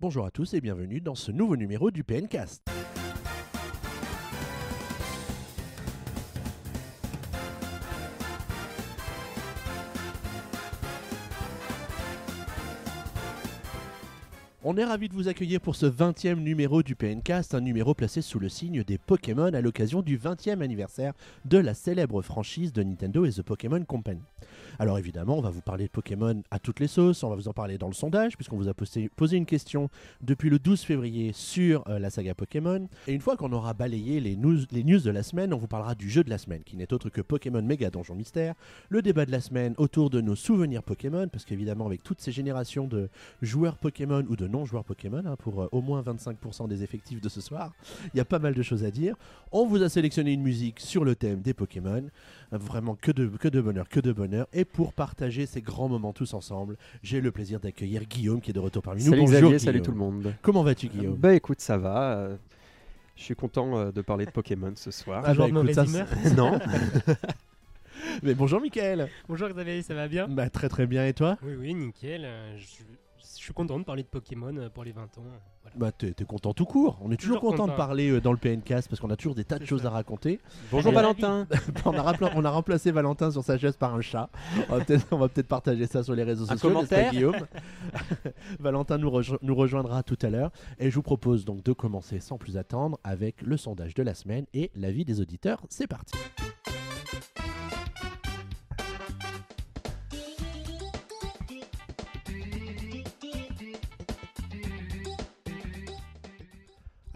Bonjour à tous et bienvenue dans ce nouveau numéro du PNcast. On est ravi de vous accueillir pour ce 20e numéro du PNcast, un numéro placé sous le signe des Pokémon à l'occasion du 20e anniversaire de la célèbre franchise de Nintendo et The Pokémon Company. Alors évidemment, on va vous parler de Pokémon à toutes les sauces, on va vous en parler dans le sondage, puisqu'on vous a posé, une question depuis le 12 février sur euh, la saga Pokémon. Et une fois qu'on aura balayé les news, de la semaine, on vous parlera du jeu de la semaine, qui n'est autre que Pokémon Mega Donjon Mystère, le débat de la semaine autour de nos souvenirs Pokémon, parce qu'évidemment avec toutes ces générations de joueurs Pokémon ou de non-joueurs Pokémon, hein, pour euh, au moins 25% des effectifs de ce soir, il y a pas mal de choses à dire. On vous a sélectionné une musique sur le thème des Pokémon, Euh, vraiment que de, que de bonheur, que de bonheur. Et pour partager ces grands moments tous ensemble, j'ai le plaisir d'accueillir Guillaume qui est de retour parmi nous. Salut Bonjour, Xavier, salut tout le monde. Comment vas-tu Guillaume Bah écoute, ça va. euh, Je suis content euh, de parler de Pokémon ce soir. Ah, bah, écoute, mauvaise ça, non Mais bonjour Mickaël Bonjour Xavier, ça va bien? Bah très très bien et toi? Oui, oui, nickel. euh, Je, je suis content de parler de Pokémon euh, pour les 20 ans. euh, voilà. Bah t'es t'es content tout court. On est toujours, Toujours content de parler euh, dans le PNcast parce qu'on a toujours des tas de choses ça. à raconter. Bonjour Valentin on, a rappelé- on a remplacé Valentin sur sa chaise par un chat. On va peut-être on va peut-être partager ça sur les réseaux Un sociaux. commentaire Guillaume Valentin nous, rejo- nous rejoindra tout à l'heure et je vous propose donc de commencer sans plus attendre avec le sondage de la semaine et l'avis des auditeurs. C'est parti.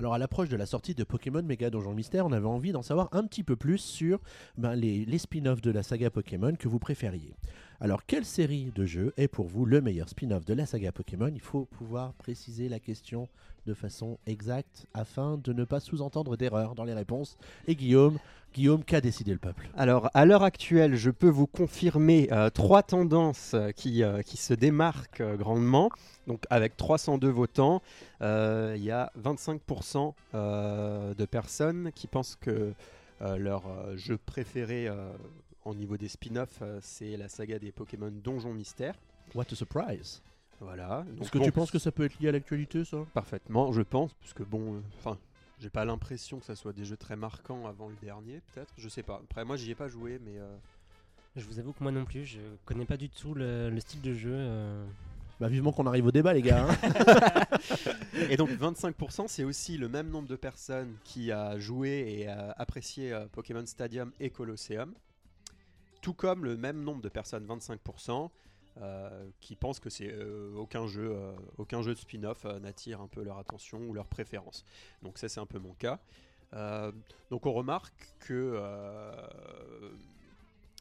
Alors à l'approche de la sortie de Pokémon Mega Donjon Mystère, on avait envie d'en savoir un petit peu plus sur ben, les, les spin-offs de la saga Pokémon que vous préfériez. Alors quelle série de jeux est pour vous le meilleur spin-off de la saga Pokémon? Il faut pouvoir préciser la question de façon exacte afin de ne pas sous-entendre d'erreur dans les réponses. Et Guillaume, Guillaume, qu'a décidé le peuple? Alors, à l'heure actuelle, je peux vous confirmer euh, trois tendances qui, euh, se démarquent euh, grandement. Donc, avec 302 votants, il y a 25% euh, de personnes qui pensent que leur jeu préféré au niveau des spin-offs, euh, c'est la saga des Pokémon Donjon Mystère. What a surprise Voilà. Est-ce que bon, tu penses que ça peut être lié à l'actualité ça? Parfaitement, je pense, puisque bon, euh, enfin, j'ai pas l'impression que ça soit des jeux très marquants avant le dernier, peut-être, je sais pas. Après, moi, j'y ai pas joué, mais euh, Je vous avoue que moi non plus, je connais pas du tout le, le style de jeu. euh. Bah vivement qu'on arrive au débat les gars. hein. et donc 25%, c'est aussi le même nombre de personnes qui a joué et a apprécié Pokémon Stadium et Colosseum, tout comme le même nombre de personnes, 25%. euh, qui pensent que c'est euh, aucun jeu, euh, aucun jeu de spin-off n'attire un peu leur attention ou leur préférence. Donc ça c'est un peu mon cas. Donc on remarque que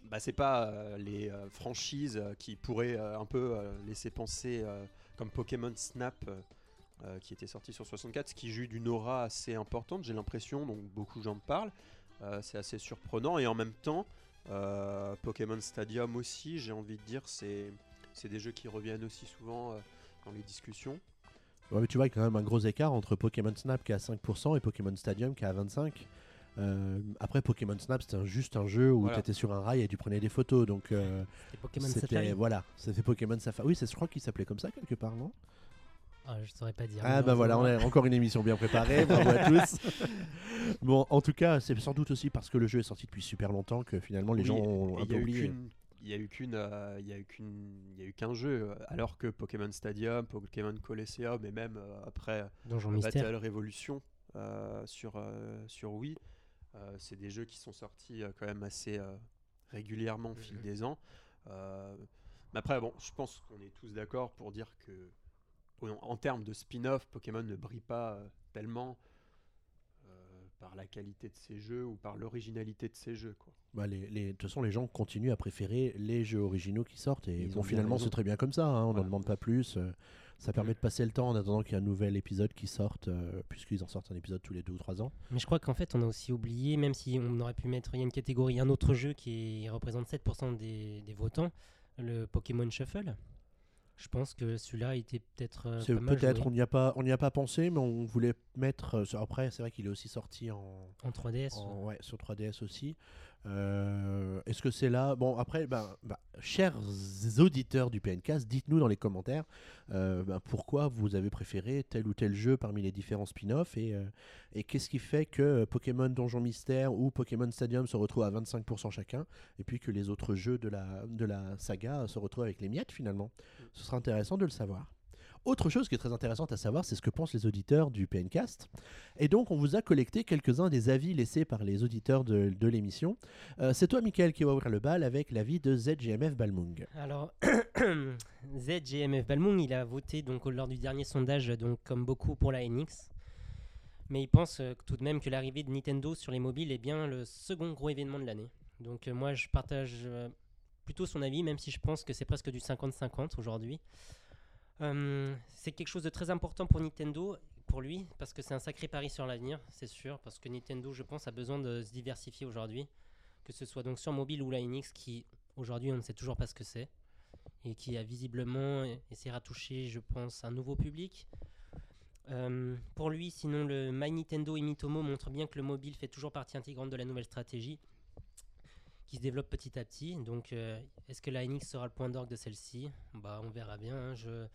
bah, c'est pas les franchises qui pourraient un peu laisser penser comme Pokémon Snap qui était sorti sur 64, ce qui joue d'une aura assez importante, j'ai l'impression, donc beaucoup de gens parlent. C'est assez surprenant et en même temps, euh, Pokémon Stadium aussi, j'ai envie de dire, c'est c'est des jeux qui reviennent aussi souvent euh, dans les discussions. Ouais, mais tu vois, il y a quand même un gros écart entre Pokémon Snap qui est à 5% et Pokémon Stadium qui est à 25%. Euh, après, Pokémon Snap, c'était juste un jeu où Voilà. tu étais sur un rail et tu prenais des photos. Donc, euh, C'est Pokémon c'était Safari. voilà, c'était Pokémon Safari. Oui, c'est- je crois qu'il s'appelait comme ça quelque part, non? Ah, je saurais pas dire. Ah bah voilà, on a encore une émission bien préparée. Bravo à tous. bon, en tout cas, c'est sans doute aussi parce que le jeu est sorti depuis super longtemps que finalement les Oui, gens ont un peu a eu oublié. Il y a eu qu'une, euh, il y a eu qu'une, il y a eu qu'un jeu, euh, alors que Pokémon Stadium, Pokémon Colosseum et même euh, après Donjon Mystère. Battle Revolution euh, sur euh, sur Wii, euh, c'est des jeux qui sont sortis euh, quand même assez euh, régulièrement au fil Mhm. des ans. Euh, mais après, bon, je pense qu'on est tous d'accord pour dire que en, en termes de spin-off, Pokémon ne brille pas euh, tellement euh, par la qualité de ses jeux ou par l'originalité de ses jeux, quoi. Bah, les, les- de toute façon, les gens continuent à préférer les jeux originaux qui sortent et bon, finalement, c'est très bien comme ça. hein, on n'en Voilà. demande pas plus. euh, ça permet de passer le temps en attendant qu'il y ait un nouvel épisode qui sorte, euh, puisqu'ils en sortent un épisode tous les deux ou trois ans. Mais je crois qu'en fait, on a aussi oublié, même si on aurait pu mettre, il y a une catégorie, un autre jeu qui représente 7% des, des votants, le Pokémon Shuffle. Je pense que celui-là était peut-être. euh, peut-être, on n'y a pas, on n'y a pas pensé, mais on voulait mettre. euh, après, c'est vrai qu'il est aussi sorti en, en 3DS. en- ouais, sur 3DS aussi. Euh, Est-ce que c'est là Bon, après, ben, ben, chers auditeurs du PNCast, dites-nous dans les commentaires euh, ben, pourquoi vous avez préféré tel ou tel jeu parmi les différents spin-offs et, euh, et qu'est-ce qui fait que Pokémon Donjon Mystère ou Pokémon Stadium se retrouvent à 25% chacun et puis que les autres jeux de la, de la saga se retrouvent avec les miettes finalement? Ce sera intéressant de le savoir. Autre chose qui est très intéressante à savoir, c'est ce que pensent les auditeurs du PNcast. Et donc, on vous a collecté quelques-uns des avis laissés par les auditeurs de, l'émission. Euh, c'est toi, Michael, qui va ouvrir le bal avec l'avis de ZGMF Balmung. Alors, ZGMF Balmung, il a voté donc lors du dernier sondage, donc comme beaucoup pour la NX. Mais il pense euh, tout de même que l'arrivée de Nintendo sur les mobiles est bien le second gros événement de l'année. Donc euh, moi, je partage plutôt son avis, même si je pense que c'est presque du 50-50 aujourd'hui. Euh, c'est quelque chose de très important pour Nintendo, pour lui, parce que c'est un sacré pari sur l'avenir, c'est sûr, parce que Nintendo, je pense, a besoin de se diversifier aujourd'hui, que ce soit donc sur mobile ou la NX, qui aujourd'hui on ne sait toujours pas ce que c'est, et qui a visiblement essaiera de toucher, je pense, un nouveau public. Euh, pour lui, sinon, le My Nintendo et Mitomo montrent bien que le mobile fait toujours partie intégrante de la nouvelle stratégie qui se développe petit à petit. Donc, euh, est-ce que la NX sera le point d'orgue de celle-ci? Bah, on verra bien. hein. Je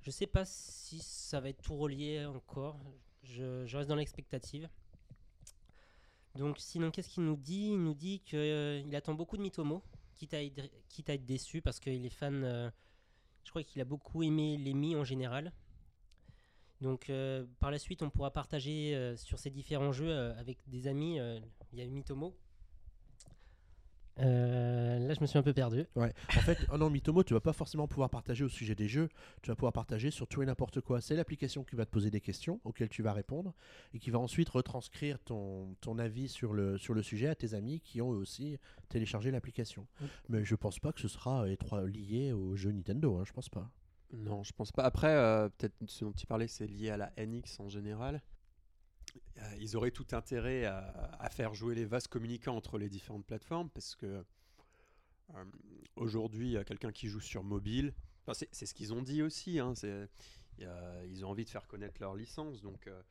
je sais pas si ça va être tout relié encore. Je, je reste dans l'expectative. Donc, sinon, qu'est-ce qu'il nous dit? Il nous dit qu'il attend beaucoup de Mitomo, quitte à être, quitte à être déçu parce qu'il est fan. euh, je crois qu'il a beaucoup aimé les Mi en général. Donc, euh, par la suite, on pourra partager euh, sur ces différents jeux euh, avec des amis. euh, Il y a Mitomo. Euh, là, je me suis un peu perdu. Ouais. En fait, oh non, Mitomo, tu vas pas forcément pouvoir partager au sujet des jeux. Tu vas pouvoir partager sur tout et n'importe quoi. C'est l'application qui va te poser des questions auxquelles tu vas répondre et qui va ensuite retranscrire ton, ton avis sur le, sur le sujet à tes amis qui ont eux aussi téléchargé l'application. Oui. Mais je pense pas que ce sera étroit lié au jeu Nintendo. Hein, je pense pas. Non, je pense pas. Après, euh, peut-être ce dont tu parlais, c'est lié à la NX en général. Euh, ils auraient tout intérêt à, faire jouer les vases communicants entre les différentes plateformes parce que euh, aujourd'hui, quelqu'un qui joue sur mobile. C'est ce qu'ils ont dit aussi. hein, ils ont envie de faire connaître leur licence. Donc, euh,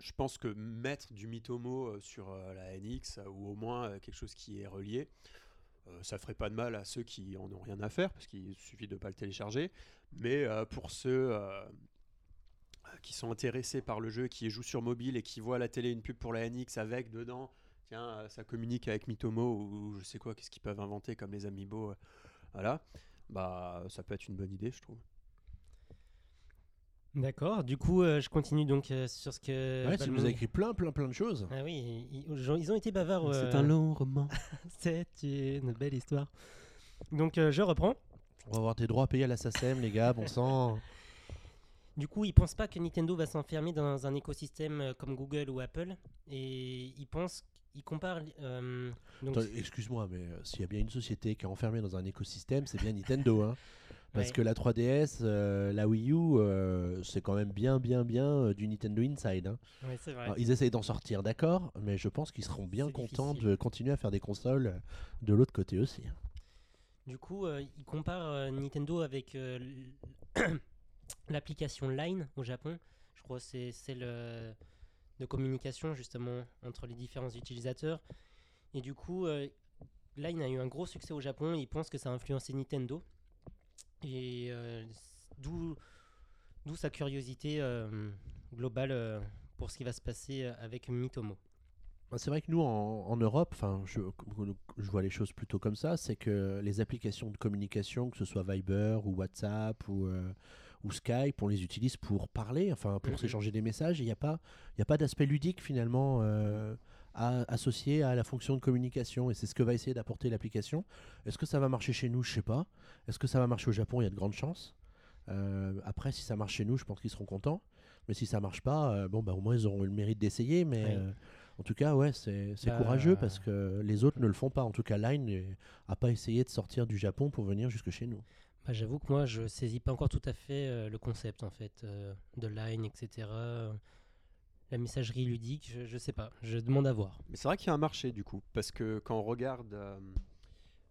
je pense que mettre du Mitomo euh, sur la NX ou au moins quelque chose qui est relié, ça ferait pas de mal à ceux qui en ont rien à faire parce qu'il suffit de pas le télécharger. Mais pour ceux qui sont intéressés par le jeu, qui jouent sur mobile et qui voient à la télé une pub pour la NX avec dedans, tiens, euh, ça communique avec Mitomo ou je sais quoi, qu'est-ce qu'ils peuvent inventer comme les Amiibo, euh, voilà, bah ça peut être une bonne idée, je trouve. D'accord. Du coup, euh, je continue donc euh, sur ce que. ouais, tu nous as écrit plein, plein, plein de choses. Ah oui, ils, ont été bavards. C'est euh, un long roman. C'est une belle histoire. Donc, euh, je reprends. On va avoir des droits à payer à la SACEM, les gars, bon sang. Du coup, ils pensent pas que Nintendo va s'enfermer dans un écosystème euh, comme Google ou Apple. Et ils pensent. Ils comparent. euh, Excuse-moi, mais euh, s'il y a bien une société qui est enfermée dans un écosystème, c'est bien Nintendo. Hein. Parce Ouais. que la 3DS, euh, la Wii U, euh, c'est quand même bien, bien, bien euh, du Nintendo Inside. hein. ouais, c'est vrai. Alors, ils essayent d'en sortir, d'accord, mais je pense qu'ils seront bien contents difficile. de continuer à faire des consoles de l'autre côté aussi. hein. Du coup, ils comparent Nintendo avec l'application Line au Japon. Je crois c'est celle de communication justement entre les différents utilisateurs. Et du coup, euh, Line a eu un gros succès au Japon. Ils pensent que ça a influencé Nintendo. Et euh, d'où sa curiosité euh, globale euh, pour ce qui va se passer avec Mitomo. Bah, C'est vrai que nous, en, Europe, je, vois les choses plutôt comme ça, c'est que les applications de communication, que ce soit Viber ou WhatsApp ou, ou Skype, on les utilise pour parler, enfin, pour Mhm. s'échanger des messages. Il n'y a pas, y a pas d'aspect ludique finalement euh, à- associé à la fonction de communication, et c'est ce que va essayer d'apporter l'application. Est-ce que ça va marcher chez nous? Je sais pas. Est-ce que ça va marcher au Japon? Il y a de grandes chances. Euh, après, si ça marche chez nous, je pense qu'ils seront contents. Mais si ça marche pas, euh, bon, bah, au moins ils auront eu le mérite d'essayer. Mais euh, en tout cas, ouais, c'est c'est Bah, courageux parce que les autres ne le font pas. En tout cas, Line n'a pas essayé de sortir du Japon pour venir jusque chez nous. Bah, J'avoue que moi, je saisis pas encore tout à fait euh, le concept en fait euh, de Line, etc. La messagerie ludique, je, je sais pas. Je demande à voir. Mais c'est vrai qu'il y a un marché du coup, parce que quand on regarde, euh,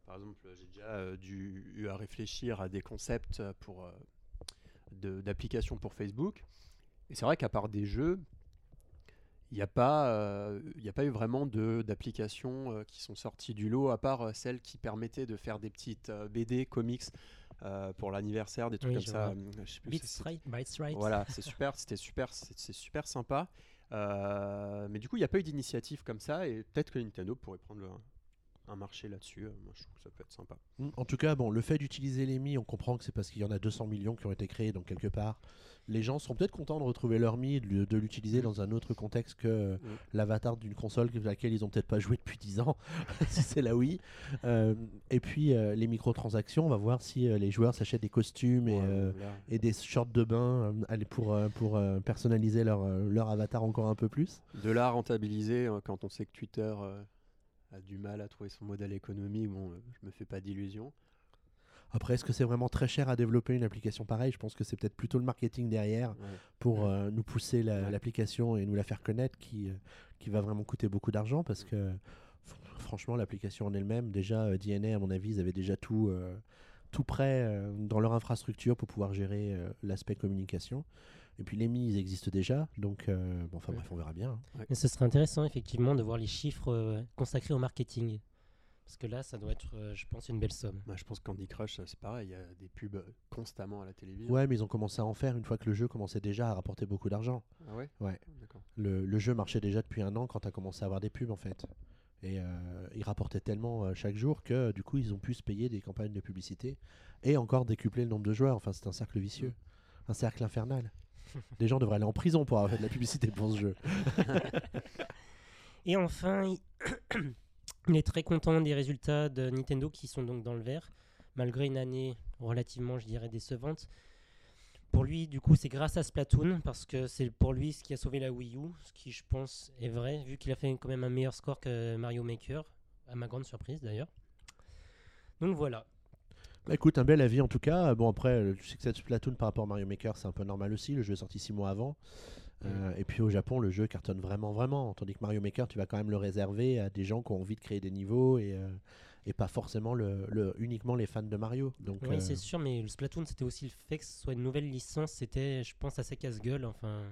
par exemple, j'ai déjà euh, dû, eu à réfléchir à des concepts euh, pour euh, d'applications pour Facebook, et c'est vrai qu'à part des jeux, Il n'y a, pas, euh, a pas eu vraiment d'applications euh, qui sont sorties du lot, à part euh, celles qui permettaient de faire des petites euh, BD, comics euh, pour l'anniversaire, des trucs Oui, comme je ça. Hum, je sais plus, Beats c'est- Right, Bites Right. Voilà, c'est super, c'était super, c'est c'est super sympa. Euh, mais du coup, il n'y a pas eu d'initiative comme ça, et peut-être que Nintendo pourrait prendre le- un marché là-dessus. Euh, Moi, je trouve que ça peut être sympa. Mm. En tout cas, bon, le fait d'utiliser les Mi, on comprend que c'est parce qu'il y en a 200 millions qui ont été créés, donc quelque part, les gens seront peut-être contents de retrouver leur Mi, de, l'utiliser Mm. dans un autre contexte que euh, Mm. l'avatar d'une console à laquelle ils ont peut-être pas joué depuis 10 ans, si c'est la Wii. Euh, et puis euh, les microtransactions, on va voir si euh, les joueurs s'achètent des costumes et, Ouais, là, et des shorts de bain pour, pour personnaliser leur, leur avatar encore un peu plus. de là à rentabiliser, euh, quand on sait que Twitter a du mal à trouver son modèle économique, bon, euh, je me fais pas d'illusions. Après, est-ce que c'est vraiment très cher à développer une application pareille? Je pense que c'est peut-être plutôt le marketing derrière Ouais. pour euh, nous pousser la- Ouais. l'application et nous la faire connaître qui, euh, qui va vraiment coûter beaucoup d'argent parce que franchement l'application en elle-même déjà euh, DNA à mon avis ils avaient déjà tout euh, tout prêt dans leur infrastructure pour pouvoir gérer l'aspect communication et puis les Mi ils existent déjà donc euh, bon, enfin Ouais. bref on verra bien hein. Mais ce serait intéressant effectivement de voir les chiffres euh, consacrés au marketing. Parce que là, ça doit être, euh, je pense, une belle somme. Bah, je pense que Candy Crush, euh, c'est pareil, il y a des pubs constamment à la télévision. ouais mais ils ont commencé à en faire une fois que le jeu commençait déjà à rapporter beaucoup d'argent Ah ouais? Ouais. D'accord. le, le jeu marchait déjà depuis un an quand tu as commencé à avoir des pubs en fait. Et euh, ils rapportaient tellement euh, chaque jour que du coup ils ont pu se payer des campagnes de publicité et encore décupler le nombre de joueurs. Enfin c'est un cercle vicieux, un cercle infernal. Des gens devraient aller en prison pour avoir de la publicité pour ce jeu. Et enfin, il... il est très content des résultats de Nintendo qui sont donc dans le vert, malgré une année relativement, je dirais, décevante. Pour lui, du coup, c'est grâce à Splatoon, parce que c'est pour lui ce qui a sauvé la Wii U, ce qui, je pense, est vrai, vu qu'il a fait quand même un meilleur score que Mario Maker, à ma grande surprise d'ailleurs. Donc voilà. Bah, écoute, un bel avis en tout cas. Bon après, euh, je sais que cette Splatoon par rapport à Mario Maker c'est un peu normal aussi. Le jeu est sorti six mois avant. Euh, et puis au Japon, le jeu cartonne vraiment, vraiment. Tandis que Mario Maker, tu vas quand même le réserver à des gens qui ont envie de créer des niveaux et, euh, et pas forcément le, le- uniquement les fans de Mario. Donc, Oui, euh, c'est sûr, mais le Splatoon, c'était aussi le fait que ce soit une nouvelle licence, c'était, je pense, assez casse-gueule. Enfin,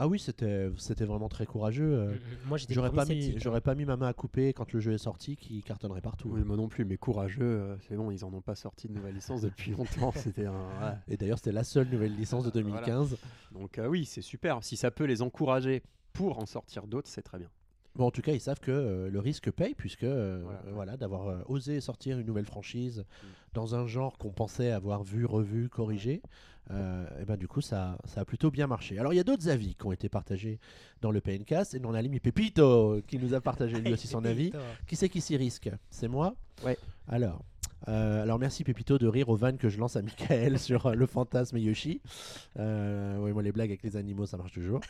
Ah oui, c'était c'était vraiment très courageux. euh, moi, j'étais J'aurais pas, mis, sceptique, hein. j'aurais pas mis ma main à couper quand le jeu est sorti, qui cartonnerait partout. Oui, moi non plus, mais courageux, euh, c'est bon, ils en ont pas sorti de nouvelle licence depuis longtemps. C'était un. ouais. Et d'ailleurs, c'était la seule nouvelle licence de Voilà. 2015. Donc euh, oui, c'est super. Si ça peut les encourager pour en sortir d'autres, c'est très bien. Bon, en tout cas, ils savent que euh, le risque paye, puisque euh, Voilà. euh, voilà, d'avoir euh, osé sortir une nouvelle franchise Mm. dans un genre qu'on pensait avoir vu, revu, corrigé, et ben du coup, ça, ça a plutôt bien marché. Alors, il y a d'autres avis qui ont été partagés dans le PNcast, et on a l'ami Pepito qui nous a partagé lui aussi son avis. Qui c'est qui s'y risque? C'est moi? Ouais. Alors, euh, alors merci Pépito de rire aux vannes que je lance à Michael sur euh, le fantasme Yoshi. Euh, ouais, moi les blagues avec les animaux ça marche toujours.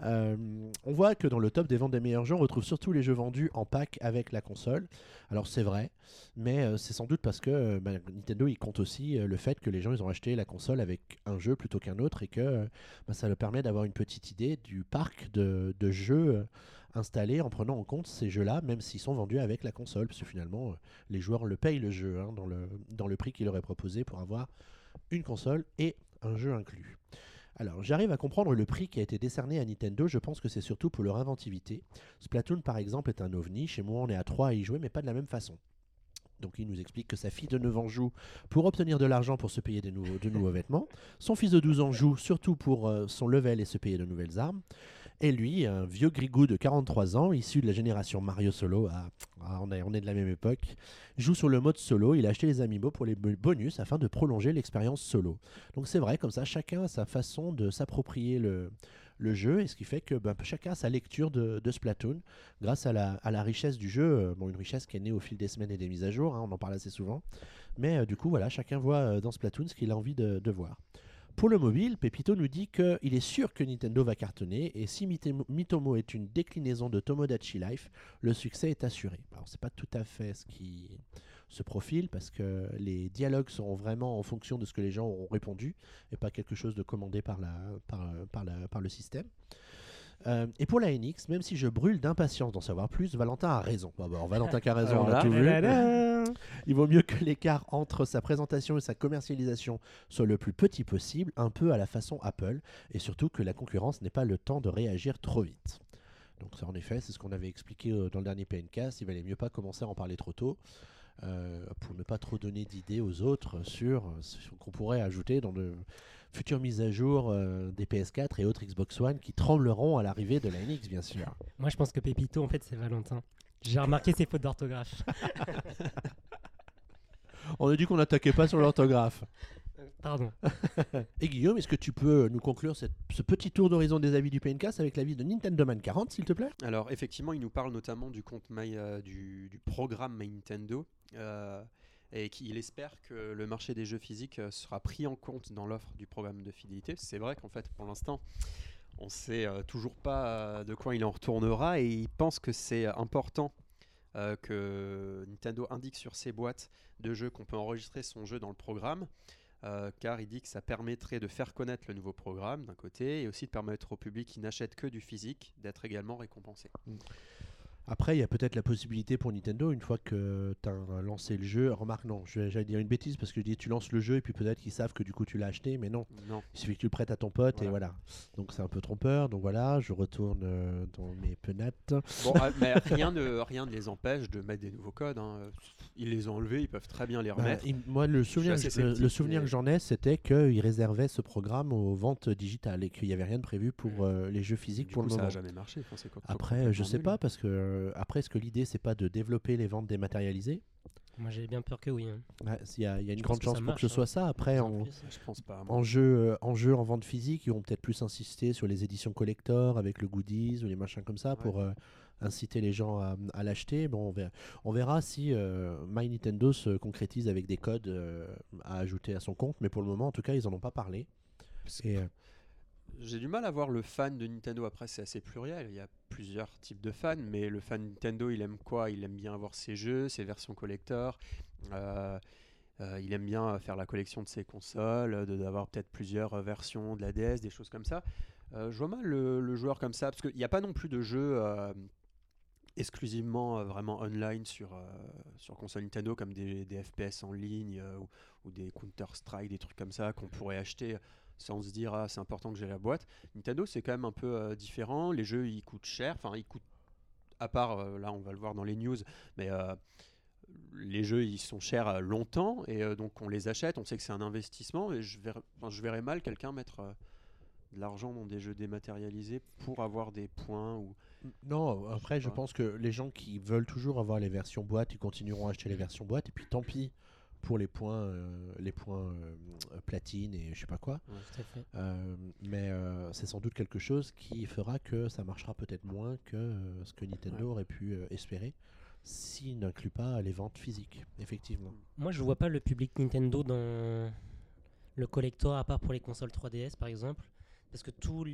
On voit que dans le top des ventes des meilleurs jeux on retrouve surtout les jeux vendus en pack avec la console. Alors c'est vrai, mais c'est sans doute parce que bah, Nintendo il compte aussi le fait que les gens ils ont acheté la console avec un jeu plutôt qu'un autre et que bah, ça leur permet d'avoir une petite idée du parc de jeux installés en prenant en compte ces jeux-là, même s'ils sont vendus avec la console, parce que finalement, euh, les joueurs le payent le jeu hein, dans, le, dans le prix qu'il leur est proposé pour avoir une console et un jeu inclus. Alors, j'arrive à comprendre le prix qui a été décerné à Nintendo, je pense que c'est surtout pour leur inventivité. Splatoon, par exemple, est un ovni, chez moi on est à 3 à y jouer, mais pas de la même façon. Donc il nous explique que sa fille de 9 ans joue pour obtenir de l'argent pour se payer de nouveaux vêtements. Son fils de 12 ans joue surtout pour euh, son level et se payer de nouvelles armes. Et lui, un vieux grigou de 43 ans, issu de la génération Mario Solo, ah, on, est, de la même époque, joue sur le mode solo. Il a acheté les amiibo pour les bo- bonus afin de prolonger l'expérience solo. Donc c'est vrai, comme ça, chacun a sa façon de s'approprier le, jeu, et ce qui fait que ben, chacun a sa lecture de, Splatoon grâce à la, richesse du jeu. euh, bon, une richesse qui est née au fil des semaines et des mises à jour, hein, on en parle assez souvent. Mais euh, du coup, voilà, chacun voit euh, dans Splatoon ce qu'il a envie de voir. Pour le mobile, Pepito nous dit qu'il est sûr que Nintendo va cartonner et si Mitomo est une déclinaison de Tomodachi Life, le succès est assuré. Alors c'est pas tout à fait ce qui se profile parce que les dialogues seront vraiment en fonction de ce que les gens auront répondu et pas quelque chose de commandé par le système. Euh, et pour la NX, même si je brûle d'impatience d'en savoir plus, Valentin a raison. Bon, Valentin qui a raison, on a tout vu. Il vaut mieux que l'écart entre sa présentation et sa commercialisation soit le plus petit possible, un peu à la façon Apple, et surtout que la concurrence n'ait pas le temps de réagir trop vite. Donc ça, en effet, c'est ce qu'on avait expliqué euh, dans le dernier PNcast. Il valait mieux pas commencer à en parler trop tôt. euh, pour ne pas trop donner d'idées aux autres sur ce qu'on pourrait ajouter dans de futures mises à jour euh, des PS4 et autres Xbox One qui trembleront à l'arrivée de la NX, bien sûr. Moi, je pense que Pépito, en fait, c'est Valentin. J'ai remarqué ses fautes d'orthographe. On a dit qu'on n'attaquait pas sur l'orthographe. Pardon. Et Guillaume, est-ce que tu peux nous conclure cette- ce petit tour d'horizon des avis du PNcast avec l'avis de Nintendo Man 40, s'il te plaît? Alors effectivement, il nous parle notamment du compte My, euh, du, du programme My Nintendo euh, et qu'il espère que le marché des jeux physiques euh, sera pris en compte dans l'offre du programme de fidélité. C'est vrai qu'en fait, pour l'instant, on ne sait euh, toujours pas euh, de quoi il en retournera et il pense que c'est important que Nintendo indique sur ses boîtes de jeux qu'on peut enregistrer son jeu dans le programme. car il dit que ça permettrait de faire connaître le nouveau programme d'un côté et aussi de permettre au public qui n'achète que du physique d'être également récompensé. Après, il y a peut-être la possibilité pour Nintendo, une fois que tu as lancé le jeu, remarque, non, je- j'allais dire une bêtise parce que je dis tu lances le jeu et puis peut-être qu'ils savent que du coup tu l'as acheté, mais non, Non. il suffit que tu le prêtes à ton pote et Voilà. Donc c'est un peu trompeur, donc voilà, je retourne euh, dans mes penates. Bon, ah, mais rien ne, rien ne les empêche de mettre des nouveaux codes. hein. Ils les ont enlevés, ils peuvent très bien les Bah, remettre. il- moi, le souvenir, assez le- le, sceptique, souvenir mais- que j'en ai, c'était qu'ils réservaient ce programme aux ventes digitales et qu'il n'y avait rien de prévu pour euh, les jeux physiques Du pour coup, le ça moment. n'a jamais marché. Enfin, Après, je sais pas parce que euh, après, est-ce que l'idée c'est pas de développer les ventes dématérialisées? Moi, j'ai bien peur que oui. hein. Ouais, Il y a, il y a une Je grande chance pour marche, que ce hein. soit ça. Après, En en, plus. Je pense pas. moi. en jeu, euh, en jeu en vente physique, ils vont peut-être plus insister sur les éditions collector avec le goodies ou les machins comme ça Ouais. pour euh, inciter les gens à, à l'acheter. Bon, on verra, on verra si euh, My Nintendo se concrétise avec des codes euh, à ajouter à son compte, mais pour le moment, en tout cas, ils en ont pas parlé. Et, euh, J'ai du mal à voir le fan de Nintendo. Après, c'est assez pluriel. Il y a plusieurs types de fans, mais le fan Nintendo, il aime quoi? Il aime bien avoir ses jeux, ses versions collector. Euh, euh, il aime bien faire la collection de ses consoles, d'avoir peut-être plusieurs euh, versions de la DS, des choses comme ça. Je vois mal le, joueur comme ça, parce qu'il n'y a pas non plus de jeux exclusivement vraiment online sur, sur console Nintendo, comme des, FPS en ligne ou des Counter-Strike, des trucs comme ça qu'on pourrait acheter sans se dire ah, c'est important que j'ai la boîte. Nintendo c'est quand même un peu euh, différent. Les jeux ils coûtent cher, enfin ils coûtent à part euh, là on va le voir dans les news, mais euh, les jeux ils sont chers longtemps et euh, donc on les achète. On sait que c'est un investissement et je verrais, enfin, je verrais mal quelqu'un mettre euh, de l'argent dans des jeux dématérialisés pour avoir des points ou non, après, je pas. pense que les gens qui veulent toujours avoir les versions boîte, ils continueront à acheter les versions boîte. Et puis tant pis pour les points, euh, les points euh, platine et je sais pas quoi. Tout à fait. Euh, mais euh, c'est sans doute quelque chose qui fera que ça marchera peut-être moins que euh, ce que Nintendo aurait pu euh, espérer s'il n'inclut pas les ventes physiques, effectivement. Moi, je vois pas le public Nintendo dans le collector, à part pour les consoles 3DS par exemple. Parce que tous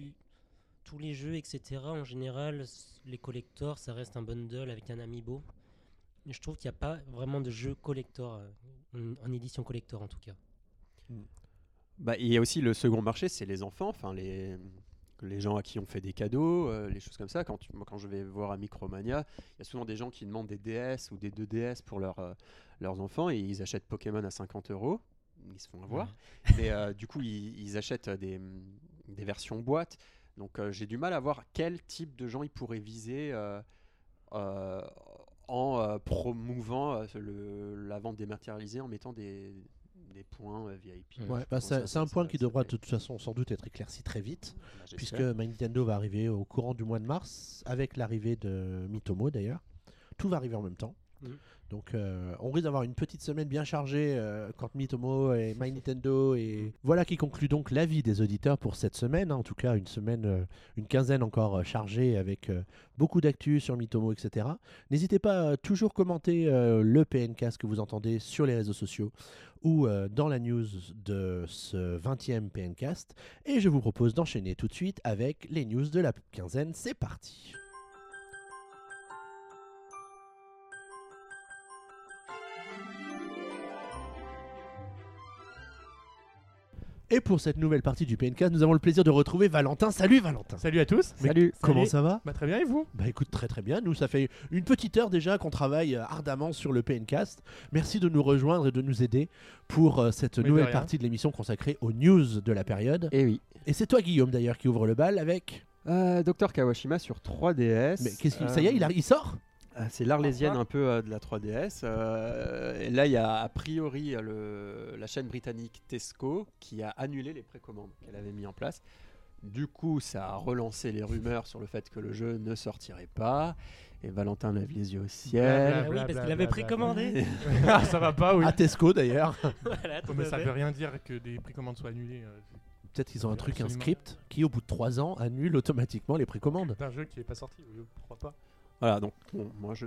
tous les jeux, etc., en général, les collectors, ça reste un bundle avec un amiibo. Je trouve qu'il n'y a pas vraiment de jeu collector, euh, en, en édition collector en tout cas. Bah, il y a aussi le second marché, c'est les enfants, enfin les, les gens à qui on fait des cadeaux, euh, les choses comme ça. Quand, tu- moi, quand je vais voir à Micromania, il y a souvent des gens qui demandent des DS ou des 2DS pour leur, euh, leurs enfants et ils achètent Pokémon à 50 euros. Ils se font avoir. Mais euh, du coup, ils, ils achètent des, des versions boîte. Donc euh, j'ai du mal à voir quel type de gens ils pourraient viser euh, euh, en euh, promouvant euh, le- la vente dématérialisée, en mettant des, des points euh, VIP. Ouais, bah, c'est un point ça- qui devra de toute façon sans doute être éclairci très vite, Bah, puisque My Nintendo va arriver au courant du mois de mars, avec l'arrivée de Mitomo d'ailleurs. Tout va arriver en même temps. Mhm. Donc euh, on risque d'avoir une petite semaine bien chargée euh, quand Mitomo et My Nintendo et voilà qui conclut donc l'avis des auditeurs pour cette semaine. hein. En tout cas une semaine, euh, une quinzaine encore euh, chargée avec beaucoup d'actu sur Mitomo, etc. N'hésitez pas à toujours commenter le PNcast que vous entendez sur les réseaux sociaux ou dans la news de ce 20e PNcast. Et je vous propose d'enchaîner tout de suite avec les news de la quinzaine. C'est parti. Et pour cette nouvelle partie du PNK, nous avons le plaisir de retrouver Valentin. Salut Valentin. Salut à tous. Mais Salut. Comment Salut. ça va Bah, très bien et vous? Bah écoute, très très bien. Nous, ça fait une petite heure déjà qu'on travaille euh, ardemment sur le PNcast. Merci de nous rejoindre et de nous aider pour euh, cette Mais de nouvelle rien. partie de l'émission consacrée aux news de la période. Eh oui. Et c'est toi, Guillaume, d'ailleurs, qui ouvre le bal avec. Euh, Dr Kawashima sur 3DS. Mais qu'est-ce qu'il Euh, ça y est, il, a- il sort? C'est l'arlésienne un peu euh, de la 3DS. euh, et là, il y a a priori euh, le, la chaîne britannique Tesco qui a annulé les précommandes qu'elle avait mis en place. Du coup, ça a relancé les rumeurs sur le fait que le jeu ne sortirait pas. Et Valentin lève les yeux au Ah ciel. oui, parce qu'il avait précommandé. ah, ça va pas, oui. À Tesco d'ailleurs. Voilà, tout mais à ça fait. veut rien dire que des précommandes soient annulées. euh, Peut-être qu'ils ont un truc, un Absolument. script qui, au bout de 3 ans, annule automatiquement les précommandes. d'un jeu qui est pas sorti, je crois pas. Voilà, donc bon, moi je.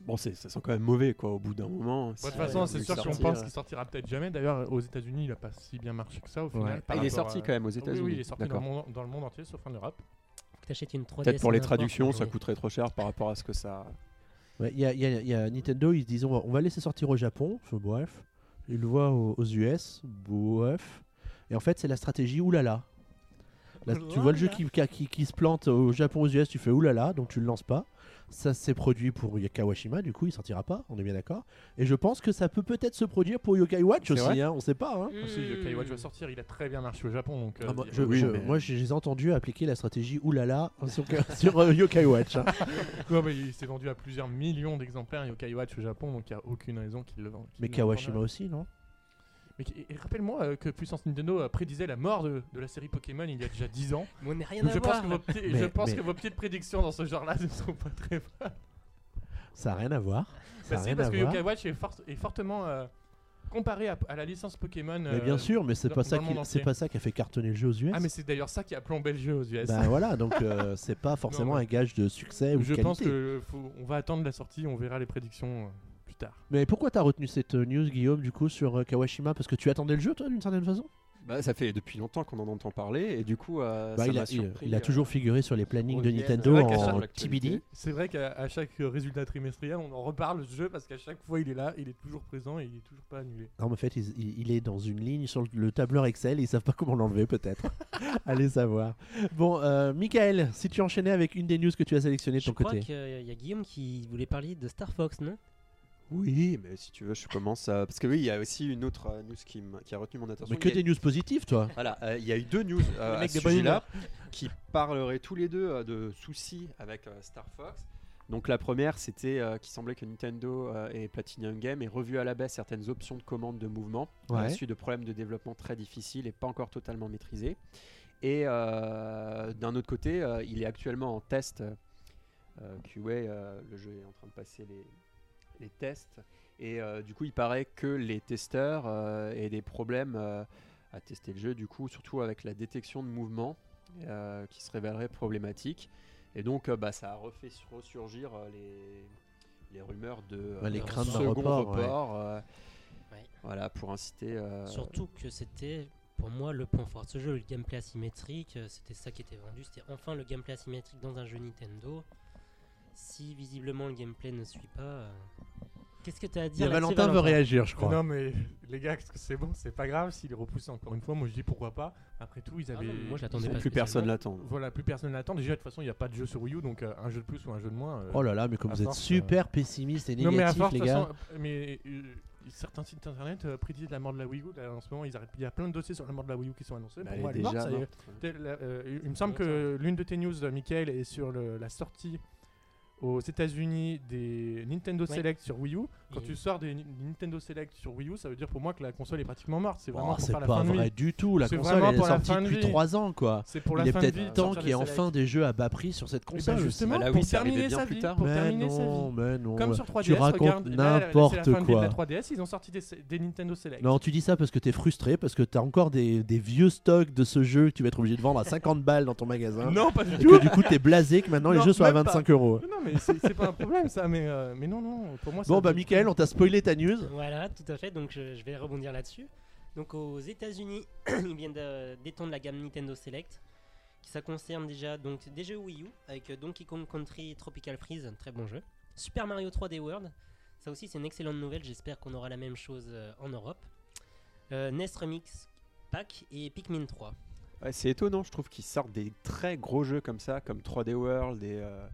Bon, c'est, ça sent quand même mauvais quoi au bout d'un moment. Bon, de Si toute on façon, c'est sûr qu'on sortir, pense qu'il sortira peut-être jamais. D'ailleurs, aux États-Unis, il a pas si bien marché que ça au final. Ah, il est sorti à- quand même aux États-Unis. Oui, il est sorti dans D'accord. le, monde, dans le monde entier, sauf en Europe. Faut que t'achètes une 3DS. Peut-être pour les traductions, ça coûterait trop cher par rapport à ce que ça. Ouais, Il y, a- Nintendo, ils se disent on va, on laisser sortir au Japon. Bref. Ils le voient aux, aux US. Bref. Et en fait, c'est la stratégie oulala. Là, tu vois le jeu qui, qui, qui- qui se plante au Japon, aux US, tu fais oulala, donc tu le lances pas. Ça s'est produit pour Kawashima, du coup il sortira pas, on est bien d'accord. Et je pense que ça peut peut-être se produire pour Yokai Watch aussi, hein, on sait pas. hein. Aussi, le Yokai Watch va sortir, il a très bien marché au Japon. Donc, euh, Ah, moi, je, oui, je- mais- moi, je les ai entendus appliquer la stratégie oulala sur, sur euh, Yokai Watch. hein. Mais il s'est vendu à plusieurs millions d'exemplaires Yokai Watch au Japon, donc il n'y a aucune raison qu'il le vende. Mais Kawashima aussi, non? Mais rappelle-moi euh, que Puissance Nintendo euh, prédisait la mort de, de la série Pokémon il y a déjà 10 ans. Mais on n'est rien Donc à je pense, voir. que vos, petits- Mais- je pense mais- que vos petites prédictions dans ce genre-là ne sont pas très bonnes. Ça n'a rien à voir. Ça Bah a si, rien parce à que. Yokai Watch est, fort- est fortement euh, comparé à, à la licence Pokémon. Mais bien sûr, mais c'est pas ça qui c'est pas ça qui a fait cartonner le jeu aux US. Ah mais c'est d'ailleurs ça qui a plombé le jeu aux US. Ben voilà, donc euh, c'est pas forcément un gage de succès ou de je pense qualité. que faut- on va attendre la sortie, on verra les prédictions euh, tard. Mais pourquoi t'as retenu cette euh, news, Guillaume, du coup, sur euh, Kawashima? Parce que tu attendais le jeu, toi, d'une certaine façon? Bah, ça fait depuis longtemps qu'on en entend parler et du coup, euh, Bah, ça il, a, il- surpris, il a euh, toujours figuré sur les plannings de. Nintendo C'est vrai qu'à en. TBD. C'est vrai qu'à chaque résultat trimestriel, on en reparle ce jeu parce qu'à chaque fois il est là, il est toujours présent et il est toujours pas annulé. Non, mais en fait, il, il- il est dans une ligne sur le, le tableur Excel et ils savent pas comment l'enlever, peut-être. Allez savoir. Bon, euh, Michael, si tu enchaînais avec une des news que tu as sélectionnées de Je ton crois côté. qu'il y a Guillaume qui voulait parler de Star Fox, non? Oui, mais si tu veux, je commence à... Parce que oui, il y a aussi une autre euh, news qui, m- qui a retenu mon attention. Mais que Il y a- des news positives, toi. Voilà, euh, il y a eu deux news euh, Le à mec ce de bonne sujet-là qui parleraient tous les deux euh, de soucis avec euh, Star Fox. Donc la première, c'était euh, qu'il semblait que Nintendo euh, et Platinum Game aient revu à la baisse certaines options de commande de mouvement Ouais. suite de problèmes de développement très difficiles et pas encore totalement maîtrisés. Et euh, d'un autre côté, euh, il est actuellement en test euh, QA, euh, le jeu est en train de passer les, les tests. Et euh, du coup, il paraît que les testeurs euh, aient des problèmes euh, à tester le jeu, du coup, surtout avec la détection de mouvements euh, qui se révélerait problématique. Et donc, euh, bah, ça a refait sur- ressurgir euh, les, les rumeurs de euh, Ouais, les craintes second report, ouais. report, euh, Ouais. Voilà, pour inciter. euh, Surtout que c'était pour moi le point fort de ce jeu, le gameplay asymétrique, c'était ça qui était vendu, c'était enfin le gameplay asymétrique dans un jeu Nintendo. Si visiblement le gameplay ne suit pas, euh, qu'est-ce que tu as à dire là-dessus, Valentin veut réagir, je crois. Non mais les gars, c'est bon, c'est pas grave s'il est repoussé encore une fois. Moi je dis pourquoi pas. Après tout, ils Ah avaient. non, moi, je l'attendais ils pas plus personne l'attend. Voilà, plus personne l'attend. Déjà, de toute façon, il n'y a pas de jeu sur Wii U, donc euh, un jeu de plus ou un jeu de moins. euh, Oh là là, mais comme à vous êtes force, super pessimiste et non, mais à négatif, force, les de toute gars. façon, mais euh, certains sites internet euh, prédisent la mort de la Wii U. Là, en ce moment, ils arrêtent. Il y a plein de dossiers sur la mort de la Wii U qui sont annoncés. Bah, Pour elle moi, est elle est morte, déjà ça y est. morte. Tel- la- euh, il me semble que l'une de tes news, euh, Michael, est sur le- la sortie aux États-Unis des Nintendo Ouais. Select sur Wii U. Quand Et- tu sors des Ni- Nintendo Select sur Wii U, ça veut dire pour moi que la console est pratiquement morte. C'est Oh, vraiment pour c'est faire la pas fin de vrai vie. du tout. La console, elle est pour sortie de depuis vie. 3 ans, quoi. C'est pour Il la est fin de vie. peut-être de temps qu'il y ait des enfin des jeux à bas prix sur cette Eh ben, console. justement, Bah là, pour oui, arrivé terminer bien sa plus vie, tard. pour mais terminer sa non, vie. mais non. Comme sur 3DS, tu racontes là, là, n'importe de de quoi. la 3DS, ils ont sorti des, des Nintendo Select. Non, tu dis ça parce que t'es frustré, parce que t'as encore des, des vieux stocks de ce jeu que tu vas être obligé de vendre à 50 balles dans ton magasin. non, pas du Et tout. que du coup t'es blasé que maintenant les jeux sont à même pas. 25 euros. Non, mais c'est pas un problème ça, mais, euh, mais non, non, pour moi Bon bah Michael, on t'a spoilé ta news. Voilà, tout à fait. Donc je, je vais rebondir là-dessus. Donc aux États-Unis, ils viennent d'étendre la gamme Nintendo Select. Qui ça concerne déjà donc des jeux Wii U avec euh, Donkey Kong Country Tropical Freeze, un très bon jeu. Super Mario 3D World, ça aussi c'est une excellente nouvelle. J'espère qu'on aura la même chose euh, en Europe. Euh, NES Remix Pack et Pikmin 3. Ouais, c'est étonnant, je trouve qu'ils sortent des très gros jeux comme ça, comme 3D World et, euh,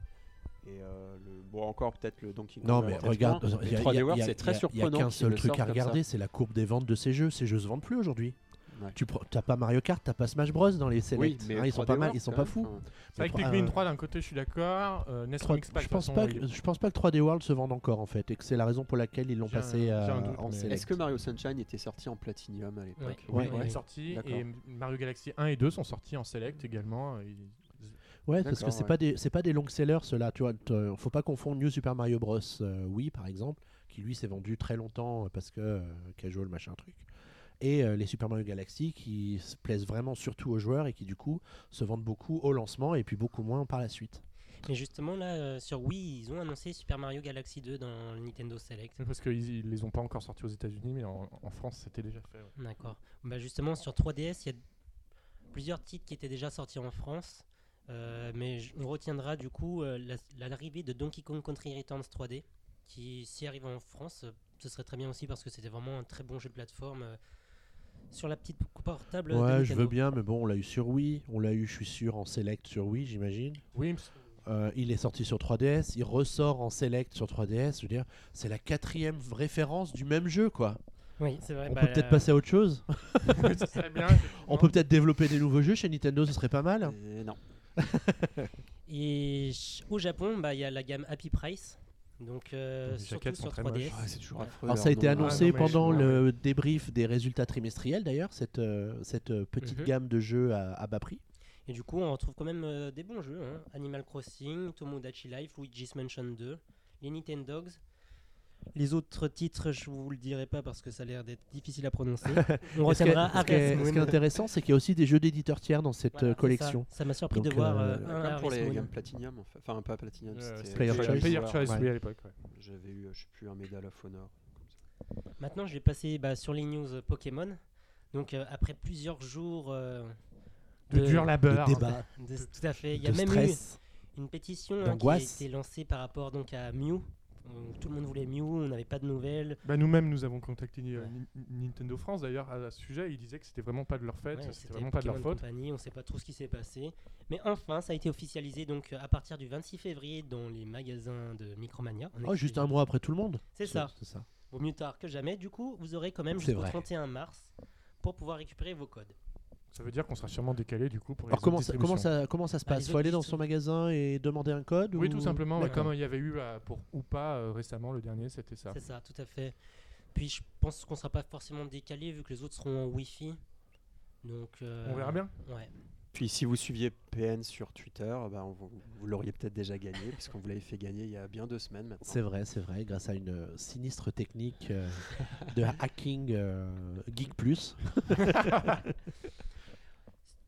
et euh, le, bon encore peut-être le Donkey Kong. Non mais regarde, moins, il mais y a, 3D il y a- World il y a- c'est très a- il y a surprenant. qu'un seul truc à regarder, c'est la courbe des ventes de ces jeux. Ces jeux se vendent plus aujourd'hui. Ouais. Tu t'as pas Mario Kart, t'as pas Smash Bros dans les Oui, selects. mais Hein, ils sont 3D pas mal, ils sont pas fous. enfin, C'est vrai que Pikmin euh, 3 d'un côté, je suis d'accord. Euh, Nest Trois- Mix Pack, je pense pas que, je pense pas que 3D World se vende encore en fait et que c'est la raison pour laquelle ils l'ont un- passé euh, doute, en select. Est-ce que Mario Sunshine était sorti en Platinum à l'époque? Ouais. Oui, Ouais, il est sorti. Et Mario Galaxy 1 et 2 sont sortis en Select également. Ouais, parce que c'est ouais. pas des c'est pas des long sellers ceux-là, tu vois, faut pas confondre New Super Mario Bros euh, Wii par exemple, qui lui s'est vendu très longtemps euh, parce que euh, casual machin truc. Et euh, les Super Mario Galaxy qui se plaisent vraiment surtout aux joueurs et qui du coup se vendent beaucoup au lancement et puis beaucoup moins par la suite. Mais justement, là, euh, sur Wii, ils ont annoncé Super Mario Galaxy 2 dans le Nintendo Select. Parce qu'ils ils les ont pas encore sortis aux États-Unis, mais en, en France, c'était déjà fait. ouais. D'accord. Bah justement, sur 3DS, il y a plusieurs titres qui étaient déjà sortis en France. Euh, mais on retiendra du coup euh, la- l'arrivée de Donkey Kong Country Returns 3D, qui s'y arrive en France, euh, ce serait très bien aussi parce que c'était vraiment un très bon jeu de plateforme sur la petite portable. Ouais, je veux bien, mais bon, on l'a eu sur Wii, on l'a eu, je suis sûr, en select sur Wii, j'imagine. Oui, Euh, il est sorti sur 3DS, il ressort en select sur 3DS. Je veux dire, c'est la quatrième référence du même jeu, quoi. Oui, c'est vrai. On bah, peut peut-être passer à autre chose. ça serait bien. On peut peut-être développer des nouveaux jeux chez Nintendo, ce serait pas mal. Non. Et au Japon, bah, il y a la gamme Happy Price. Donc, euh, Les surtout sur très 3DS. moches. Ouais, c'est toujours affreux. Alors ça a été nom. annoncé Ah, non, mais pendant je- le débrief des résultats trimestriels d'ailleurs, cette, euh, cette euh, petite Mhm. gamme de jeux à, à bas prix. Et du coup, on retrouve quand même euh, des bons jeux. hein. Animal Crossing, Tomodachi Life, Luigi's Mansion 2, les Nintendogs. Les autres titres, je vous le dirai pas parce que ça a l'air d'être difficile à prononcer. On Et ce qui est- retiendra ce qui est- ce qui est intéressant, c'est qu'il y a aussi des jeux d'éditeurs tiers dans cette Voilà, euh, collection. Ça m'a surpris Donc, de voir euh, euh, un Comme pour les Moon. gammes Platinum, en fait. enfin pas Platinum, Euh, c'était Player Choice. Player. Choice, Ouais. oui, à l'époque. ouais. J'avais eu, euh, je sais plus, un Medal of Honor. Maintenant, je vais passer bah, sur les news euh, Pokémon. Donc, euh, après plusieurs jours euh, De dur labeur. De débat, de- tout à fait, il y a de même stress. eu une pétition hein, qui a été lancée par rapport donc à Mew. Tout le monde voulait Mew, on n'avait pas de nouvelles. Bah, Nous-mêmes, nous avons contacté euh, Ouais. Nintendo France d'ailleurs à ce sujet. Ils disaient que c'était vraiment pas de leur fait, Ouais, c'était vraiment pas de leur faute. Company, on sait pas trop ce qui s'est passé. Mais enfin, ça a été officialisé donc à partir du 26 février dans les magasins de Micromania. Oh, juste un mois après tout le monde. C'est ça. C'est ça. Vaut mieux tard que jamais. Du coup, vous aurez quand même jusqu'au vrai. 31 mars pour pouvoir récupérer vos codes. Ça veut dire qu'on sera sûrement décalé du coup pour les Alors comment autres ça, comment distributions. ça comment ça se Bah, passe Faut aller dans son magasin et demander un code Oui, ou- tout simplement. ouais, comme il y avait eu euh, pour ou pas euh, récemment, le dernier, c'était ça. C'est ça, tout à fait. Puis je pense qu'on sera pas forcément décalé vu que les autres seront en Wi-Fi. Donc. euh, On verra bien. Ouais. Puis si vous suiviez PN sur Twitter, bah, on- vous, vous l'auriez peut-être déjà gagné, puisqu'on vous l'avait fait gagner il y a bien deux semaines maintenant. C'est vrai, c'est vrai, grâce à une sinistre technique euh, de hacking euh, Geek Plus.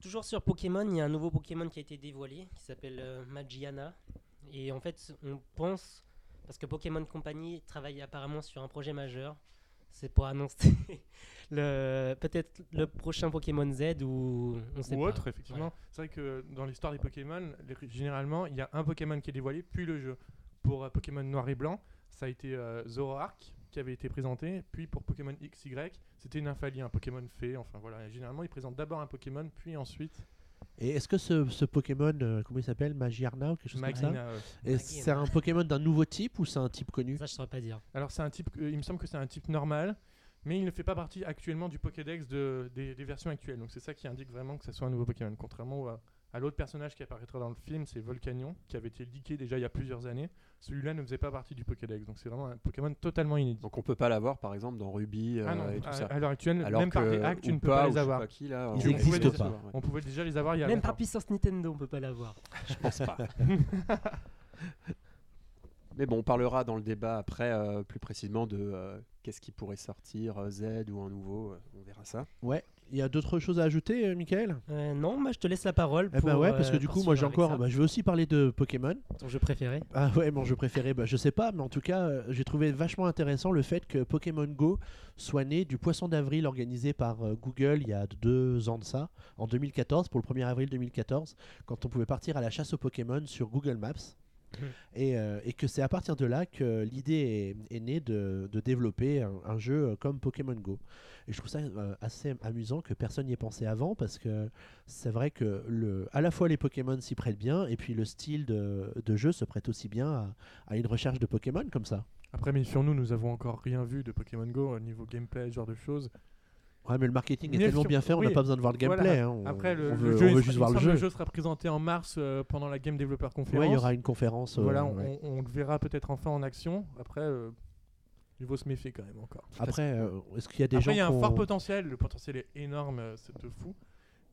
Toujours sur Pokémon, il y a un nouveau Pokémon qui a été dévoilé qui s'appelle euh, Magiana. Et en fait, on pense, parce que Pokémon Company travaille apparemment sur un projet majeur, c'est pour annoncer le peut-être le prochain Pokémon Z ou on sait Ou pas. autre, effectivement. C'est vrai que dans l'histoire des Pokémon, les- généralement, il y a un Pokémon qui est dévoilé, puis le jeu. Pour euh, Pokémon Noir et Blanc, ça a été euh, Zoroark qui avait été présenté, puis pour Pokémon XY, c'était Nymphalie, un Pokémon fée. Enfin voilà, Et généralement, ils présentent d'abord un Pokémon, puis ensuite Et est-ce que ce, ce Pokémon, euh, comment il s'appelle? Magiarna ou quelque chose comme ça? Magina. Et C'est un Pokémon d'un nouveau type ou c'est un type connu? Ça, je saurais pas dire. Alors c'est un type, euh, il me semble que c'est un type normal, mais il ne fait pas partie actuellement du Pokédex de, des, des versions actuelles. Donc c'est ça qui indique vraiment que ce soit un nouveau Pokémon. Contrairement à, à l'autre personnage qui apparaîtra dans le film, c'est Volcanion, qui avait été leaké déjà il y a plusieurs années. Celui-là ne faisait pas partie du Pokédex. Donc c'est vraiment un Pokémon totalement inédit. Donc on peut pas l'avoir par exemple dans Ruby euh, ah non, et tout à, ça. à l'heure actuelle, Alors même par des hacks, tu ne peux pas les avoir. pas qui, là, Ils on existent pouvait les pas. avoir. On pouvait déjà les avoir il y a Même par puissance Nintendo, on peut pas l'avoir. Je pense pas. Mais bon, on parlera dans le débat après euh, plus précisément de euh, qu'est-ce qui pourrait sortir, euh, Z ou un nouveau, euh, on verra ça. Ouais. Il y a d'autres choses à ajouter, euh, Michael? Euh, non, moi je te laisse la parole. Eh ben pour, ouais, parce que euh, du coup, moi j'ai encore. bah, je vais aussi parler de Pokémon. ton jeu préféré. Ah ouais, mon jeu préféré, bah, je sais pas, mais en tout cas, euh, j'ai trouvé vachement intéressant le fait que Pokémon Go soit né du poisson d'avril organisé par euh, Google il y a deux ans de ça, en 2014, pour le 1er avril 2014, quand on pouvait partir à la chasse aux Pokémon sur Google Maps. Mhm. Et, euh, et que c'est à partir de là que l'idée est, née de, développer un, jeu euh, comme Pokémon Go. Et je trouve ça euh, assez amusant que personne n'y ait pensé avant parce que c'est vrai que à la fois les Pokémon s'y prêtent bien et puis le style de, jeu se prête aussi bien à, une recherche de Pokémon comme ça. Après, méfions-nous, nous avons encore rien vu de Pokémon Go au niveau gameplay, ce genre de choses. Ouais, mais le marketing est Mais tellement sur- bien fait, on n'a oui. pas besoin de voir le gameplay. Voilà. hein, on, Après, le, on le veut, jeu, on veut il juste me voir le semble jeu. sera présenté en mars euh, pendant la Game Developer Conference. Ouais, il y aura une conférence. euh, Voilà, ouais. on, on le verra peut-être enfin en action. Après, euh, il faut se méfier quand même encore. Après, euh, est-ce qu'il y a des Après, gens il y a un fort potentiel. Le potentiel est énorme, euh, c'est de fou.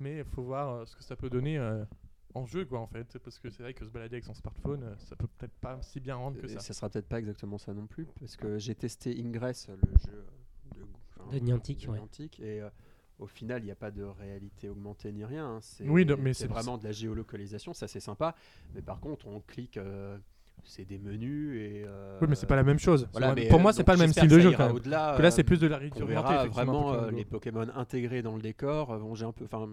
Mais il faut voir euh, ce que ça peut donner euh, en jeu, quoi, en fait. Parce que c'est vrai que se balader avec son smartphone, euh, ça peut peut-être pas si bien rendre que Et ça. ça sera peut-être pas exactement ça non plus, parce que j'ai testé Ingress, le jeu de, enfin, De Niantic, ouais. Niantic, et euh, au final, il n'y a pas de réalité augmentée ni rien. hein. C'est Oui, non, mais c'est c'est- vraiment de la géolocalisation, ça c'est sympa. Mais par contre, on clique, euh, c'est des menus et. euh, Oui, mais c'est pas la même chose. voilà, mais, pour euh, moi, c'est pas le même style de jeu quand même. Au-delà, Que là, c'est plus de la réalité augmentée. vraiment euh, les Pokémon intégrés dans le décor. Euh, Bon, j'ai un peu, enfin,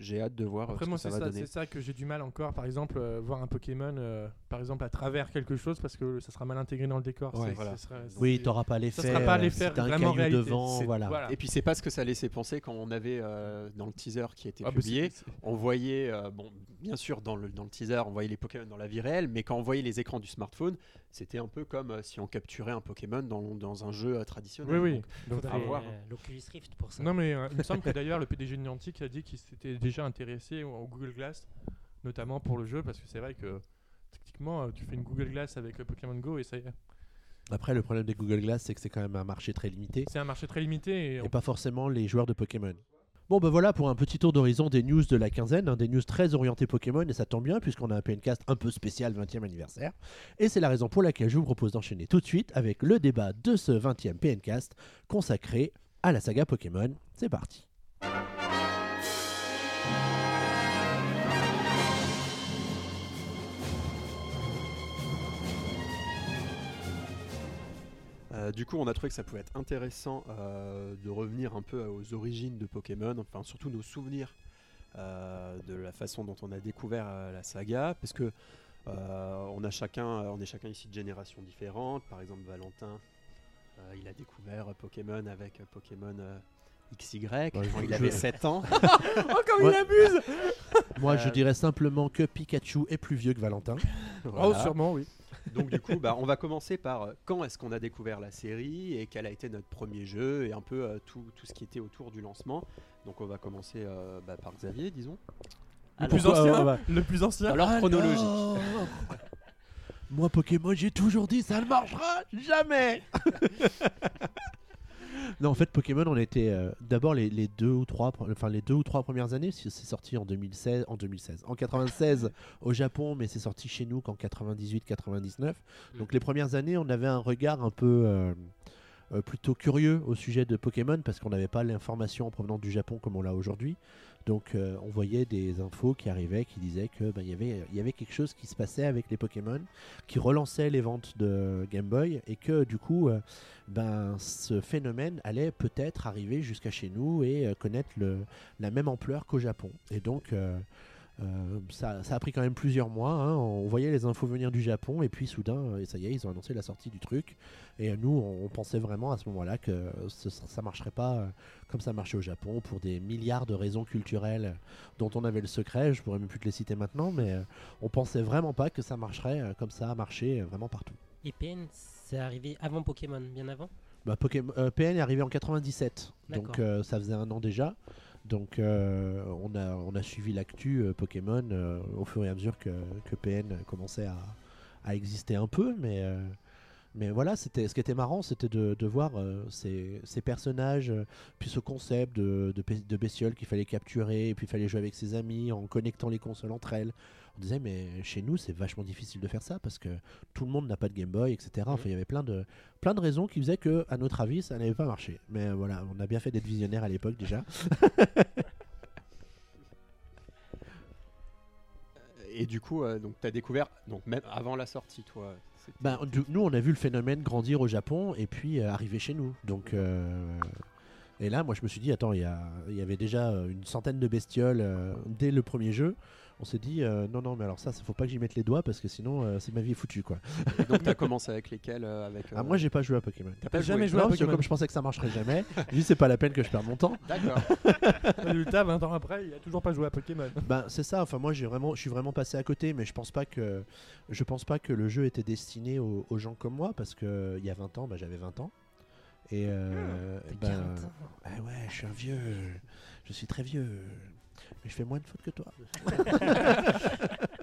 j'ai hâte de voir euh, Après, ce moi, que ça c'est va ça, donner. c'est ça que j'ai du mal encore, par exemple, euh, voir un Pokémon, euh, par exemple, à travers quelque chose, parce que ça sera mal intégré dans le décor. Ouais. C'est- Voilà. Oui, t'auras pas l'effet. sera pas l'effet si un vraiment caillou réalité. devant, C'est- voilà. voilà. Et puis c'est pas ce que ça laissait penser quand on avait euh, dans le teaser qui était Ah, bah, publié. On voyait, euh, bon, bien sûr, dans le, dans le teaser, on voyait les Pokémon dans la vie réelle, mais quand on voyait les écrans du smartphone, c'était un peu comme euh, si on capturait un Pokémon dans, dans un jeu euh, traditionnel. Oui, oui. Donc, Donc, faudra Faudrait, voir. euh, L'Oculus Rift pour ça. Non, mais euh, il me semble que d'ailleurs, le PDG de Niantic a dit qu'il s'était déjà intéressé au, au Google Glass, notamment pour le jeu, parce que c'est vrai que techniquement, euh, tu fais une Google Glass avec euh, Pokémon Go et ça y est. Après, le problème des Google Glass, c'est que c'est quand même un marché très limité C'est un marché très limité et on et pas forcément les joueurs de Pokémon. Bon, ben voilà pour un petit tour d'horizon des news de la quinzaine, hein, des news très orientées Pokémon, et ça tombe bien puisqu'on a un PNcast un peu spécial 20e anniversaire. Et c'est la raison pour laquelle je vous propose d'enchaîner tout de suite avec le débat de ce 20e PNcast consacré à la saga Pokémon. C'est parti. Euh, du coup, on a trouvé que ça pouvait être intéressant euh, de revenir un peu aux origines de Pokémon, enfin surtout nos souvenirs euh, de la façon dont on a découvert euh, la saga, parce que euh, on a chacun, on est chacun ici de générations différentes. Par exemple, Valentin, euh, il a découvert Pokémon avec Pokémon euh, XY Ouais, quand il je- avait 7 ans. Oh, comme Ouais. il abuse Moi, je dirais simplement que Pikachu est plus vieux que Valentin. Oh, sûrement, oui. Donc du coup, bah, on va commencer par euh, quand est-ce qu'on a découvert la série et quel a été notre premier jeu et un peu euh, tout, tout ce qui était autour du lancement. Donc on va commencer euh, bah, par Xavier, disons. Le Alors, plus ancien, bah. le plus ancien. Alors chronologique. Moi, Pokémon, j'ai toujours dit ça ne marchera jamais Non, en fait, Pokémon, on était euh, d'abord les, les deux ou trois, enfin les deux ou trois premières années. C'est c'est sorti en 2016, en 2016, en 96 au Japon, mais c'est sorti chez nous qu'en 98-99. Donc les premières années, on avait un regard un peu euh, euh, plutôt curieux au sujet de Pokémon parce qu'on n'avait pas l'information en provenant du Japon comme on l'a aujourd'hui. Donc euh, on voyait des infos qui arrivaient qui disaient que ben, y avait y avait quelque chose qui se passait avec les Pokémon, qui relançait les ventes de Game Boy et que du coup euh, ben ce phénomène allait peut-être arriver jusqu'à chez nous et euh, connaître la même ampleur qu'au Japon. Et donc euh, ça, ça a pris quand même plusieurs mois. hein. On voyait les infos venir du Japon et puis soudain, euh, et ça y est, ils ont annoncé la sortie du truc. Et euh, nous, on, on pensait vraiment à ce moment-là que ce- ça marcherait pas comme ça marchait au Japon pour des milliards de raisons culturelles dont on avait le secret. Je pourrais même plus te les citer maintenant, mais on pensait vraiment pas que ça marcherait comme ça a marché vraiment partout. Et PN, c'est arrivé avant Pokémon, bien avant? Bah, Pokémon, euh, PN est arrivé en 97, donc euh, ça faisait un an déjà. Donc euh, on, a, on a suivi l'actu euh, Pokémon euh, au fur et à mesure que, PN commençait à, à exister un peu, mais, mais voilà, c'était ce qui était marrant, c'était de, de voir euh, ces, ces personnages, euh, puis ce concept de, de, bestioles qu'il fallait capturer, et puis il fallait jouer avec ses amis en connectant les consoles entre elles. On disait mais chez nous c'est vachement difficile de faire ça parce que tout le monde n'a pas de Game Boy, etc. Enfin il y avait plein de, plein de raisons qui faisaient que, à notre avis, ça n'avait pas marché. Mais voilà, on a bien fait d'être visionnaire à l'époque déjà. Et du coup, euh, donc tu as découvert, donc même avant la sortie, toi. Ben, du- nous, on a vu le phénomène grandir au Japon et puis euh, arriver chez nous. Donc, euh, et là, moi, je me suis dit, attends, il y, avait déjà euh, une centaine de bestioles euh, dès le premier jeu. On s'est dit, euh, non, non, mais alors ça, il faut pas que j'y mette les doigts parce que sinon, euh, c'est ma vie est foutue, quoi. Et donc tu as commencé avec lesquels euh, avec, Ah, moi, j'ai pas joué à Pokémon. t'as pas jamais joué joué à Non, parce que Pokémon. comme je pensais que ça marcherait jamais, j'ai dit, c'est pas la peine que je perde mon temps. D'accord. Résultat, 20 ans après, il a toujours pas joué à Pokémon. Ben c'est ça. Enfin moi j'ai vraiment, je suis vraiment passé à côté, mais je pense pas que, je pense pas que le jeu était destiné aux, aux gens comme moi parce que il y a 20 ans, ben, j'avais 20 ans Et euh, T'as ben, 40 ans. ah ouais, je suis un vieux. Je suis très vieux. Je fais moins de fautes que toi.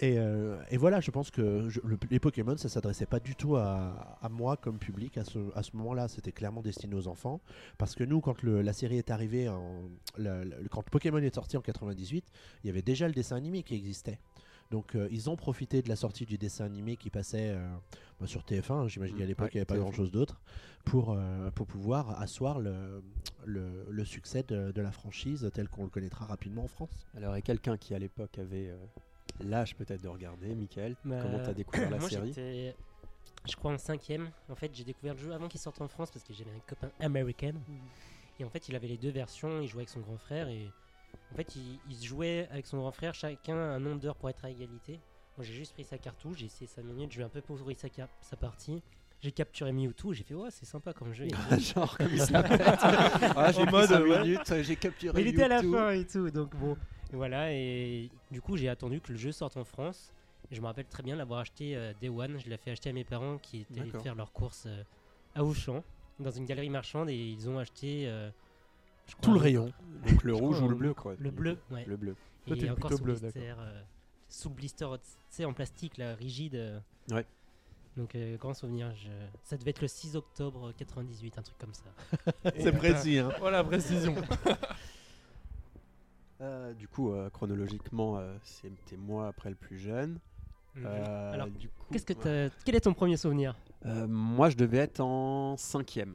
et, euh, et voilà, je pense que les Pokémon, ça s'adressait pas du tout à, à moi comme public à ce, à ce moment-là. C'était clairement destiné aux enfants. Parce que nous, quand la série est arrivée, quand Pokémon est sorti en 98, il y avait déjà le dessin animé qui existait. Donc euh, ils ont profité de la sortie du dessin animé qui passait euh, bah, sur TF1, hein, j'imagine qu'à Mm, l'époque ouais, il n'y avait pas TF1. grand-chose d'autre, pour, euh, pour pouvoir asseoir le, le, le succès de, de la franchise tel qu'on le connaîtra rapidement en France. Alors, et quelqu'un qui à l'époque avait euh, l'âge peut-être de regarder, Michael, Bah, comment t'as découvert la Moi, série je crois, en cinquième. En fait, j'ai découvert le jeu avant qu'il sorte en France parce que j'avais un copain américain. Et en fait, il avait les deux versions. Il jouait avec son grand frère. Et en fait, il, il se jouait avec son grand frère, chacun un nombre d'heures pour être à égalité. Moi, j'ai juste pris sa cartouche. J'ai essayé 5 minutes. Je lui ai un peu pourri sa, sa partie. J'ai capturé Mewtwo. J'ai fait, ouais, c'est sympa comme jeu. Genre, comme il s'appelle. ah, j'ai mode, cinq ouais. minutes, j'ai capturé Mais il était à la fin et tout, donc bon. Et voilà, et du coup, j'ai attendu que le jeu sorte en France. Et je me rappelle très bien l'avoir acheté euh, Day One. Je l'ai fait acheter à mes parents qui étaient allés faire leurs courses euh, à Auchan, dans une galerie marchande, et ils ont acheté. euh, Tout le rayon. Donc le rouge ou le bleu, quoi. Le bleu, ouais. Le bleu. Toi, et encore plutôt sous bleu, blister, euh, sous blister, tu sais, en plastique, là, rigide. euh. Ouais. Donc, euh, grand souvenir. je- Ça devait être le 6 octobre 98, un truc comme ça. C'est précis. Hein. Voilà, précision. Euh, du coup, euh, chronologiquement, euh, c'était moi après le plus jeune. Euh, Alors, du coup, Qu'est-ce que t'as- Quel est ton premier souvenir? Euh, Moi, je devais être en cinquième.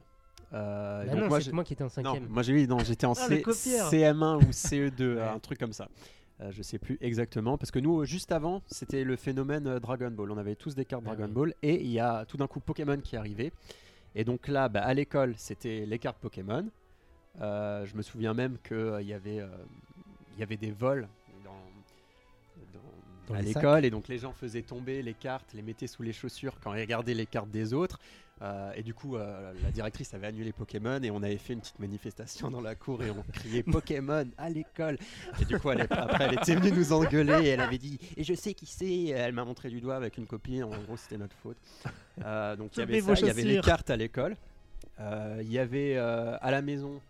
Euh, Bah donc non, moi, c'est moi qui étais en non, cinquième. moi j'ai eu, non, j'étais en Ah, le C- copieur. CM1 ou CE2, Ouais. un truc comme ça. Euh, je sais plus exactement parce que nous, euh, juste avant, c'était le phénomène euh, Dragon Ball. On avait tous des cartes Ah Dragon oui. Ball et il y a tout d'un coup Pokémon qui est arrivé. Et donc là, bah, à l'école, c'était les cartes Pokémon. Euh, je me souviens même qu'il y avait, euh, il y avait des vols à l'école et donc les gens faisaient tomber les cartes, les mettaient sous les chaussures quand ils regardaient les cartes des autres. Euh, et du coup, euh, la directrice avait annulé Pokémon et on avait fait une petite manifestation dans la cour et on criait Pokémon à l'école. Et du coup, elle après, elle était venue nous engueuler et elle avait dit Et je sais qui c'est. Elle m'a montré du doigt avec une copine. En gros, c'était notre faute. Euh, donc, il y avait ça, vos il y avait les cartes à l'école. Euh, Il y avait euh, à la maison,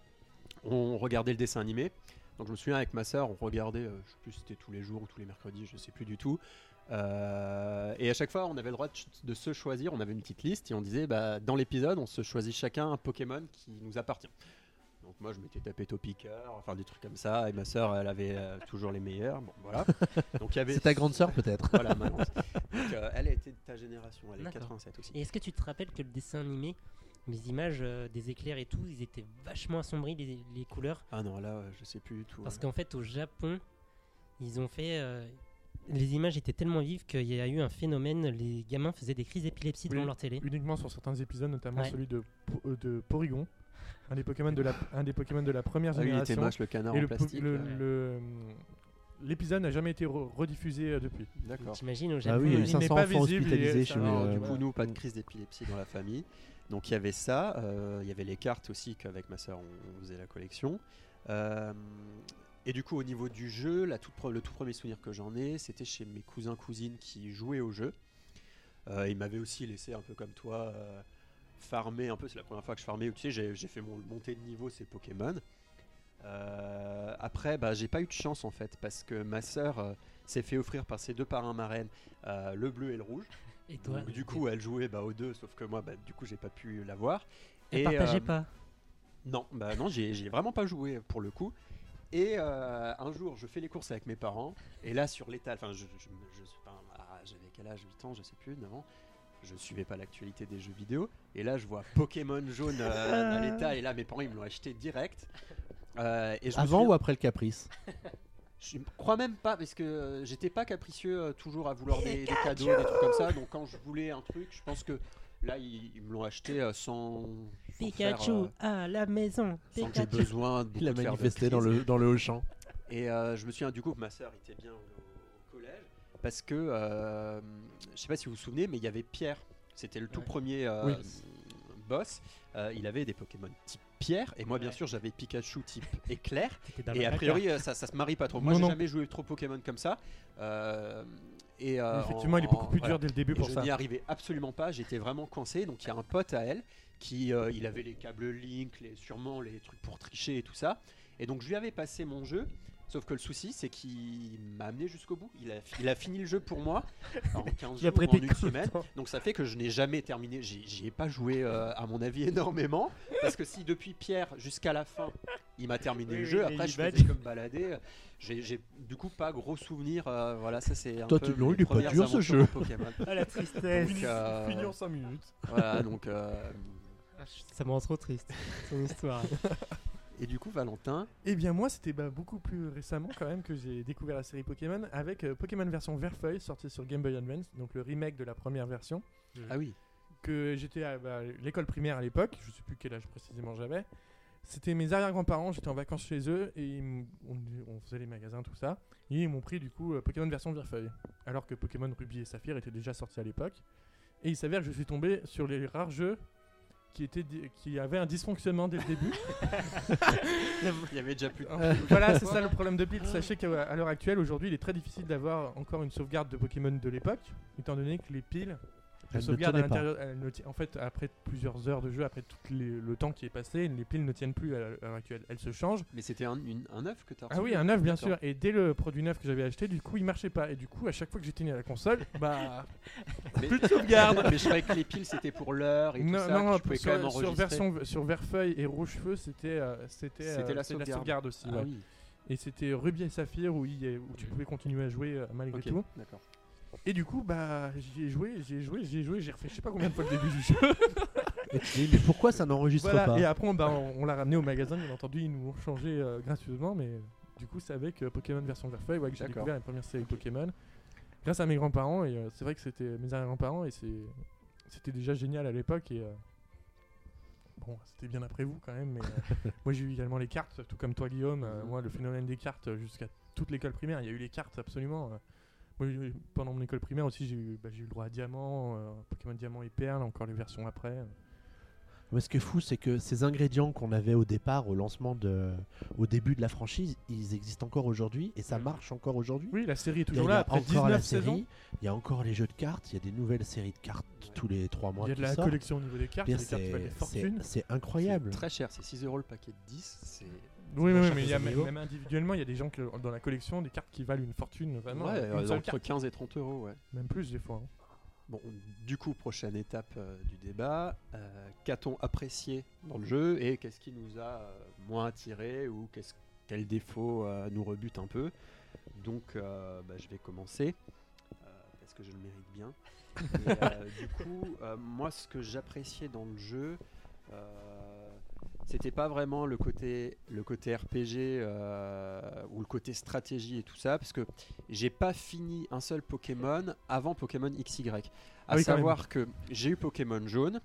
on regardait le dessin animé. Donc, je me souviens avec ma soeur, on regardait, euh, je sais plus si c'était tous les jours ou tous les mercredis, je sais plus du tout. Euh, et à chaque fois, on avait le droit de, se choisir. On avait une petite liste et on disait, bah, dans l'épisode, on se choisit chacun un Pokémon qui nous appartient. Donc moi, je m'étais tapé Topiqueur, enfin des trucs comme ça. Et ma soeur, elle avait euh, toujours les meilleurs. Bon, voilà. Donc il y avait. C'est ta grande sœur peut-être. Voilà. Donc, euh, elle était de ta génération. Elle est D'accord. 87 aussi. Et est-ce que tu te rappelles que le dessin animé, les images euh, des éclairs et tout, ils étaient vachement assombris, les, les couleurs? Ah non, là, je sais plus du tout. Parce qu'en fait, au Japon, ils ont fait. euh, les images étaient tellement vives qu'il y a eu un phénomène. Les gamins faisaient des crises d'épilepsie devant Oui. leur télé. Uniquement sur certains épisodes, notamment Ouais. celui de, euh, de Porygon, un des Pokémon de la, un des Pokémon de la première Ah oui, il était génération. moche le canard et en le plastique. le- là. ouais. le- l'épisode n'a jamais été re- rediffusé euh, depuis. D'accord. T'imagines au Ah Japon oui, il y a eu il ils- n'est 500 pas enfants visible, hospitalisés chez euh, du coup, nous, pas de crise d'épilepsie dans la famille. Donc, il y avait ça. euh, Il y avait les cartes aussi qu'avec ma soeur, on, on faisait la collection. Euh, et du coup, au niveau du jeu, la toute pre- le tout premier souvenir que j'en ai, c'était chez mes cousins cousines qui jouaient au jeu. Euh, ils m'avaient aussi laissé un peu comme toi euh, farmer un peu. C'est la première fois que je farmais. Tu sais, j'ai fait mon montée de niveau, c'est Pokémon. Euh, après, bah, j'ai pas eu de chance en fait parce que ma sœur euh, s'est fait offrir par ses deux parrains marraines euh, le bleu et le rouge. Et toi Donc, du coup, elle jouait bah, aux deux, sauf que moi, bah, du coup, j'ai pas pu l'avoir. Et Et, partagez euh, pas. Non, bah non, j'ai vraiment pas joué pour le coup. Et euh, un jour, je fais les courses avec mes parents, et là, sur l'étal, enfin, je, je, je, ah, j'avais quel âge? 8 ans, je sais plus, 9 ans. Je suivais pas l'actualité des jeux vidéo, et là, je vois Pokémon jaune euh, à l'étal, et là, mes parents, ils me l'ont acheté direct. Euh, et je me Avant souviens- ou après le caprice? Je crois même pas parce que euh, j'étais pas capricieux euh, toujours à vouloir des, des cadeaux, des trucs comme ça. Donc quand je voulais un truc, je pense que là ils, ils me l'ont acheté euh, sans, sans Pikachu faire, euh, à la maison. sans que j'ai besoin de Il a manifesté dans le, dans le Auchan. Et euh, je me souviens du coup que ma soeur était bien au, au collège parce que euh, je sais pas si vous vous souvenez, mais il y avait Pierre. C'était le tout premier euh, Oui. boss. Euh, il avait des Pokémon type Pierre et moi bien sûr j'avais Pikachu type éclair. Et a priori, euh, ça, ça se marie pas trop. Moi, j'ai jamais joué trop Pokémon comme ça. Et, euh, Effectivement, il est beaucoup plus dur dès le début Et pour je ça. n'y arrivais absolument pas, j'étais vraiment coincé. Donc il y a un pote à elle qui euh, il avait les câbles Link, les, sûrement les trucs pour tricher et tout ça. Et donc je lui avais passé mon jeu. Sauf que le souci, c'est qu'il m'a amené jusqu'au bout. Il a, il a fini le jeu pour moi en 15 Il a jours ou en une semaine. Donc ça fait que je n'ai jamais terminé. J'y j'y ai pas joué, euh, à mon avis, énormément. Parce que si depuis Pierre jusqu'à la fin, il m'a terminé Oui, le jeu, après je faisais comme balader. J'ai j'ai du coup pas gros souvenir. euh, voilà, ça c'est un Toi, peu tu- il est pas dur, ce jeu. Ah la tristesse. Donc, euh, Fini en 5 minutes. voilà, donc euh, Ça me rend trop triste, son histoire. Et du coup Valentin, Eh bien moi c'était bah, beaucoup plus récemment quand même que j'ai découvert la série Pokémon avec euh, Pokémon version Verfeuille sorti sur Game Boy Advance, donc le remake de la première version. ah oui, que j'étais à bah, l'école primaire à l'époque, je sais plus quel âge précisément j'avais. C'était mes arrière-grands-parents, j'étais en vacances chez eux et on, on faisait les magasins, tout ça. Et ils m'ont pris du coup euh, Pokémon version Verfeuille. Alors que Pokémon Ruby et Saphir étaient déjà sortis à l'époque. Et il s'avère que je suis tombé sur les rares jeux qui, avaient un dysfonctionnement dès le début. il y avait déjà plus. de- Alors, voilà, c'est ça le problème de Build. Sachez qu'à l'heure actuelle, aujourd'hui, il est très difficile d'avoir encore une sauvegarde de Pokémon de l'époque, étant donné que les piles Elle ne sauvegarde à l'intérieur, en fait, après plusieurs heures de jeu, après tout les- le temps qui est passé, les piles ne tiennent plus à l'heure actuelle. Elles se changent. Mais c'était un, une- un œuf que tu as Ah oui, un neuf, bien sûr. Et dès le produit neuf que j'avais acheté, du coup, il marchait pas. Et du coup, à chaque fois que j'éteignais la console, bah. Mais, Plus de sauvegarde. mais je croyais que les piles c'était pour l'heure et non, tout ça. non, pouvais sur, quand même sur version, sur Verfeuille et Rouge-Feu, c'était euh, c'était euh, C'était la sauvegarde. aussi. Ah ouais. oui, Et c'était Ruby et Saphir où, il où tu pouvais continuer à jouer euh, malgré tout. d'accord. Et du coup, bah, j'y ai joué, j'y ai joué, j'y ai joué, j'ai refait je sais pas combien de fois le début du jeu. Et mais pourquoi ça n'enregistre Voilà, pas et après, on, bah, on, on l'a ramené au magasin, bien entendu, ils nous l'ont changé euh, gracieusement, mais du coup, c'est avec euh, Pokémon version Verfeuille ouais, que j'ai D'accord. découvert la première série Pokémon. Grâce à mes grands-parents, et euh, c'est vrai que c'était mes arrière-grands-parents, et c'est- c'était déjà génial à l'époque, et euh, bon, c'était bien après vous quand même, mais euh, moi j'ai eu également les cartes, tout comme toi Guillaume, euh, Mhm. moi le phénomène des cartes euh, jusqu'à toute l'école primaire, il y a eu les cartes absolument. euh. Moi, pendant mon école primaire aussi, j'ai eu, bah, j'ai eu le droit à Diamant, euh, Pokémon Diamant et Perle, encore les versions après. Mais ce qui est fou, c'est que ces ingrédients qu'on avait au départ, au lancement, de, au début de la franchise, ils existent encore aujourd'hui et ça marche encore aujourd'hui. Oui, la série est Il y a, toujours il y là a après encore la 19 saisons. série, il y a encore les jeux de cartes, il y a des nouvelles séries de cartes tous les trois mois Il y a de la sortent. collection au niveau des cartes, C'est c'est- fortunes. c'est incroyable. C'est Très cher, c'est 6 euros le paquet de 10. C'est Oui, mais que il y a les même, individuellement, il y a des gens qui, dans la collection des cartes qui valent une fortune, vraiment. ouais, une euh, entre carte, 15 et 30 euros, ouais. même plus des fois. hein. Bon, du coup, prochaine étape euh, du débat. euh, Qu'a-t-on apprécié dans le jeu et qu'est-ce qui nous a euh, moins attiré ou qu'est-ce- quel défaut euh, nous rebute un peu? Donc, euh, bah, je vais commencer euh, parce que je le mérite bien. Et, euh, du coup, euh, moi, ce que j'appréciais dans le jeu, euh, c'était pas vraiment le côté, le côté RPG euh, ou le côté stratégie et tout ça, parce que j'ai pas fini un seul Pokémon avant Pokémon XY. À Ah oui, savoir que j'ai eu Pokémon jaune,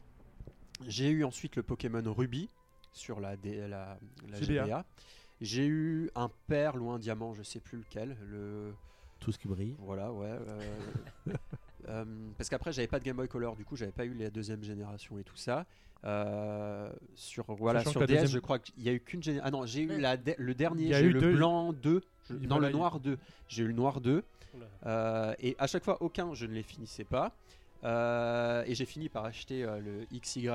j'ai eu ensuite le Pokémon Ruby sur la, D- la, la GBA. GBA. J'ai eu un perle ou un diamant, je sais plus lequel. Le Tout ce qui brille. voilà, ouais. euh, euh, parce qu'après, j'avais pas de Game Boy Color, du coup, j'avais pas eu la deuxième génération et tout ça. Euh, sur voilà, Sachant sur DS, deuxième- je crois qu'il y a eu qu'une génération. Ah non, j'ai eu la de- le dernier, j'ai eu eu le deux- blanc 2. je- non, le noir 2. J'ai eu le noir 2. Euh, et à chaque fois, aucun, je ne les finissais pas. Euh, et j'ai fini par acheter euh, le XY.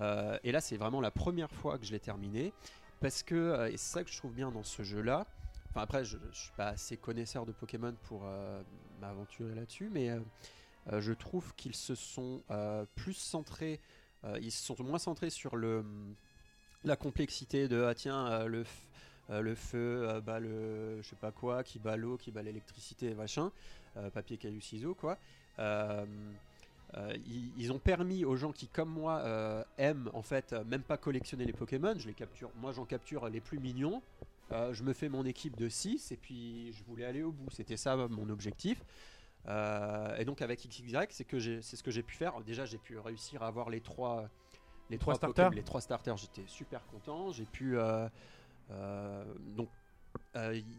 Euh, et là, c'est vraiment la première fois que je l'ai terminé. Parce que, euh, et c'est ça que je trouve bien dans ce jeu-là. Enfin, après, je ne suis pas assez connaisseur de Pokémon pour euh, m'aventurer là-dessus. Mais euh, euh, je trouve qu'ils se sont euh, plus centrés. Euh, ils sont moins centrés sur le, la complexité de ah tiens, euh, le, euh, le feu euh, bat le je sais pas quoi, qui bat l'eau, qui bat l'électricité, machin, euh, papier, caillou, ciseaux, quoi. Ils, ils ont permis aux gens qui, comme moi, aiment en fait même pas collectionner les Pokémon. Je les capture, moi j'en capture les plus mignons. Je me fais mon équipe de 6 et puis je voulais aller au bout. C'était ça mon objectif. Euh, et donc avec XY, c'est que j'ai- c'est ce que j'ai pu faire. Déjà, j'ai pu réussir à avoir les trois, les Trois trois, starters. Pokémon- les trois starters. J'étais super content. J'ai pu euh, euh, donc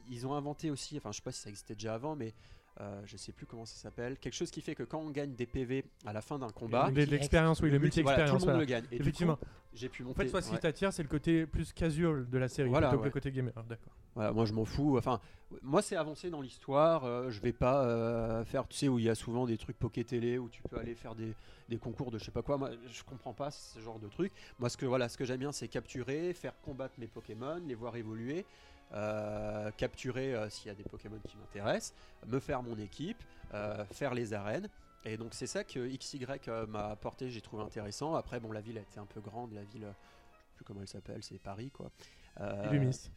ils ont inventé aussi, enfin je sais pas si ça existait déjà avant, mais euh, je sais plus comment ça s'appelle, quelque chose qui fait que quand on gagne des PV à la fin d'un combat, L'expérience, oui, le multi- voilà, tout le multi-expérience. monde voilà. le gagne. Et Effectivement. j'ai pu En monter. fait, soit ce qui ouais. t'attire, c'est le côté plus casual de la série Voilà, plutôt que ouais. le côté gamer. Ah, D'accord. Voilà, moi je m'en fous. Enfin, moi c'est avancé dans l'histoire. euh, je vais pas euh, faire, tu sais, où il y a souvent des trucs Poké Télé où tu peux aller faire des, des concours de je sais pas quoi. Moi, je comprends pas ce genre de truc. Moi, ce que voilà, ce que j'aime bien, c'est capturer, faire combattre mes Pokémon, les voir évoluer, euh, capturer euh, s'il y a des Pokémon qui m'intéressent, me faire mon équipe, euh, faire les arènes. Et donc c'est ça que XY m'a apporté, j'ai trouvé intéressant. Après, bon, la ville a été un peu grande, la ville, je sais plus comment elle s'appelle, c'est Paris quoi. Illumis.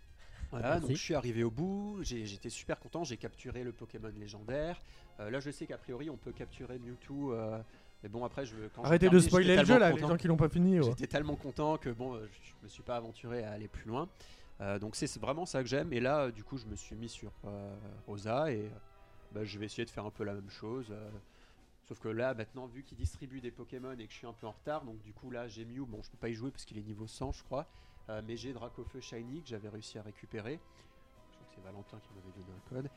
voilà, Merci. donc je suis arrivé au bout, j'étais super content, j'ai capturé le Pokémon légendaire. Là, je sais qu'a priori, on peut capturer Mewtwo. mais bon, après, je, quand Arrêtez de spoiler le jeu là, les gens qui l'ont pas fini. oh. J'étais tellement content que bon, je, je me suis pas aventuré à aller plus loin. Euh, donc c'est vraiment ça que j'aime. Et là, du coup, je me suis mis sur euh, Rosa et euh, bah, je vais essayer de faire un peu la même chose. euh, sauf que là, maintenant, vu qu'il distribue des Pokémon et que je suis un peu en retard, donc du coup là, j'ai Mew. Bon, je peux pas y jouer parce qu'il est niveau 100, je crois. Mais j'ai Dracofeu Shiny que j'avais réussi à récupérer. Je crois que c'est Valentin qui m'avait donné un code.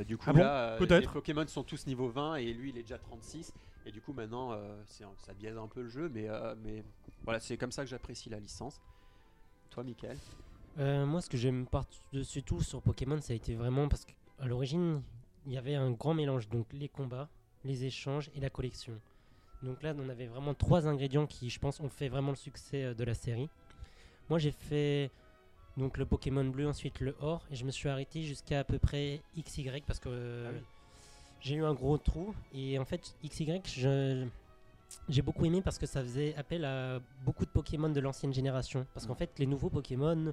Et du coup Ah bon? là, les Pokémon sont tous niveau 20 et lui, il est déjà 36. Et du coup, maintenant, ça biaise un peu le jeu, mais, mais voilà, c'est comme ça que j'apprécie la licence. Toi, Michael? Euh, moi, ce que j'aime par-dessus tout sur Pokémon, ça a été vraiment parce qu'à l'origine, il y avait un grand mélange. Donc, les combats, les échanges et la collection. Donc là, on avait vraiment trois ingrédients qui, je pense, ont fait vraiment le succès euh, de la série. Moi, j'ai fait donc le Pokémon bleu, ensuite le or, et je me suis arrêté jusqu'à à peu près XY parce que euh, Ah oui. j'ai eu un gros trou. Et en fait, XY, je- j'ai beaucoup aimé parce que ça faisait appel à beaucoup de Pokémon de l'ancienne génération. Parce qu'en Mm. fait, les nouveaux Pokémon,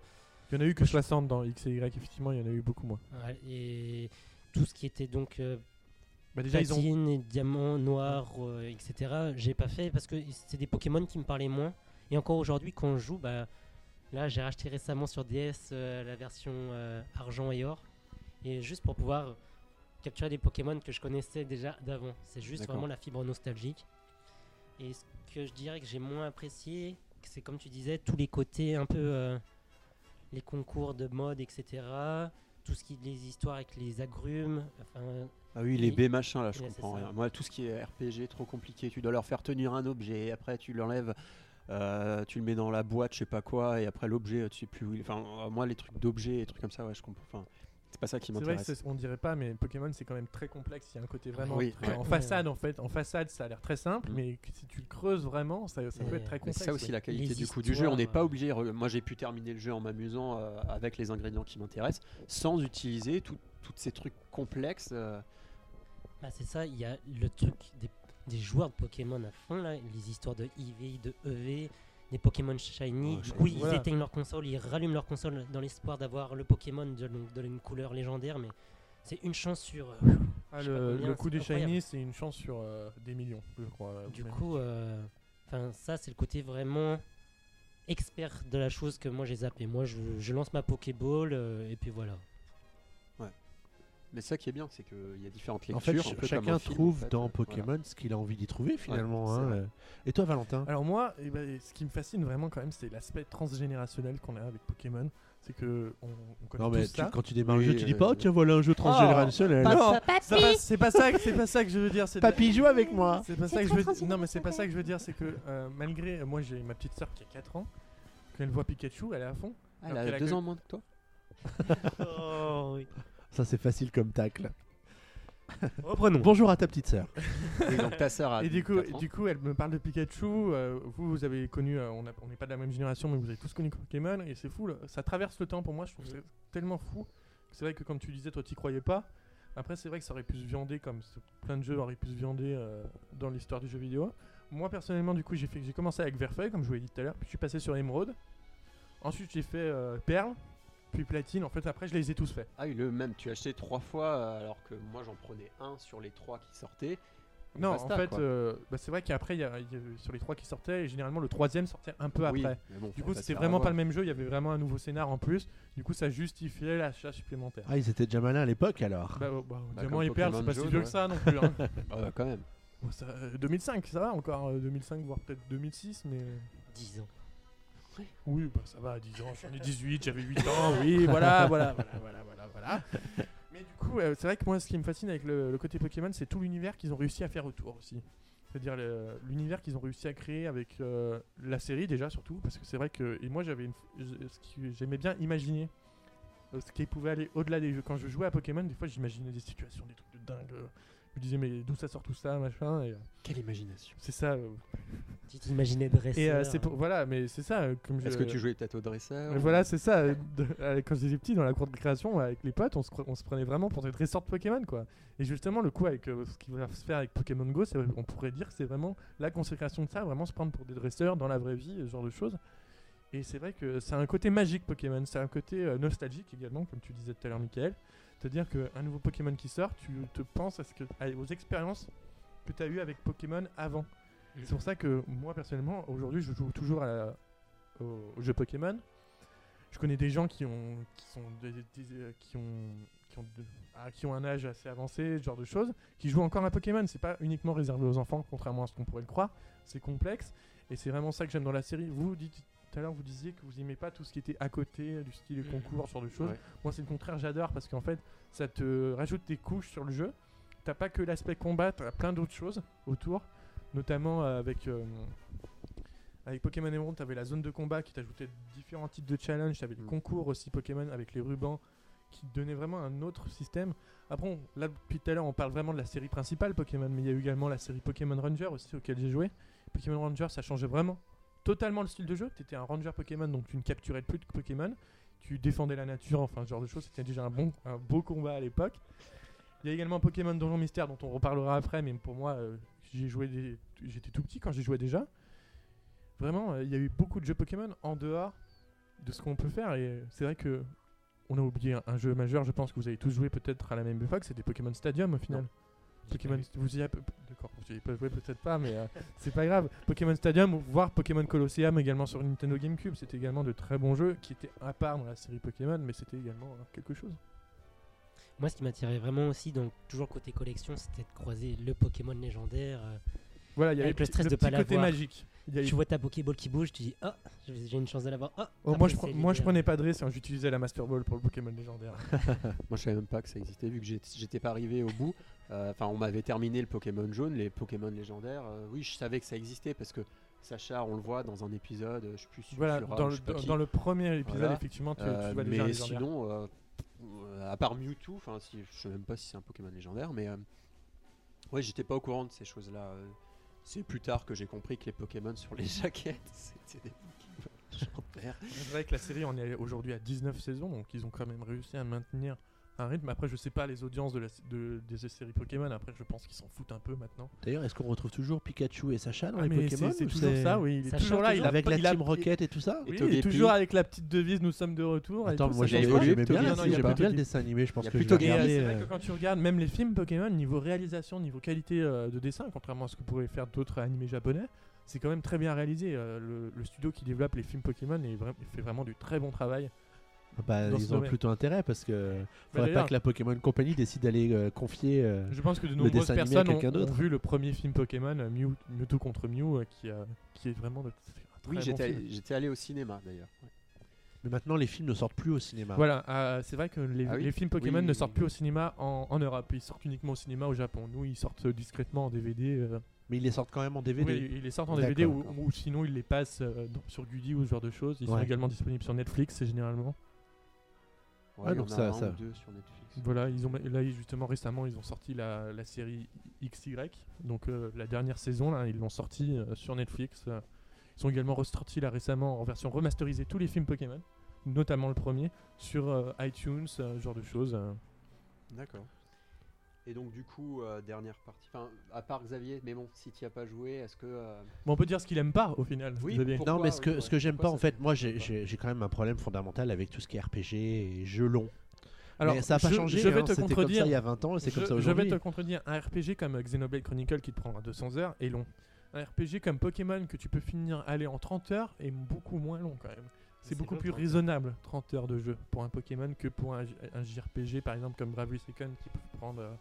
Il y en a eu que 60 dans X et Y, effectivement, il y en a eu beaucoup moins. Ouais, et tout ce qui était donc euh, Bah, déjà, ils ont. et diamant, noir, euh, etc. J'ai pas fait parce que c'est des Pokémon qui me parlaient moins. Et encore aujourd'hui, quand je joue, bah, là j'ai racheté récemment sur DS euh, la version euh, argent et or. Et juste pour pouvoir capturer des Pokémon que je connaissais déjà d'avant. C'est juste vraiment la fibre nostalgique. Et ce que je dirais que j'ai moins apprécié, c'est comme tu disais, tous les côtés un peu. Les concours de mode, etc. Tout ce qui est les histoires avec les agrumes. Enfin, Ah oui, les. B machin là, je Ouais, comprends rien. Moi, tout ce qui est RPG, trop compliqué. Tu dois leur faire tenir un objet, après tu l'enlèves, euh, tu le mets dans la boîte, je sais pas quoi, et après l'objet, tu sais plus où il. Enfin, euh, moi, les trucs d'objets et trucs comme ça, ouais, je comprends. Enfin, c'est pas ça qui C'est vrai m'intéresse. c'est- on dirait pas, mais Pokémon c'est quand même très complexe. Il y a un côté vraiment Oui, très- ouais. en façade en fait. En façade, ça a l'air très simple, Mm. mais si tu le creuses vraiment, ça, ça peut être très complexe. c'est ça aussi ouais. la qualité Les du coup du jeu. On n'est pas obligé. Moi, j'ai pu terminer le jeu en m'amusant euh, avec les ingrédients qui m'intéressent, sans utiliser tout- tous ces trucs complexes. euh. bah, c'est ça, il y a le truc des, des joueurs de Pokémon à fond, là, les histoires de IV, de EV, des Pokémon Shiny. Ouais, du coup, ils Voilà. éteignent leur console, ils rallument leur console dans l'espoir d'avoir le Pokémon de, de une couleur légendaire, mais c'est une chance sur. euh, Ah, le, combien, le coup des incroyable. shiny, c'est une chance sur euh, des millions, je crois. euh, Du même. coup, euh, enfin ça c'est le côté vraiment expert de la chose que moi j'ai zappé. Moi je, je lance ma Pokéball euh, et puis voilà. Mais ça qui est bien, c'est qu'il y a différentes lectures. En fait, un ch- comme chacun film, trouve en fait. dans Voilà. Pokémon ce qu'il a envie d'y trouver finalement. hein, euh. Et toi, Valentin? Alors moi, eh ben, ce qui me fascine vraiment quand même, c'est l'aspect transgénérationnel qu'on a avec Pokémon. C'est que on, on connaît Non, mais tous tu- ça. quand tu démarres le Oui, jeu, tu dis euh, pas, oh, tiens, voilà un jeu transgénérationnel. Ah, non, c'est pas ça, c'est pas ça que je veux dire. Papy, joue avec moi. C'est pas ça que je veux dire. Non, mais c'est pas ça que je veux dire. C'est que euh, malgré, moi, j'ai ma petite sœur qui a 4 ans. Quand elle voit Pikachu, elle est à fond. Elle a a deux que- ans moins que toi Oh, oui. Ça, c'est facile comme tacle. Reprenons. Bonjour à ta petite sœur. Oui, donc ta sœur a Et du coup, 4 ans. du coup, elle me parle de Pikachu. euh, vous, vous avez connu, euh, on a- on n'est pas de la même génération, mais vous avez tous connu Pokémon. Et c'est fou, là. ça traverse le temps pour moi. Je trouve que c'est tellement fou. C'est vrai que, comme tu disais, toi, t'y croyais pas. Après, c'est vrai que ça aurait pu se viander, comme ce- plein de jeux auraient pu se viander euh, dans l'histoire du jeu vidéo. Moi, personnellement, du coup, j'ai fait, j'ai commencé avec Verfeuille, comme je vous l'ai dit tout à l'heure. Puis je suis passé sur Emeraude. Ensuite, j'ai fait euh, Perle. Puis Platine. En fait, après, je les ai tous faits. Ah oui, le même, tu as acheté trois fois euh, alors que moi j'en prenais un sur les trois qui sortaient. Non, basta, en fait, euh, bah, c'est vrai qu'après, il y a- y a- sur les trois qui sortaient, et généralement, le troisième sortait un peu Oui, après. mais bon, Du coup, c'était vraiment pas le même jeu, il y avait vraiment un nouveau scénar en plus. Du coup, ça justifiait l'achat supplémentaire. Ah, ils étaient déjà malins à l'époque alors. Bah, oh, bah, Bah, Diamant et Perle, c'est pas si vieux ouais. que ça non plus. hein. Ah ouais, quand même. Bon, ça, euh, 2005, ça va encore, euh, 2005, voire peut-être 2006, mais. 10 ans. Oui, bah, ça va, à 10 ans, j'en ai 18, j'avais 8 ans, oui, voilà, voilà, voilà, voilà, voilà, voilà. Mais du coup, euh, c'est vrai que moi, ce qui me fascine avec le, le côté Pokémon, c'est tout l'univers qu'ils ont réussi à faire autour aussi. C'est-à-dire l'univers qu'ils ont réussi à créer avec euh, la série déjà surtout, parce que c'est vrai que et moi j'avais une, j'aimais bien imaginer euh, ce qui pouvait aller au-delà des jeux. Quand je jouais à Pokémon, des fois j'imaginais des situations, des trucs de dingue. Me disais mais d'où ça sort tout ça, machin. Et, euh, Quelle imagination. c'est ça. euh, Tu t'imaginais dresseur. et euh, c'est pour voilà, mais c'est ça. euh, comme Est-ce je- que tu jouais peut-être au dresseur mais voilà, c'est ça. euh, de- euh, quand j'étais petit, dans la cour de création, avec les potes, on se, on se prenait vraiment pour des dresseurs de Pokémon, quoi. Et justement, le coup avec euh, ce qui va se faire avec Pokémon Go, c'est- on pourrait dire que c'est vraiment la consécration de ça, vraiment se prendre pour des dresseurs dans la vraie vie, ce genre de choses. Et c'est vrai que c'est un côté magique Pokémon, c'est un côté euh, nostalgique également, comme tu disais tout à l'heure, Michael. C'est-à-dire qu'un nouveau Pokémon qui sort, tu te penses à ce que, à- aux expériences que tu as eues avec Pokémon avant. C'est pour ça que moi personnellement, aujourd'hui, je joue toujours à la- au, au jeu Pokémon. Je connais des gens qui ont, qui sont, des- des- euh, qui ont, qui ont, de- ah, qui ont un âge assez avancé, ce genre de choses, qui jouent encore à Pokémon. C'est pas uniquement réservé aux enfants, contrairement à ce qu'on pourrait le croire. C'est complexe et c'est vraiment ça que j'aime dans la série. Vous dites tout à l'heure, vous disiez que vous aimez pas tout ce qui était à côté, du style concours, ce genre de choses. Ouais. Moi, c'est le contraire, j'adore parce qu'en fait, ça te rajoute des couches sur le jeu. T'as pas que l'aspect combat, t'as plein d'autres choses autour, notamment euh, avec. euh, avec Pokémon Emerald, t'avais la zone de combat qui t'ajoutait différents types de challenges, t'avais le Mm. concours aussi Pokémon avec les rubans qui donnait vraiment un autre système. Après, on- là, depuis tout à l'heure, on parle vraiment de la série principale Pokémon, mais il y a eu également la série Pokémon Ranger aussi auquel j'ai joué. Pokémon Ranger, ça changeait vraiment totalement le style de jeu. Tu étais un Ranger Pokémon, donc tu ne capturais plus de Pokémon. Tu défendais la nature, enfin ce genre de choses. C'était déjà un, bon, beau combat à l'époque. Il y a également Pokémon Donjon Mystère, dont on reparlera après, mais pour moi, euh, j'ai joué j'étais tout petit quand j'y jouais déjà. Vraiment, euh, il y a eu beaucoup de jeux Pokémon en dehors de ce qu'on peut faire. Et c'est vrai que on a oublié un, un jeu majeur, je pense que vous avez tous joué peut-être à la même époque, c'était Pokémon Stadium au final. Pokémon, vous y avez, d'accord, vous y avez pas joué peut-être pas, mais euh, c'est pas grave. Pokémon Stadium, voire Pokémon Colosseum également sur Nintendo GameCube, c'était également de très bons jeux qui étaient à part dans la série Pokémon, mais c'était également euh, quelque chose. Moi, ce qui m'attirait vraiment aussi, donc toujours côté collection, c'était de croiser le Pokémon légendaire. euh, Voilà, il y avait le stress de petit pas côté l'avoir. magique. Il y a eu- Tu vois ta Pokéball qui bouge, tu dis Ah, j'ai j'ai une chance de l'avoir. Ah, Oh, moi, je, pre- moi, je prenais pas de risque, hein, j'utilisais la Master Ball pour le Pokémon légendaire. Moi, je savais même pas que ça existait, vu que j'étais pas arrivé au bout. Euh, Enfin, on m'avait terminé le Pokémon jaune, les Pokémon légendaires. euh, oui, je savais que ça existait parce que Sacha, on le voit dans un épisode, je sais plus si voilà, sur, dans, le, dans, le premier épisode, Voilà. effectivement, tu, Euh, tu vois mais sinon, euh, euh, à part Mewtwo, enfin, si, je sais même pas si c'est un Pokémon légendaire, mais euh, ouais, j'étais pas au courant de ces choses-là. C'est plus tard que j'ai compris que les Pokémon sur les jaquettes, c'était des Pokémon. C'est vrai que la série, on est aujourd'hui à 19 saisons, donc ils ont quand même réussi à maintenir un rythme. Après, je sais pas les audiences de la, de- des séries Pokémon, après, je pense qu'ils s'en foutent un peu maintenant. D'ailleurs, est-ce qu'on retrouve toujours Pikachu et Sacha dans Ah, les mais Pokémon c'est c'est ou toujours ça, oui. Il est Ça toujours là. Il a, Avec pas- la il a- Team Rocket et tout ça Oui, Et il est toujours avec la petite devise Nous sommes de retour. et Attends, tout, moi j'aimais bien, Togepi, si, non, il y a j'aimais pas bien le dessin animé, je pense que Et c'est vrai euh, que quand tu regardes même les films Pokémon, niveau réalisation, niveau qualité euh, de dessin, contrairement à ce que pourraient faire d'autres animés japonais, c'est quand même très bien réalisé. Euh, le, le studio qui développe les films Pokémon est vra- fait vraiment du très bon travail. Bah, ils ont domaine. plutôt intérêt parce que faudrait pas que la Pokémon Company décide d'aller euh, confier. euh, Je pense que de nombreuses personnes ont, vu le premier film Pokémon, euh, Mew, Mewtwo contre Mew, euh, qui, a- qui est vraiment de, un très Oui, bon j'étais film. allé- j'étais allé au cinéma d'ailleurs. Ouais. Mais maintenant, les films ne sortent plus au cinéma. Voilà, euh, c'est vrai que les, Ah oui? les films Pokémon Oui, ne sortent oui. plus au cinéma en, en Europe. Ils sortent uniquement au cinéma au Japon. Nous, ils sortent discrètement en DVD. euh. Mais ils les sortent quand même en DVD. Oui, ils les sortent en DVD ou, sinon ils les passent euh, dans- sur Gulli ou ce genre de choses. Ils sont également disponibles sur Netflix, c'est généralement. Ouais, Ah, donc ça- ça- deux sur Netflix. Voilà, ils ont là justement récemment ils ont sorti la, la série XY, donc euh, la dernière saison là, ils l'ont sorti euh, sur Netflix. euh. Ils ont également ressorti là récemment en version remasterisée tous les films Pokémon, notamment le premier sur euh, iTunes, euh, ce genre de choses. euh. D'accord. Et donc du coup, euh, dernière partie. Enfin, à part Xavier, mais bon, si tu as pas joué, est-ce que euh, Bon, on peut dire ce qu'il aime pas au final. Oui, Xavier. pour- Non, Pourquoi, mais ce que, ce que j'aime pourquoi pas, en fait, moi j'ai quand même un problème fondamental avec tout ce qui est RPG et jeux longs. Alors, mais ça n'a pas je, changé, je vais hein, te comme contredire. ça il y a 20 ans c'est comme Je- ça Je vais te contredire. Un RPG comme Xenoblade Chronicle qui te prendra 200 heures est long. Un RPG comme Pokémon que tu peux finir aller en 30 heures est beaucoup moins long quand même. C'est beaucoup plus 30 raisonnable 30 heures de jeu pour un Pokémon que pour un JRPG par exemple comme Bravely Second qui peut prendre euh,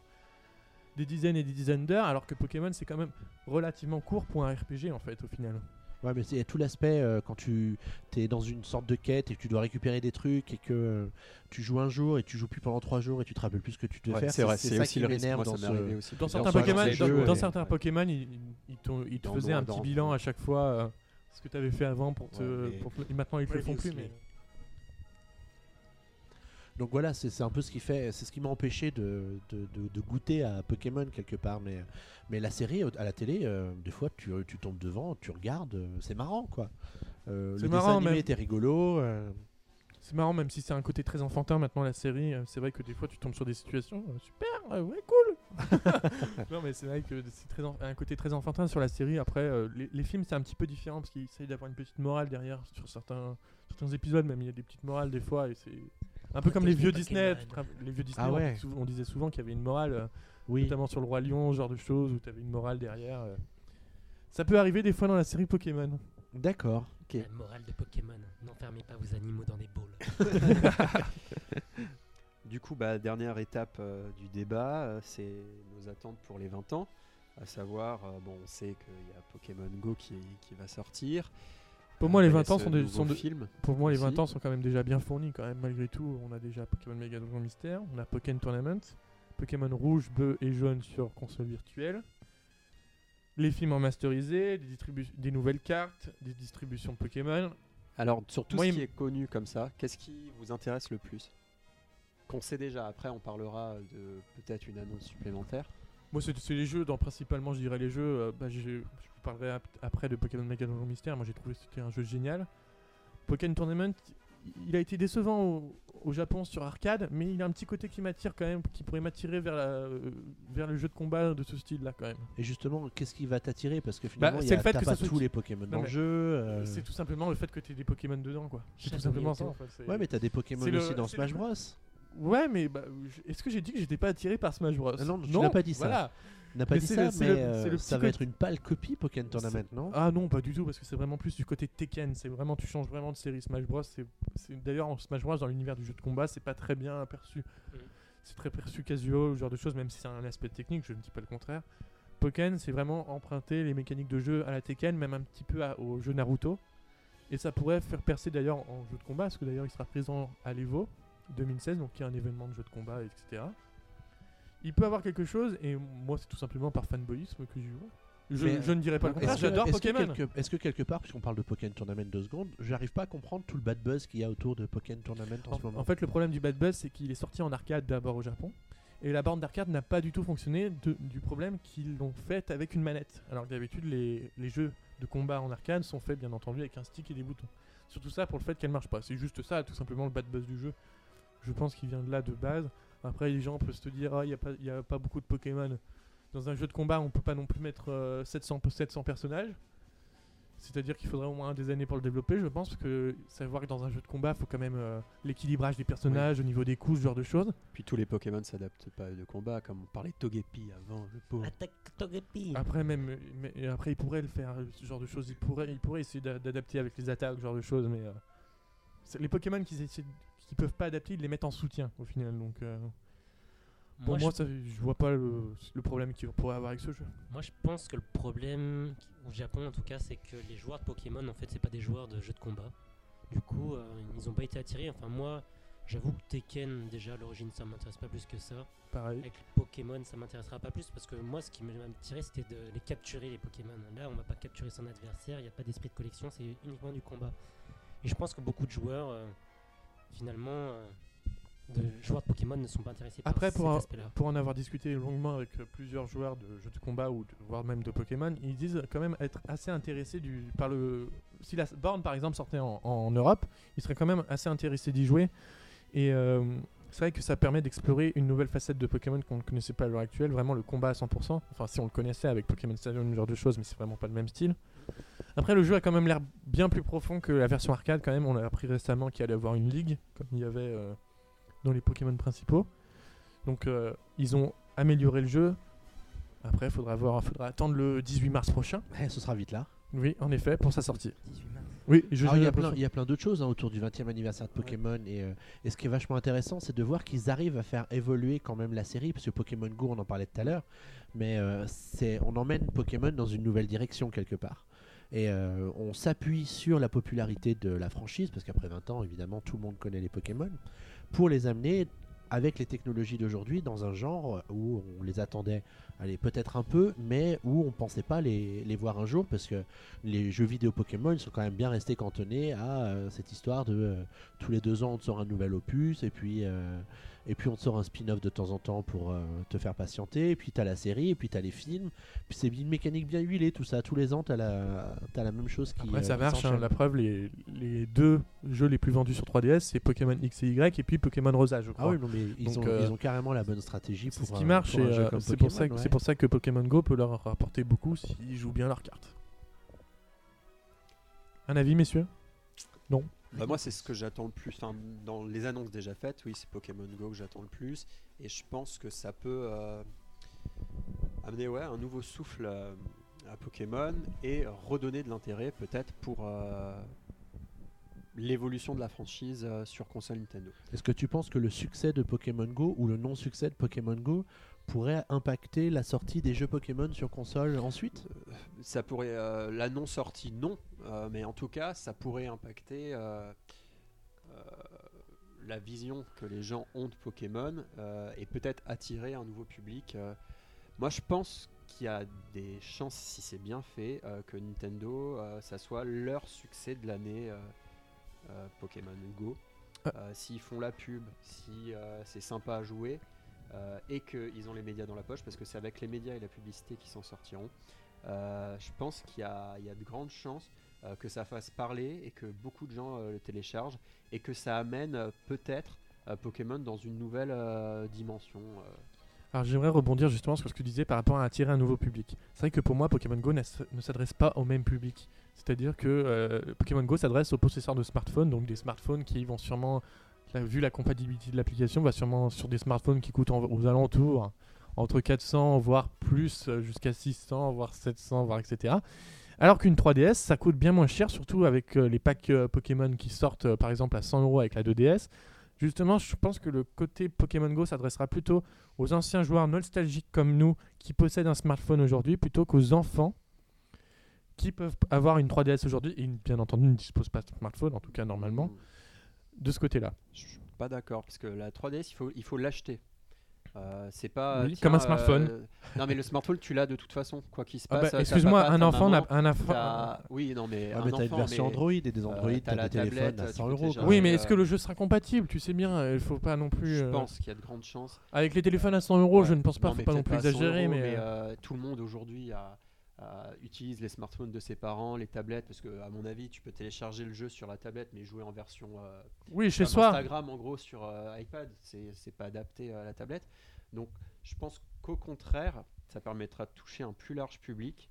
des dizaines et des dizaines d'heures alors que Pokémon c'est quand même relativement court pour un RPG en fait au final. Ouais, mais il y a tout l'aspect euh, quand tu es dans une sorte de quête et que tu dois récupérer des trucs et que euh, tu joues un jour et tu joues plus pendant trois jours et tu te rappelles plus ce que tu devais Ouais, faire. c'est vrai, c'est aussi qui le risque. Moi, dans ça ce- aussi. Dans certains Pokémon, dans, jeux, dans et- certains ouais. Pokémon, ils, ils t'ont- ils te faisaient un dans- petit dans- bilan à chaque fois euh, ce que tu avais fait avant pour te. Ouais, mais- pour te- maintenant, ils le font plus, mais. Donc voilà, c'est un peu ce qui fait, c'est ce qui m'a empêché de, de, de- de goûter à Pokémon quelque part. Mais, mais la série au- à la télé, euh, des fois tu, tu tombes devant, tu regardes, euh, c'est marrant quoi. Euh, C'est le marrant, dessin animé même. était rigolo. euh, C'est marrant, même si c'est un côté très enfantin maintenant la série. euh, C'est vrai que des fois tu tombes sur des situations euh, super, euh, ouais, cool. non, mais c'est vrai que c'est très un côté très enfantin sur la série. Après, euh, les, les films c'est un petit peu différent parce qu'ils essayent d'avoir une petite morale derrière sur certains, certains épisodes. Même il y a des petites morales des fois et c'est un peu comme les vieux Disney. Les vieux Disney, Ah on- ouais. on, disait souvent qu'il y avait une morale, euh, oui. notamment sur le roi lion, ce genre de choses où tu avais une morale derrière. euh. Ça peut arriver des fois dans la série Pokémon. D'accord. La morale de Pokémon, n'enfermez pas vos animaux dans des bowls. Du coup, bah, dernière étape euh, du débat, euh, c'est nos attentes pour les 20 ans. À savoir, euh, bon, on sait qu'il y a Pokémon Go qui, qui va sortir. Pour moi, les Il y a 20 ans sont des- nouveau sont de- film. Pour moi, les aussi. 20 ans sont quand même déjà bien fournis, quand même, malgré tout. On a déjà Pokémon Mega Dragon Mystère, on a Pokémon Tournament, Pokémon rouge, bleu et jaune sur console virtuelle, les films en masterisé, des, nouvelles cartes, des distributions de Pokémon. Alors, sur tout Moi, ce il qui est connu comme ça, qu'est-ce qui vous intéresse le plus? Qu'on sait déjà, après on parlera de peut-être une annonce supplémentaire. Moi, c'est les jeux, dans, principalement, je dirais les jeux. euh, bah, je vous parlerai ap- après de Pokémon Mega Mystère. Moi, j'ai trouvé que c'était un jeu génial. Pokémon Tournament, il a été décevant au, au Japon sur arcade, mais il a un petit côté qui m'attire quand même, qui pourrait m'attirer vers, la- euh, vers le jeu de combat de ce style-là quand même. Et justement, qu'est-ce qui va t'attirer? Parce que finalement, il y c'est a- le fait que pas tous les Pokémon dans le jeu. euh, C'est tout simplement le fait que tu aies des Pokémon dedans, quoi. C'est tout simplement ça. En fait. Ouais, mais t'as des Pokémon le- aussi dans Smash le- Bros. Ouais, mais bah, est-ce que j'ai dit que j'étais pas attiré par Smash Bros? Ah non, tu n'as pas dit ça. Voilà. N'a pas Mais dit ça, le- mais le- euh, le ça va être une pâle copie Pokémon Tournament, non? Ah non, pas du tout, parce que c'est vraiment plus du côté Tekken. C'est vraiment, tu changes vraiment de série Smash Bros. C'est, d'ailleurs en Smash Bros. dans l'univers du jeu de combat, c'est pas très bien perçu. Mm. C'est très perçu casual, ce genre de choses, même si c'est un aspect technique, je ne dis pas le contraire. Pokken, c'est vraiment emprunter les mécaniques de jeu à la Tekken, même un petit peu à- au jeu Naruto. Et ça pourrait faire percer d'ailleurs en jeu de combat, parce que d'ailleurs il sera présent à l'Evo 2016, donc qui est un événement de jeu de combat, etc. Il peut avoir quelque chose, et moi c'est tout simplement par fanboyisme que j'y joue. Je, je ne dirais pas le contraire, j'adore est-ce que Pokémon. quelque- Est-ce que quelque part, puisqu'on parle de Pokémon Tournament deux secondes, j'arrive pas à comprendre tout le bad buzz qu'il y a autour de Pokémon Tournament en, En, ce moment? en fait, le problème du Bad Buzz, c'est qu'il est sorti en arcade d'abord au Japon. Et la borne d'arcade n'a pas du tout fonctionné de- du problème qu'ils l'ont fait avec une manette. Alors que d'habitude, les, les jeux de combat en arcade sont faits, bien entendu, avec un stick et des boutons. Surtout ça pour le fait qu'elle marche pas. C'est juste ça, tout simplement, le bad buzz du jeu. Je pense qu'il vient de là de base. Après, les gens peuvent se dire, ah, il n'y a, pas- il y a pas beaucoup de Pokémon. Dans un jeu de combat, on peut pas non plus mettre euh, 700, 700 personnages. C'est-à-dire qu'il faudrait au moins des années pour le développer, je pense, parce que savoir que dans un jeu de combat, il faut quand même euh, l'équilibrage des personnages au niveau des coups, ce genre de choses. Puis tous les Pokémon s'adaptent pas de combat, comme on parlait de Togepi avant, le pauvre. Attaque Togepi Après, même, mais, après, il pourrait le faire, euh, ce genre de choses. Il pourrait, il pourrait essayer d'a- d'adapter avec les attaques, ce genre de choses, mais euh, c'est- les Pokémon qui essaient- qui peuvent pas adapter, ils les mettent en soutien au final. Donc, euh, pour moi, moi, je, ça, je vois pas le, le problème qu'il pourrait avoir avec ce jeu. moi, je pense que le problème, au Japon en tout cas, c'est que les joueurs de Pokémon, en fait, c'est pas des joueurs de jeux de combat. Du coup, euh, ils ont pas été attirés. Enfin, moi, j'avoue que Tekken, déjà, à l'origine, ça m'intéresse pas plus que ça. Pareil. Avec Pokémon, ça m'intéressera pas plus parce que moi, ce qui m'a tiré, c'était de les capturer, les Pokémon. Là, on va pas capturer son adversaire, il n'y a pas d'esprit de collection, c'est uniquement du combat. Et je pense que beaucoup de joueurs, euh, finalement, euh, de joueurs de Pokémon ne sont pas intéressés par Après, cet pour un- aspect-là. Pour en avoir discuté longuement avec euh, plusieurs joueurs de jeux de combat ou de- voire même de Pokémon, ils disent quand même être assez intéressés du, par le. Si la borne par exemple sortait en, en Europe, ils seraient quand même assez intéressés d'y jouer. Et euh, c'est vrai que ça permet d'explorer une nouvelle facette de Pokémon qu'on ne connaissait pas à l'heure actuelle, vraiment le combat à 100%. Enfin, si on le connaissait avec Pokémon Stadium, ce genre de choses, mais c'est vraiment pas le même style. Après, le jeu a quand même l'air bien plus profond que la version arcade, quand même. On a appris récemment qu'il allait avoir une ligue, comme il y avait euh, dans les Pokémon principaux. Donc, euh, ils ont amélioré le jeu. Après, il faudra, voir, faudra attendre le 18 mars prochain. Eh, Ce sera vite là. Oui, en effet, pour sa sortie. 18 mars. Oui, je Alors, il, y a plein, il y a plein d'autres choses hein, autour du 20e anniversaire de Pokémon et, euh, et ce qui est vachement intéressant c'est de voir qu'ils arrivent à faire évoluer quand même la série parce que Pokémon Go on en parlait tout à l'heure mais euh, c'est on emmène Pokémon dans une nouvelle direction quelque part Et euh, on s'appuie sur la popularité de la franchise, parce qu'après 20 ans, évidemment, tout le monde connaît les Pokémon, pour les amener avec les technologies d'aujourd'hui dans un genre où on les attendait, allez, peut-être un peu, mais où on pensait pas les, les voir un jour, parce que les jeux vidéo Pokémon sont quand même bien restés cantonnés à euh, cette histoire de euh, tous les deux ans on te sort un nouvel opus, et puis, euh, et puis on te sort un spin-off de temps en temps pour euh, te faire patienter, et puis t'as la série, et puis t'as les films, puis c'est une mécanique bien huilée, tout ça, tous les ans t'as la, la même chose qui. Après, euh, ça marche, hein, la preuve, les, les deux jeux les plus vendus sur 3DS, c'est Pokémon X et Y et puis Pokémon Rosa, je Ah crois. oui, non, mais ils, Donc, ont, euh, ils ont carrément la bonne stratégie c'est pour. ce qui marche c'est pour, ça Pokémon, que- ouais. c'est pour ça que Pokémon Go peut leur rapporter beaucoup s'ils jouent bien leurs cartes. Un avis, messieurs? Bah, moi, c'est ce que j'attends le plus. Enfin, dans les annonces déjà faites, oui, c'est Pokémon Go que j'attends le plus. Et je pense que ça peut euh, amener ouais, un nouveau souffle euh, à Pokémon et redonner de l'intérêt peut-être pour euh, l'évolution de la franchise sur console Nintendo. Est-ce que tu penses que le succès de Pokémon Go ou le non-succès de Pokémon Go pourrait impacter la sortie des jeux Pokémon sur console ensuite? Ça pourrait, la non sortie, non, euh, mais en tout cas, ça pourrait impacter euh, euh, la vision que les gens ont de Pokémon et peut-être attirer un nouveau public. Moi, je pense qu'il y a des chances, si c'est bien fait, que Nintendo, ça soit leur succès de l'année Pokémon Go. Ah. Euh, S'ils font la pub, si euh, c'est sympa à jouer euh, et qu'ils ont les médias dans la poche, parce que c'est avec les médias et la publicité qu'ils s'en sortiront. Je pense qu'il y, a il y a de grandes chances que ça fasse parler et que beaucoup de gens euh, le téléchargent et que ça amène euh, peut-être euh, Pokémon dans une nouvelle euh, dimension. euh. Alors j'aimerais rebondir justement sur ce que tu disais par rapport à attirer un nouveau public. C'est vrai que pour moi, Pokémon Go ne s'adresse pas au même public. C'est-à-dire que euh, Pokémon Go s'adresse aux possesseurs de smartphones, donc des smartphones qui vont sûrement, vu la compatibilité de l'application, va sûrement sur des smartphones qui coûtent en- aux alentours entre 400 voire plus euh, jusqu'à 600 voire 700 voire etc. Alors qu'une 3DS, ça coûte bien moins cher, surtout avec euh, les packs euh, Pokémon qui sortent euh, par exemple à 100 euros avec la 2DS. Justement, je pense que le côté Pokémon Go s'adressera plutôt aux anciens joueurs nostalgiques comme nous qui possèdent un smartphone aujourd'hui plutôt qu'aux enfants qui peuvent avoir une 3DS aujourd'hui et bien entendu ne disposent pas de smartphone, en tout cas normalement, de ce côté-là. Je suis pas d'accord parce que la 3DS, il faut il faut l'acheter. Euh, c'est pas Oui, tiens, comme un smartphone. euh, non mais le smartphone tu l'as de toute façon quoi qu'il se Ah passe. bah, euh, ta Excuse-moi, un enfant maman, un enfant. Oui non mais Ah, un mais t'as une enfant, version mais- Android et des Android, t'as t'as des téléphones tablette, à tu 100 peux euros. Oui, mais euh, est-ce que le jeu sera compatible? Tu sais bien, il faut pas non plus. Je euh, pense qu'il y a de grandes chances. Avec les téléphones à 100 euros, je ne pense pas, faut mais pas non plus à 100 exagérer, euros, mais. euh, euh, tout le monde aujourd'hui a- utilise les smartphones de ses parents, les tablettes, parce que à mon avis, tu peux télécharger le jeu sur la tablette, mais jouer en version euh, Oui, chez comme soi. Instagram en gros sur euh, iPad, c'est pas adapté à la tablette. Donc, je pense qu'au contraire, ça permettra de toucher un plus large public.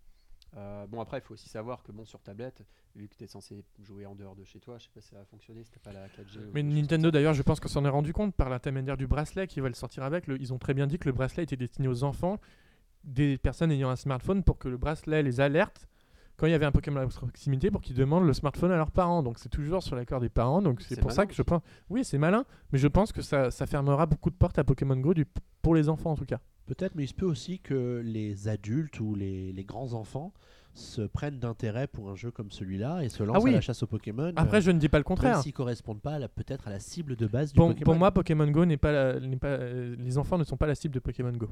Euh, bon après il faut aussi savoir que bon sur tablette vu que tu es censé jouer en dehors de chez toi je sais pas si ça va fonctionner c'était pas la 4G ou Mais Nintendo d'ailleurs, je pense que s'en est rendu compte par l'intermédiaire du bracelet qu'ils veulent sortir avec. Le- ils ont très bien dit que le bracelet était destiné aux enfants, des personnes ayant un smartphone, pour que le bracelet les alerte quand il y avait un Pokémon à proximité, pour qu'ils demandent le smartphone à leurs parents. Donc c'est toujours sur l'accord des parents. Donc c'est pour ça que je pense. Oui, c'est malin, mais je pense que ça, ça fermera beaucoup de portes à Pokémon Go du- pour les enfants en tout cas. Peut-être, mais il se peut aussi que les adultes ou les, les grands enfants se prennent d'intérêt pour un jeu comme celui-là et se lancent oui. à la chasse aux Pokémon. Après, euh, je ne dis pas le contraire. s'ils correspondent pas peut-être à la cible de base du Pour, Pokémon. pour moi, Pokémon Go n'est pas, la- n'est pas euh, les enfants ne sont pas la cible de Pokémon Go.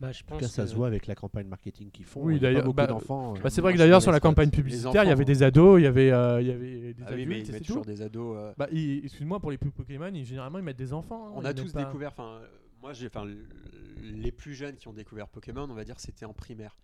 Bah, je en tout pense cas, ça que- se voit avec la campagne marketing qu'ils font. Oui, d'ailleurs, beaucoup bah, d'enfants. Bah, c'est euh, vrai que d'ailleurs sur la campagne publicitaire, il y avait des ados, il y avait, euh, il y avait des Ah oui, mais adultes, ils mettent c'est toujours tout. des ados euh, Bah, ils- excuse-moi pour les pubs Pokémon, ils, généralement ils mettent des enfants. hein, On ils a tous découvert, enfin, moi j'ai, enfin, les plus jeunes qui ont découvert Pokémon, on va dire, c'était en primaire.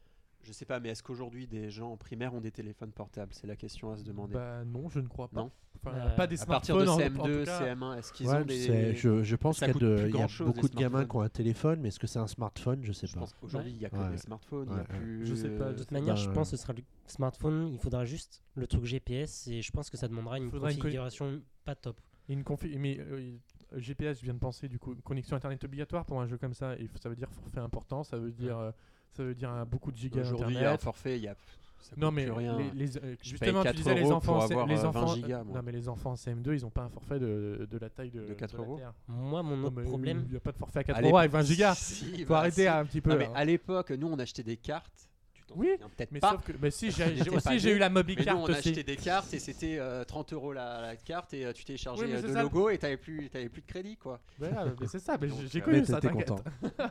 Je sais pas, mais est-ce qu'aujourd'hui des gens en primaire ont des téléphones portables? C'est la question à se demander. Bah non, je ne crois pas. Non. Enfin, Euh, pas des à partir de smartphones, en- en CM2, tout cas. CM1, est-ce qu'ils Ouais, ont des c'est- je, je pense qu'il y a, de- y beaucoup de gamins smartphones. qui ont un téléphone, mais est-ce que c'est un smartphone? Je sais Je pas. pense qu'aujourd'hui il y a que Ouais. des smartphones, il y a Ouais, ouais. plus. Je sais pas, De toute manière, je pense que ce sera le smartphone. Il faudra juste le truc GPS et je pense que ça demandera une Faudra une co- configuration pas top. Une confi- mais euh, GPS, je viens de penser du coup, connexion internet obligatoire pour un jeu comme ça, et ça veut dire forfait important, ça veut dire, euh, ça veut dire beaucoup de gigas Aujourd'hui, il y a un forfait, il y a. Ça Non mais plus rien. les, les- euh, justement tu disais 4 les enfants, pour c'est- avoir, les 20 enfants, gigas, moi. non mais les enfants en CM2 ils ont pas un forfait de, de la taille de, De 4 la euros. Moi, mon autre problème, Il n'y a pas de forfait à 4 À euros avec l'époque- 20 gigas. Si, Faut bah, arrêter si. un petit peu. Non, mais hein. à l'époque, nous on achetait des cartes. Oui, peut-être Mais pas. sauf que bah, si j'ai aussi j'ai eu la Mais Card on a aussi. acheté des cartes et c'était euh, 30 euros la, la carte et euh, tu téléchargeais Oui, mais euh, logos et t'avais plus, t'avais plus de crédit quoi. Mais c'est ça, mais j'ai- euh, connu Mais ça, t'étais t'inquiète. content.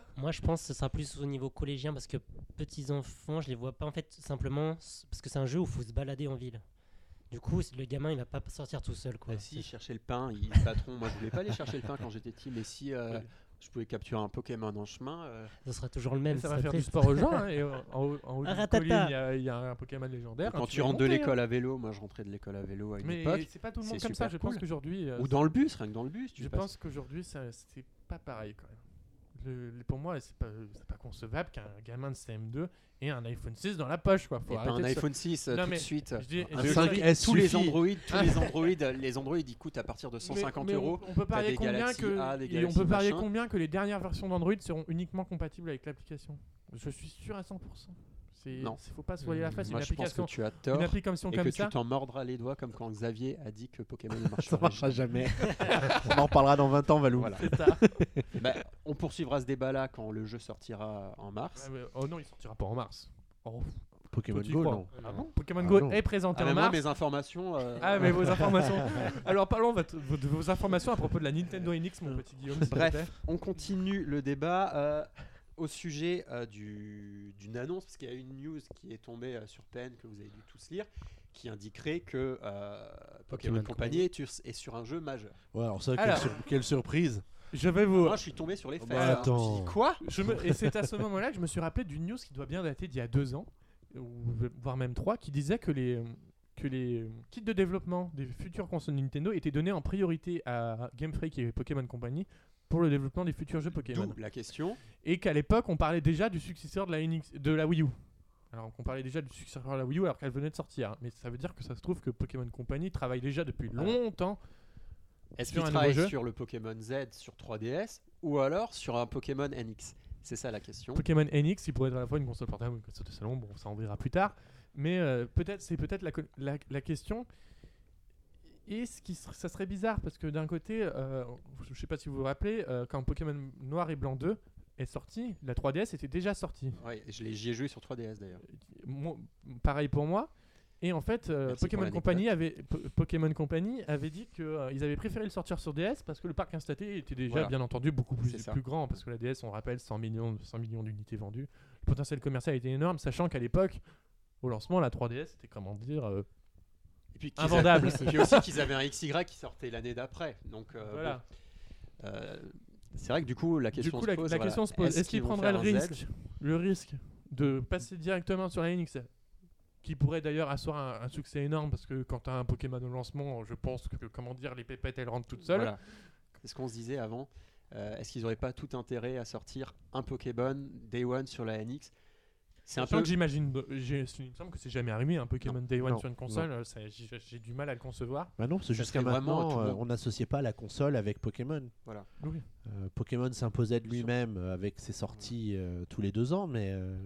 Moi, je pense que ce sera plus au niveau collégien parce que petits enfants, je les vois pas en fait simplement parce que c'est un jeu où il faut se balader en ville. Du coup, le gamin, il va pas sortir tout seul quoi. Bah, si, chercher le pain, il, le patron, moi je voulais pas aller chercher le pain quand j'étais petit, mais si euh, je pouvais capturer un Pokémon en chemin, euh, Ce sera toujours le même. ça va faire du sport aux gens. hein, et en haut, en haut Un d'une ratata. colline, il y a- il y, a un Pokémon légendaire. quand hein, tu rentres de monter, hein. l'école à vélo, moi je rentrais de l'école à vélo à une Mais époque, c'est pas tout le monde comme ça. Je pense qu'aujourd'hui. euh, ou dans le bus, rien que dans le bus, tu Je passes. pense qu'aujourd'hui, ça- c'est pas pareil quand même. Le- pour moi, c'est pas, pas concevable qu'un gamin de CM2 ait un iPhone 6 dans la poche. Quoi. Faut Et pas un iPhone 6 euh, Non, tout mais de suite. Je dis- Un je dis- 5S tous les. Android, tous les Android, les Android ils coûtent à partir de Mais- 150 mais euros. On, peut parier combien que A, et on peut parier combien que les dernières versions d'Android seront uniquement compatibles avec l'application? Je suis sûr à 100%. C'est Non. faut pas se voiler la face. Moi une je pense que application, tu as une tort application et comme que ça. tu t'en mordras les doigts comme quand Xavier a dit que Pokémon ne marchera jamais. On en parlera dans 20 ans, Valou. Voilà. C'est ça. Bah, on poursuivra ce débat là quand le jeu sortira en mars. Ouais, mais- oh non, il sortira pas en mars. Oh, Pokémon toi, tu y Go, non. Ah bon Pokémon Ah Go non. est présenté Ah, en moi mars. mes informations. euh, Ah mais vos informations. Alors parlons de vos informations à propos de la Nintendo NX, mon petit Guillaume. Bref, on continue le débat euh, au sujet euh, du- d'une annonce, parce qu'il y a une news qui est tombée euh, sur PN que vous avez dû tous lire, qui indiquerait que euh, Pokémon Pokémon Company est, sur- est sur un jeu majeur. Ouais, alors ça, quelle, Alors. sur- quelle surprise. Je vais vous. Moi, je suis tombé sur les Oh, faits. bah, alors. Je me suis attends. dit, quoi Je me- Et c'est à ce moment-là que je me suis rappelé d'une news qui doit bien dater d'il y a deux ans, ou voire même trois, qui disait que les que les kits de développement des futures consoles Nintendo étaient donnés en priorité à Game Freak et Pokémon Company pour le développement des futurs jeux Pokémon. La question. Et qu'à l'époque, on parlait déjà du successeur de la, NX de la Wii U. Alors qu'on parlait déjà du successeur de la Wii U alors qu'elle venait de sortir. Mais ça veut dire que ça se trouve que Pokémon Company travaille déjà depuis longtemps. Est-ce Sur qu'il un travaille nouveau jeu sur le Pokémon Z sur 3DS ou alors sur un Pokémon NX C'est ça la question. Pokémon NX, il pourrait être à la fois une console portable ou une console de salon, bon, ça on verra plus tard. Mais euh, peut-être, c'est peut-être la, la, la question. Et ce qui ça serait bizarre parce que d'un côté, euh, je sais pas si vous vous rappelez, euh, quand Pokémon Noir et Blanc 2 est sorti, la 3DS était déjà sortie. L'ai- j'y ai joué sur 3DS d'ailleurs. Pareil pour moi. Et en fait, euh, Pokémon. Company avait Po- Pokémon Company avait dit qu'ils avaient préféré le sortir sur DS parce que le parc installé était déjà Voilà. bien entendu beaucoup plus, plus grand parce que la DS, on rappelle, 100 millions, 100 millions d'unités vendues. Le potentiel commercial était énorme, sachant qu'à l'époque, au lancement, la 3DS c'était comment dire euh, Et puis invendable. avaient- puis aussi qu'ils avaient un XY qui sortait l'année d'après. Donc euh, voilà. bon, euh, c'est vrai que du coup la question coup, se pose. la voilà, question se pose est-ce qu'ils prendraient le risque, le risque de passer directement sur la NX qui pourrait d'ailleurs asseoir un, un succès énorme parce que quand tu as un Pokémon au lancement, je pense que comment dire les pépettes elles rentrent toutes seules. Voilà. C'est ce qu'on se disait avant. Euh, Est-ce qu'ils n'auraient pas tout intérêt à sortir un Pokémon Day One sur la NX C'est un peu. que j'imagine, il me semble que c'est jamais arrivé un Pokémon Day One Non, sur une console, euh, j'ai du mal à le concevoir. Bah non, parce que jusqu'à maintenant, euh, on n'associait pas la console avec Pokémon. Voilà. Oui. Euh, Pokémon s'imposait de lui-même euh, avec ses sorties euh, tous les deux ans, mais, euh,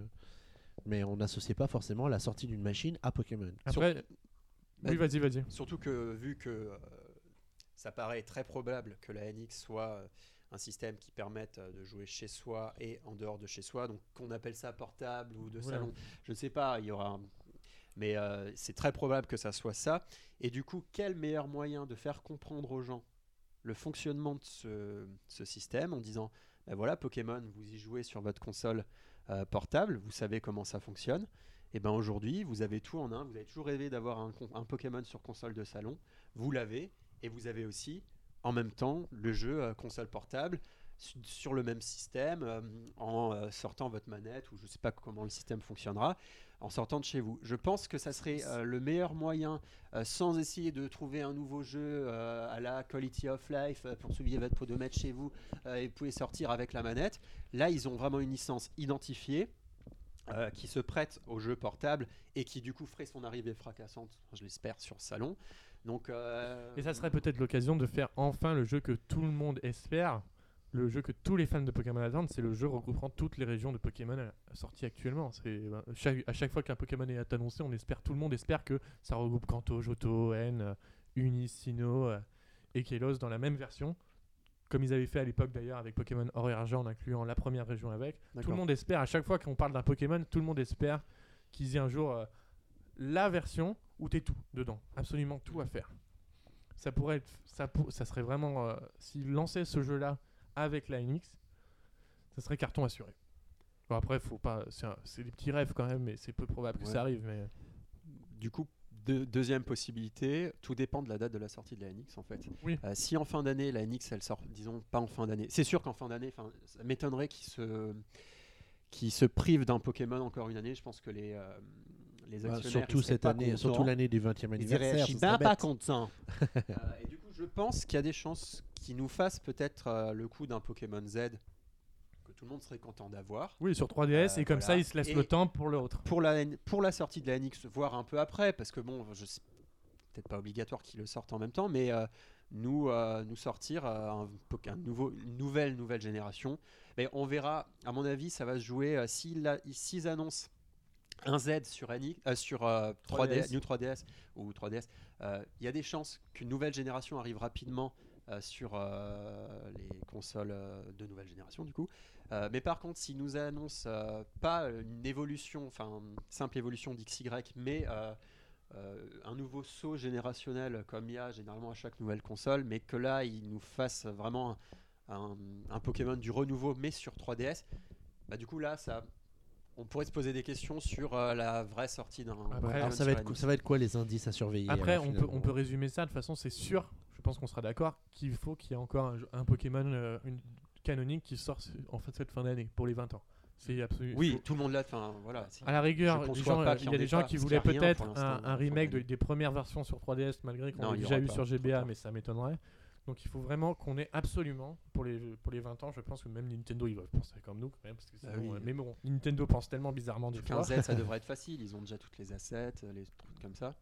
mais on n'associait pas forcément la sortie d'une machine à Pokémon. Après, Bah, oui, vas-y, vas-y. Surtout que vu que euh, ça paraît très probable que la NX soit euh, un système qui permette euh, de jouer chez soi et en dehors de chez soi, donc qu'on appelle ça portable ou de Voilà. salon, je ne sais pas, il y aura un- Mais euh, c'est très probable que ça soit ça. Et du coup, quel meilleur moyen de faire comprendre aux gens le fonctionnement de ce, ce système en disant, ben voilà, Pokémon, vous y jouez sur votre console euh, portable, vous savez comment ça fonctionne. Et ben aujourd'hui, vous avez tout en un. Vous avez toujours rêvé d'avoir un Pokémon sur console de salon. Vous l'avez. Et vous avez aussi, en même temps, le jeu console portable su- sur le même système euh, en euh, sortant votre manette ou je ne sais pas comment le système fonctionnera en sortant de chez vous. Je pense que ça serait euh, le meilleur moyen sans essayer de trouver un nouveau jeu à la Quality of Life pour soulever votre podomètre chez vous et vous pouvez sortir avec la manette. Là, ils ont vraiment une licence identifiée qui se prête au jeu portable et qui du coup ferait son arrivée fracassante, je l'espère, sur salon. Donc, euh, Et ça serait peut-être l'occasion de faire enfin le jeu que tout le monde espère, le jeu que tous les fans de Pokémon attendent, c'est le jeu regroupant toutes les régions de Pokémon sorties actuellement. C'est ben, chaque- à chaque fois qu'un Pokémon est annoncé, on espère, tout le monde espère que ça regroupe Kanto, Johto, N, Unis, Sinnoh euh, et Kelos dans la même version. Comme ils avaient fait à l'époque d'ailleurs avec Pokémon Or et Argent en incluant la première région avec. Tout le monde espère, à chaque fois qu'on parle d'un Pokémon, tout le monde espère qu'ils aient un jour euh, la version où t'es tout dedans, absolument tout à faire. Ça pourrait être, ça, pour- ça serait vraiment, euh, s'ils lançaient ce jeu-là avec la NX, ça serait carton assuré. Bon après, faut pas, c'est des petits rêves quand même, mais c'est peu probable que ça arrive. Mais Du coup, deux- deuxième possibilité, tout dépend de la date de la sortie de la NX en fait. Oui. Euh, si en fin d'année la NX elle sort, disons pas en fin d'année, c'est sûr qu'en fin d'année, ça m'étonnerait qu'ils se, qu'ils se privent d'un Pokémon encore une année. Je pense que les, euh, les Bah, actionnaires surtout cette année, contents. surtout l'année du 20e Ils diraient, anniversaire. je suis pas content. Euh, et du coup, je pense qu'il y a des chances qu'ils nous fassent peut-être euh, le coup d'un Pokémon Z que tout le monde serait content d'avoir. oui, sur 3DS Euh, et comme ça, ils se laissent Et- le temps pour l'autre. Pour la, pour la sortie de la NX, voire un peu après, parce que bon, je sais peut-être pas obligatoire qu'ils le sortent en même temps, mais euh, nous, euh, nous sortir euh, un, un nouveau, une nouvelle, nouvelle génération. Mais on verra, à mon avis, ça va se jouer euh, s'ils s'ils annoncent un Z sur, euh, sur euh, 3D, 3DS. New 3DS ou 3DS. euh, Il y a des chances qu'une nouvelle génération arrive rapidement euh, sur euh, les consoles euh, de nouvelle génération du coup. Euh, mais par contre, s'ils nous annoncent euh, pas une évolution, enfin simple évolution d'XY, mais euh, euh, un nouveau saut générationnel comme il y a généralement à chaque nouvelle console, mais que là ils nous fassent vraiment un, un- un Pokémon du renouveau, mais sur 3DS, bah du coup là ça, on pourrait se poser des questions sur euh, la vraie sortie d'un. Après, Pokémon Alors ça va, être, NX. ça va être quoi les indices à surveiller Après, alors, on peut, finalement on peut résumer ça de façon, c'est sûr, je pense qu'on sera d'accord, qu'il faut qu'il y ait encore un, Pokémon euh, une- canonique qui sort en fait cette fin d'année pour les 20 ans. C'est absolument. Oui, faut- tout le monde l'a. Enfin voilà. c'est- À la rigueur, les gens, pas il y a des gens qui voulaient peut-être un, remake de- des premières versions sur 3DS, malgré qu'on ait déjà eu pas, sur GBA, mais ça m'étonnerait. Donc il faut vraiment qu'on ait absolument, pour les, pour les 20 ans, je pense que même Nintendo, ils doivent penser comme nous, quand même, parce que Bah sinon, oui. euh, mais bon, Nintendo pense tellement bizarrement du 15 Z, ça devrait être facile. Ils ont déjà toutes les assets, euh, les trucs comme ça.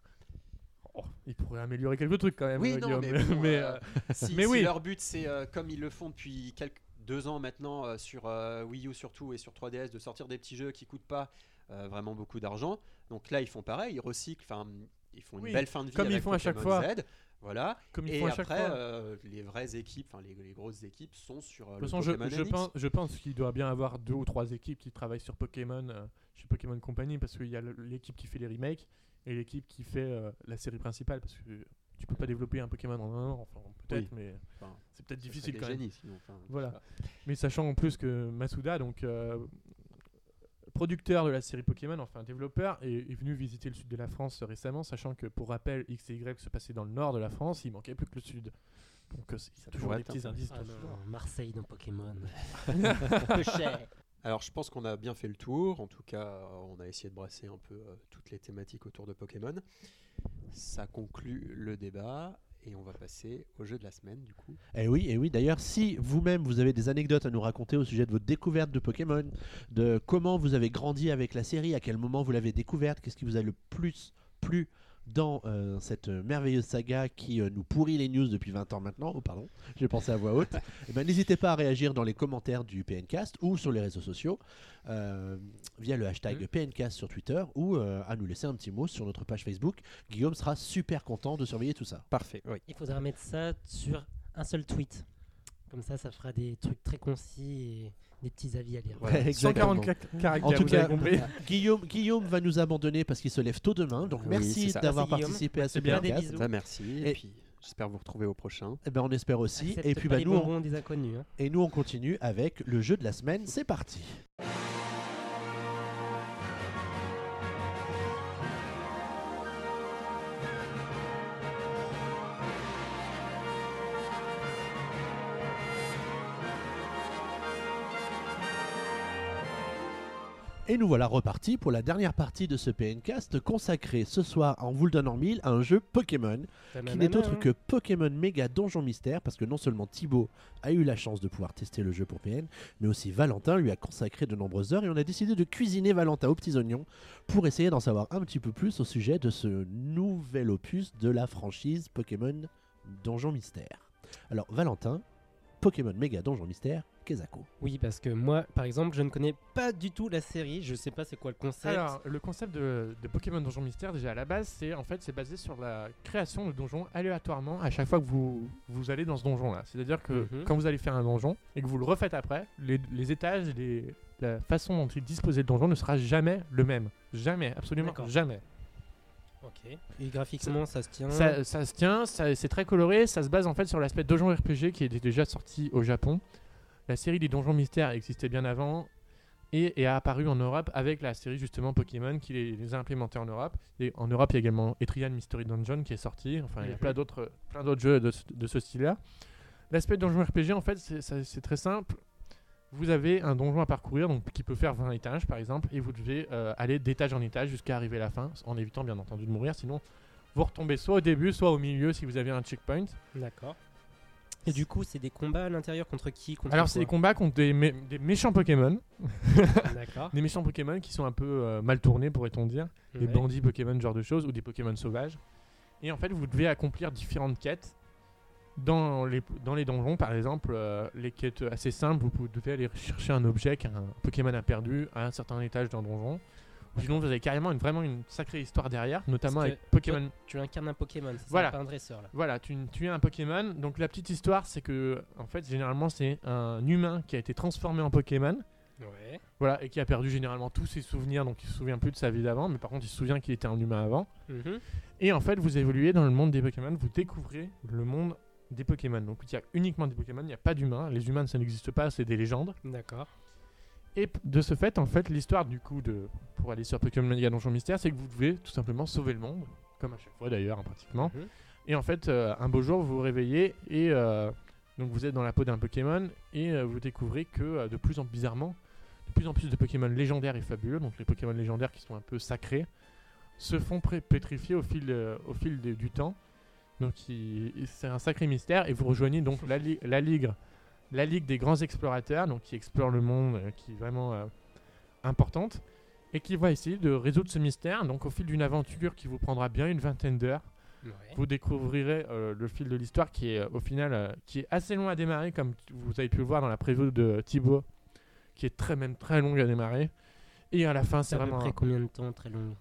Oh, ils pourraient améliorer quelques trucs quand même. Oui, euh, non, mais bon, mais, euh, Si, Mais si oui. leur but c'est euh, comme ils le font depuis quelques deux ans maintenant sur Wii U surtout et sur 3DS de sortir des petits jeux qui coûtent pas vraiment beaucoup d'argent. Donc là ils font pareil, ils recyclent, enfin ils font une Oui, belle fin de vie comme ils avec font à chaque fois. Z. Voilà. comme Et après euh, les vraies équipes, enfin les, les grosses équipes sont sur euh, De toute façon, je, Pokémon je NX. pense, je pense qu'il doit bien avoir deux ou trois équipes qui travaillent sur Pokémon euh, chez Pokémon Company parce qu'il y a l'équipe qui fait les remakes et l'équipe qui fait euh, la série principale parce que tu peux pas développer un Pokémon en un an, enfin peut-être, mais Enfin, c'est peut-être difficile quand même. génies, sinon, enfin, je Voilà. Mais sachant en plus que Masuda, donc euh, producteur de la série Pokémon, enfin développeur, est, est venu visiter le sud de la France récemment, sachant que pour rappel, X et Y se passaient dans le nord de la France, il manquait plus que le sud. Donc euh, c'est- il y a toujours des être petits indices. Ah Marseille dans Pokémon. Peu cher. Alors je pense qu'on a bien fait le tour, en tout cas euh, on a essayé de brasser un peu euh, toutes les thématiques autour de Pokémon. Ça conclut le débat et on va passer au jeu de la semaine du coup. Eh oui, et oui. D'ailleurs, si vous-même vous avez des anecdotes à nous raconter au sujet de votre découverte de Pokémon, de comment vous avez grandi avec la série, à quel moment vous l'avez découverte, qu'est-ce qui vous a le plus plu dans euh, cette merveilleuse saga qui euh, nous pourrit les news depuis 20 ans maintenant. Oh pardon, j'ai pensé à voix haute. Eh ben, N'hésitez pas à réagir dans les commentaires du PNcast ou sur les réseaux sociaux euh, via le hashtag Mhm. PNcast sur Twitter ou euh, à nous laisser un petit mot sur notre page Facebook. Guillaume sera super content de surveiller tout ça. Parfait, oui. Il faudra mettre ça sur un seul tweet. Comme ça, ça fera des trucs très concis et des petits avis à lire. Voilà. Exactement. 140 ca- caractères, En tout vous cas, compris. Guillaume, Guillaume va nous abandonner parce qu'il se lève tôt demain. Donc Oui, merci d'avoir participé à ce bien. Des bisous. Bah, merci et, Et- puis j'espère vous retrouver au prochain. Eh ben, on espère aussi. Accepte Et puis bah, nous, on, des inconnus. hein. et nous on continue avec le jeu de la semaine. C'est parti. Et nous voilà repartis pour la dernière partie de ce PNcast consacré ce soir, en vous le donnant mille, à un jeu Pokémon qui n'est autre que Pokémon Méga Donjon Mystère, parce que non seulement Thibaut a eu la chance de pouvoir tester le jeu pour PN, mais aussi Valentin lui a consacré de nombreuses heures et on a décidé de cuisiner Valentin aux petits oignons pour essayer d'en savoir un petit peu plus au sujet de ce nouvel opus de la franchise Pokémon Donjon Mystère. Alors Valentin, Pokémon Méga Donjon Mystère, Kezako. Oui, parce que moi, par exemple, je ne connais pas du tout la série. Je sais pas c'est quoi le concept. Alors, le concept de, de Pokémon Donjon Mystère, déjà à la base, c'est en fait c'est basé sur la création de donjons aléatoirement à chaque fois que vous, vous allez dans ce donjon-là. C'est-à-dire que Mhm. quand vous allez faire un donjon et que vous le refaites après, les, les étages, les, la façon dont il disposait le donjon ne sera jamais le même. Jamais, absolument D'accord. jamais. Ok. Et graphiquement, ça se tient. Ça, ça se tient, ça- c'est très coloré, ça se base en fait sur l'aspect donjon RPG qui était déjà sorti au Japon. La série des donjons mystères existait bien avant et, et a apparu en Europe avec la série justement Pokémon qui les, les a implémentés en Europe. Et en Europe, il y a également Etrian Mystery Dungeon qui est sorti. Enfin, il y a plein d'autres, plein d'autres jeux de, ce- de ce style-là. L'aspect donjon RPG, en fait, c'est très simple. Vous avez un donjon à parcourir donc, qui peut faire 20 étages par exemple, et vous devez euh, aller d'étage en étage jusqu'à arriver à la fin, en évitant bien entendu de mourir, sinon vous retombez soit au début, soit au milieu si vous avez un checkpoint. D'accord. Et du coup, c'est des combats à l'intérieur contre qui contre Alors c'est des combats contre des, mé- des méchants Pokémon, D'accord. des méchants Pokémon qui sont un peu euh, mal tournés pourrait-on dire, des bandits Pokémon genre de choses, ou des Pokémon sauvages. Et en fait vous devez accomplir différentes quêtes. Dans les, dans les donjons, par exemple, euh, les quêtes assez simples, vous pouvez- devez aller chercher un objet qu'un Pokémon a perdu à un certain étage d'un donjon. Sinon, vous avez carrément une, vraiment une sacrée histoire derrière, notamment avec Pokémon Tu incarnes un Pokémon, c'est Voilà. pas un dresseur là. Voilà, tu, tu es un Pokémon. Donc la petite histoire, c'est que en fait, généralement, c'est un humain qui a été transformé en Pokémon. Ouais. Voilà, et qui a perdu généralement tous ses souvenirs, donc il se souvient plus de sa vie d'avant, mais par contre il se souvient qu'il était un humain avant. Mhm. Et en fait, vous évoluez dans le monde des Pokémon, vous découvrez le monde des Pokémon. Donc il y a uniquement des Pokémon, il n'y a pas d'humains. Les humains, ça n'existe pas, c'est des légendes. D'accord. Et de ce fait, en fait, l'histoire du coup de pour aller sur Pokémon Mania Donjon Mystère, c'est que vous devez tout simplement sauver le monde, comme à chaque fois d'ailleurs, hein, pratiquement. Mhm. Et en fait, euh, un beau jour, vous vous réveillez et euh, donc vous êtes dans la peau d'un Pokémon et euh, vous découvrez que de plus en plus bizarrement, de plus en plus de Pokémon légendaires et fabuleux, donc les Pokémon légendaires qui sont un peu sacrés, se font pétrifier au fil, au fil de- du temps. Donc c'est un sacré mystère et vous rejoignez donc la, li- la ligue, la ligue des grands explorateurs, donc qui explore le monde, euh, qui est vraiment euh, importante et qui va essayer de résoudre ce mystère. Donc au fil d'une aventure qui vous prendra bien une vingtaine d'heures Ouais. vous découvrirez euh, le fil de l'histoire qui est euh, au final euh, qui est assez long à démarrer comme vous avez pu le voir dans la preview de Thibaut qui est très même très longue à démarrer et à la fin c'est vraiment près combien de temps très long?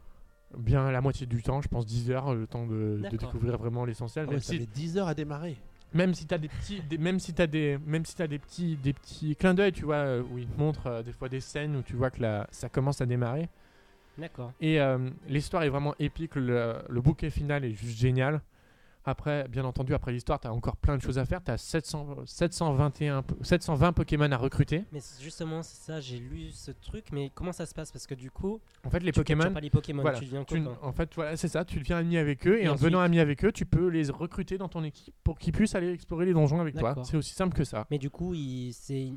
Bien la moitié du temps je pense 10 heures le temps de, découvrir vraiment l'essentiel Ah ouais, ça si, met 10 heures à démarrer. Même si t'as des petits des- même si t'as des même si t'as des petits des petits clins d'œil tu vois euh, où ils te montrent euh, des fois des scènes où tu vois que la, ça commence à démarrer D'accord. Et euh, l'histoire est vraiment épique, le, le bouquet final est juste génial. Après, bien entendu, après l'histoire, tu as encore plein de choses à faire. Tu as 700, 721, po- 720 Pokémon à recruter. Mais justement, c'est ça, j'ai lu ce truc, mais comment ça se passe? Parce que du coup, En fait, les tu Pokémon, pas les Pokémon, voilà, tu deviens tu- en fait, voilà, c'est ça. Tu deviens ami avec eux et, Et en ensuite- devenant ami avec eux, tu peux les recruter dans ton équipe pour qu'ils puissent aller explorer les donjons avec toi. C'est aussi simple que ça. Mais du coup, c'est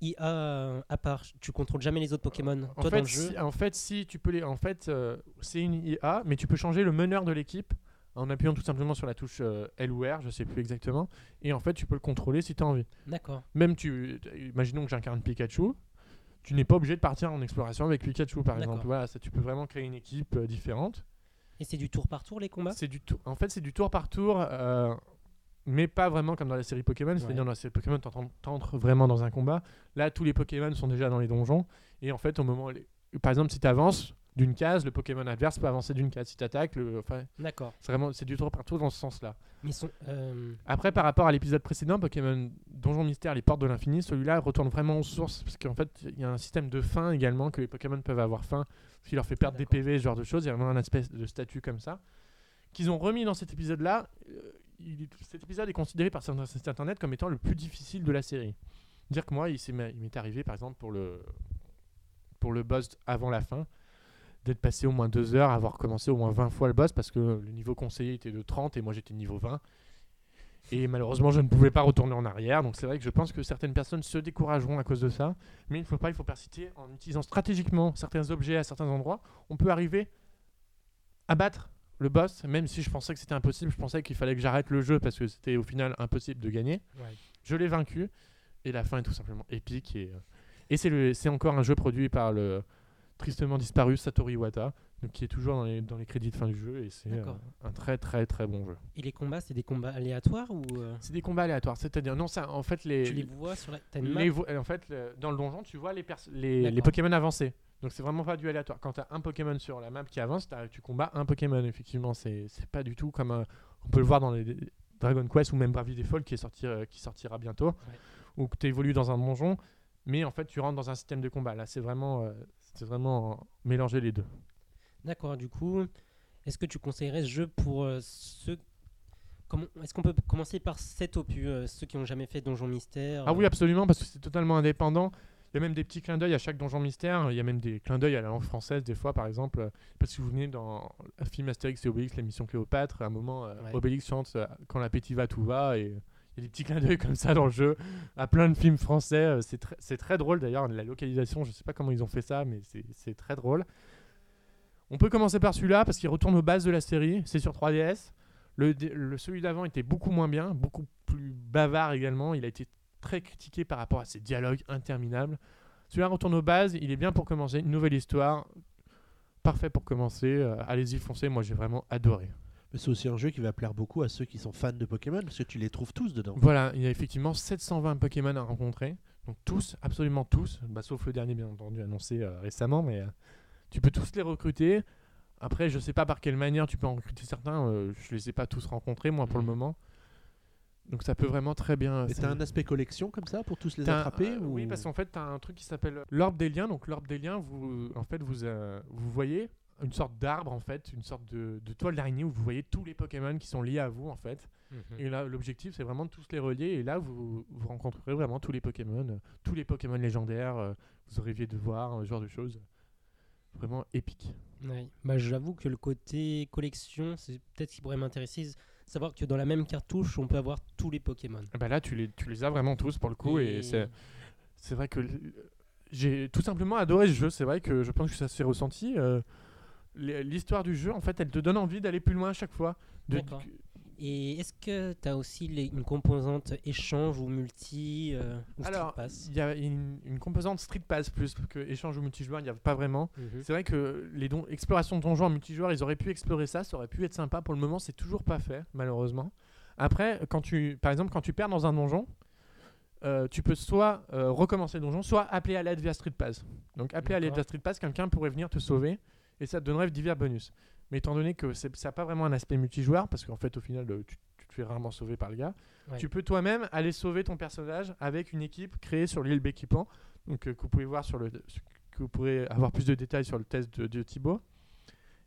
IA à part. Tu contrôles jamais les autres Pokémon. En Toi, fait, dans le jeu, si, en fait, si tu peux les, en fait, euh, c'est une IA, mais tu peux changer le meneur de l'équipe en appuyant tout simplement sur la touche euh, L ou R, je sais plus exactement. Et en fait, tu peux le contrôler si tu as envie. d'accord. Même tu, imaginons que j'incarne Pikachu, tu n'es pas obligé de partir en exploration avec Pikachu par exemple. Voilà, ça, tu peux vraiment créer une équipe euh, différente. Et c'est du tour par tour les combats? C'est du tour. En fait, c'est du tour par tour, euh, mais pas vraiment comme dans la série Pokémon. C'est-à-dire dans la série Pokémon, t'entres- vraiment dans un combat. Là, tous les Pokémon sont déjà dans les donjons. Et en fait, au moment, les- par exemple, si tu avances d'une case, le Pokémon adverse peut avancer d'une case. Si tu attaques, le... enfin, D'accord. c'est vraiment c'est du tour par tour dans ce sens-là. Mais euh, Après, par rapport à l'épisode précédent, Pokémon Donjon Mystère, les portes de l'infini, celui-là retourne vraiment aux sources, parce qu'en fait, il y a un système de faim également, que les Pokémon peuvent avoir faim, ce qui leur fait perdre des D'accord. PV, ce genre de choses. Il y a vraiment un espèce de statut comme ça, qu'ils ont remis dans cet épisode-là. Euh, cet épisode est considéré par certains sites internet comme étant le plus difficile de la série. Dire que moi, il m'est arrivé, par exemple, pour le, pour le boss avant la fin, d'être passé au moins deux heures, avoir commencé au moins 20 fois le boss, parce que le niveau conseillé était de 30 et moi j'étais niveau 20. Et malheureusement, je ne pouvais pas retourner en arrière. Donc c'est vrai que je pense que certaines personnes se décourageront à cause de ça. Mais il ne faut pas, il faut persister en utilisant stratégiquement certains objets à certains endroits. On peut arriver à battre le boss, même si je pensais que c'était impossible. Je pensais qu'il fallait que j'arrête le jeu parce que c'était au final impossible de gagner. ouais. Je l'ai vaincu et la fin est tout simplement épique. Et, euh, et c'est encore un jeu produit par le tristement disparu, Satoru Iwata, donc qui est toujours dans les, dans les crédits de fin du jeu et c'est euh, un très très très bon jeu. Et les combats, c'est des combats aléatoires ou euh, C'est des combats aléatoires, c'est-à-dire non ça en fait les, tu les vois sur la. Les vo- en fait le- dans le donjon tu vois les, les. Pokémon avancés. Donc c'est vraiment pas du aléatoire. Quand tu as un Pokémon sur la map qui avance, tu combats un Pokémon effectivement, c'est c'est pas du tout comme euh, on peut le voir dans les Dragon Quest ou même Bravely Default qui est sorti euh, qui sortira bientôt où tu évolues dans un donjon mais en fait tu rentres dans un système de combat. Là c'est vraiment euh, c'est vraiment mélanger les deux. D'accord, du coup, est-ce que tu conseillerais ce jeu pour euh, ceux. Est-ce qu'on peut commencer par cet opus, euh, ceux qui n'ont jamais fait Donjon Mystère Ah oui, euh, absolument, parce que c'est totalement indépendant. Il y a même des petits clins d'œil à chaque donjon mystère. Il y a même des clins d'œil à la langue française, des fois, par exemple. euh, Parce que vous venez dans le film Astérix et Obélix, l'émission Cléopâtre, à un moment, euh, Ouais. Obélix chante euh, Quand l'appétit va, tout va. Et il y a des petits clins d'œil comme ça dans le jeu, à plein de films français. euh, C'est c'est très drôle d'ailleurs, la localisation, je sais pas comment ils ont fait ça, mais c'est- très drôle. On peut commencer par celui-là, parce qu'il retourne aux bases de la série. C'est sur 3DS. Le, le- celui d'avant était beaucoup moins bien, beaucoup plus bavard également. Il a été très critiqué par rapport à ses dialogues interminables. Celui-là retourne aux bases, il est bien pour commencer. Une nouvelle histoire, parfait pour commencer. euh, Allez-y, foncez. Moi, j'ai vraiment adoré. Mais c'est aussi un jeu qui va plaire beaucoup à ceux qui sont fans de Pokémon, parce que tu les trouves tous dedans. Voilà, il y a effectivement 720 Pokémon à rencontrer. Donc tous, absolument tous, bah, sauf le dernier bien entendu annoncé euh, récemment, mais euh, tu peux tous les recruter. Après, je sais pas par quelle manière tu peux en recruter certains. euh, je les ai pas tous rencontrés moi pour le Mhm. moment. Donc ça peut vraiment très bien. Et t'as un aspect collection comme ça pour tous les T'as attraper euh, ou... Oui, parce qu'en fait, tu as un truc qui s'appelle l'orbe des liens. Donc, l'orbe des liens, vous, en fait, vous, vous voyez une sorte d'arbre, en fait, une sorte de, de toile d'araignée où vous voyez tous les Pokémon qui sont liés à vous, en fait. mhm. Et là, l'objectif, c'est vraiment de tous les relier. Et là, vous, vous rencontrerez vraiment tous les Pokémon, euh, tous les Pokémon légendaires. euh, vous rêviez de voir, euh, ce genre de choses. Vraiment épique. Bah, J'avoue que le côté collection, c'est peut-être ce qui pourrait m'intéresser. Savoir que dans la même cartouche, on peut avoir tous les Pokémon. Ah bah là, tu les, tu les as vraiment tous pour le coup. Et, c'est c'est vrai que l- j'ai tout simplement adoré ce jeu. C'est vrai que je pense que ça s'est ressenti. euh, L'histoire du jeu, en fait, elle te donne envie d'aller plus loin à chaque fois. De-. Et est-ce que tu as aussi les- une composante échange ou multi euh, ou Street Alors, Pass il y a une, une composante Street Pass plus que échange ou multijoueur, il n'y a pas vraiment. Mhm. C'est vrai que les don explorations de donjons en multijoueur, ils auraient pu explorer ça, ça aurait pu être sympa. Pour le moment, c'est toujours pas fait, malheureusement. Après, quand tu, par exemple, quand tu perds dans un donjon, euh, tu peux soit euh, recommencer le donjon, soit appeler à l'aide via Street Pass. Donc, appeler à l'aide via Street Pass, quelqu'un pourrait venir te sauver et ça te donnerait divers bonus. Mais étant donné que ça n'a pas vraiment un aspect multijoueur, parce qu'en fait, au final, euh, tu, tu te fais rarement sauver par le gars, Ouais. tu peux toi-même aller sauver ton personnage avec une équipe créée sur l'île Béquipant, donc euh, que vous pouvez voir sur le, que vous pourrez avoir plus de détails sur le test de, de Thibaut.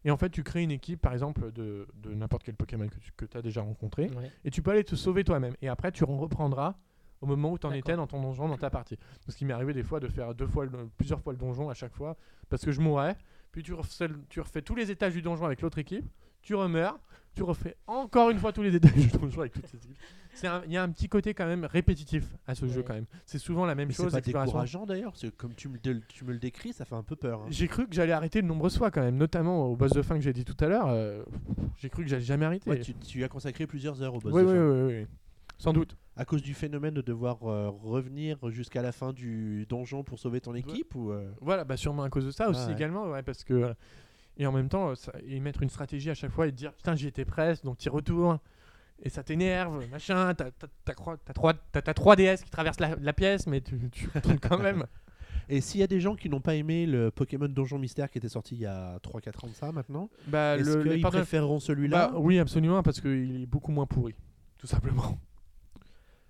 Et en fait, tu crées une équipe, par exemple, de, de n'importe quel Pokémon que tu as déjà rencontré, Ouais. et tu peux aller te sauver toi-même. Et après, tu en reprendras au moment où tu en étais dans ton donjon, dans ta partie. Ce qui m'est arrivé des fois de faire deux fois le- plusieurs fois le donjon à chaque fois, parce que je mourais, puis tu refais, le- tu refais tous les étages du donjon avec l'autre équipe, tu remeurs, tu refais encore une fois tous les étages du donjon avec toutes ces équipes. C'est Il y a un petit côté quand même répétitif à ce jeu quand même. C'est souvent la même Mais c'est chose. pas exploration. décourageant d'ailleurs, parce que comme tu me, le- tu me le décris, ça fait un peu peur. hein. J'ai cru que j'allais arrêter de nombreuses fois quand même, notamment au boss de fin que j'ai dit tout à l'heure. euh, j'ai cru que j'allais jamais arrêter. Ouais, tu, tu as consacré plusieurs heures au boss oui, de oui, fin. oui, oui, sans doute. À cause du phénomène de devoir euh, revenir jusqu'à la fin du donjon pour sauver ton équipe ou euh, Voilà, bah sûrement à cause de ça aussi Ah ouais. également, ouais, parce que euh, et en même temps, ça- et mettre une stratégie à chaque fois et dire putain j'y étais presque, donc tu retournes et ça t'énerve, machin, t'as t'as- trois- 3DS qui traverse la, la pièce, mais tu, tu retournes quand même. Et s'il y a des gens qui n'ont pas aimé le Pokémon Donjon Mystère qui était sorti il y a 3-4 ans de ça maintenant, Bah, est-ce qu'ils préféreront celui-là? Bah, oui, absolument, parce qu'il est beaucoup moins pourri, tout simplement.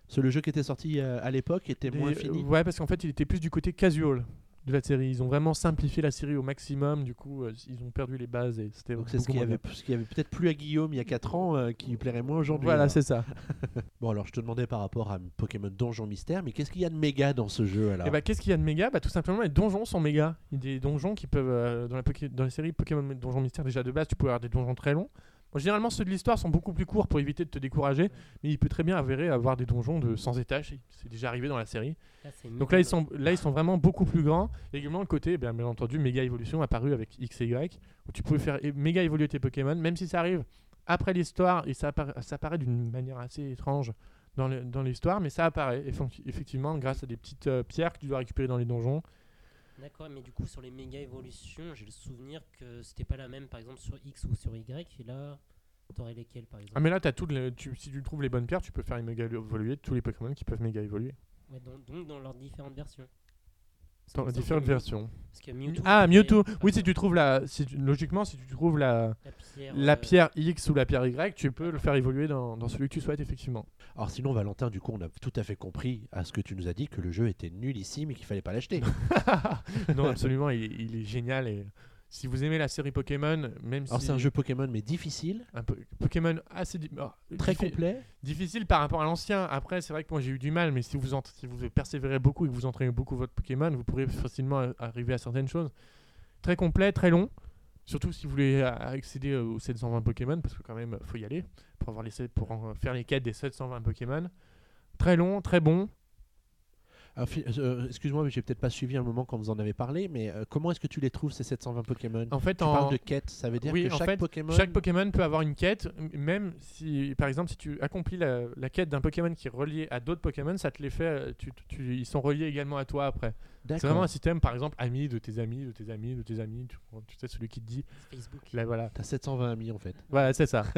C'est le jeu qui était sorti euh, à l'époque était moins fini. Ouais, parce qu'en fait, il était plus du côté casual de la série. Ils ont vraiment simplifié la série au maximum, du coup, euh, ils ont perdu les bases et c'était Donc c'est ce beaucoup qui moins avait, ce qui avait peut-être plu à Guillaume il y a 4 ans euh, qui lui plairait moins aujourd'hui. Voilà, c'est ça. Bon alors je te demandais par rapport à Pokémon Donjon Mystère, mais qu'est-ce qu'il y a de méga dans ce jeu alors? Et bah, qu'est-ce qu'il y a de méga? Bah, Tout simplement, les donjons sont méga. Il y a des donjons qui peuvent, euh, dans, la dans la série Pokémon Donjon Mystère, déjà de base, tu peux avoir des donjons très longs. Bon, généralement, ceux de l'histoire sont beaucoup plus courts pour éviter de te décourager, mais il peut très bien avérer avoir des donjons de 100 étages. C'est déjà arrivé dans la série. Là, Donc là, ils sont, là, ils sont vraiment beaucoup plus grands. Et également, le côté, eh bien, bien entendu, méga évolution apparu avec X et Y, où tu pouvais faire méga évoluer tes Pokémon, même si ça arrive après l'histoire, et ça apparaît, ça apparaît d'une manière assez étrange dans l'histoire, mais ça apparaît, effectivement, grâce à des petites euh, pierres que tu dois récupérer dans les donjons. D'accord, mais du coup, sur les méga évolutions, j'ai le souvenir que c'était pas la même, par exemple, sur X ou sur Y. Et là, t'aurais lesquels, par exemple? Ah, mais là, as toutes les- tu- si tu trouves les bonnes pierres, tu peux faire méga évoluer tous les Pokémon qui peuvent méga évoluer. Ouais, donc, donc dans leurs différentes versions. Dans différentes versions. Parce que Mewtwo, Ah, Mewtwo. Oui, si tu trouves la. Si tu- logiquement, si tu trouves la, la pierre, la euh, pierre X ou la pierre Y, tu peux le faire évoluer dans, dans celui que tu souhaites, effectivement. Alors sinon, Valentin, du coup, on a tout à fait compris à ce que tu nous as dit que le jeu était nullissime et qu'il fallait pas l'acheter. non, absolument, il, est- il est génial. Et si vous aimez la série Pokémon, même Alors si. c'est un jeu Pokémon mais difficile, un peu- Pokémon assez. ah, très diffi- complet. Difficile par rapport à l'ancien. Après, c'est vrai que moi j'ai eu du mal, mais si vous, si vous persévérez beaucoup et que vous entraînez beaucoup votre Pokémon, vous pourrez facilement arriver à certaines choses. Très complet, très long. Surtout si vous voulez accéder aux 720 Pokémon, parce que quand même, faut y aller pour, avoir les, pour faire les quêtes des 720 Pokémon. Très long, très bon. Alors, fi- euh, Excuse-moi, mais j'ai peut-être pas suivi un moment quand vous en avez parlé, mais euh, comment est-ce que tu les trouves ces 720 Pokémon? En fait, Tu en, parles de quête, ça veut dire Oui, que en chaque fait, Pokémon. Chaque Pokémon peut avoir une quête, même si, par exemple, si tu accomplis la, la quête d'un Pokémon qui est relié à d'autres Pokémon, ça te les fait, euh, tu, tu- ils sont reliés également à toi après. C'est vraiment un système, par exemple, amis de tes amis, de tes amis, de tes amis. Tu, tu sais, celui qui te dit, Facebook. là, voilà. T'as 720 amis en fait. Voilà, c'est ça.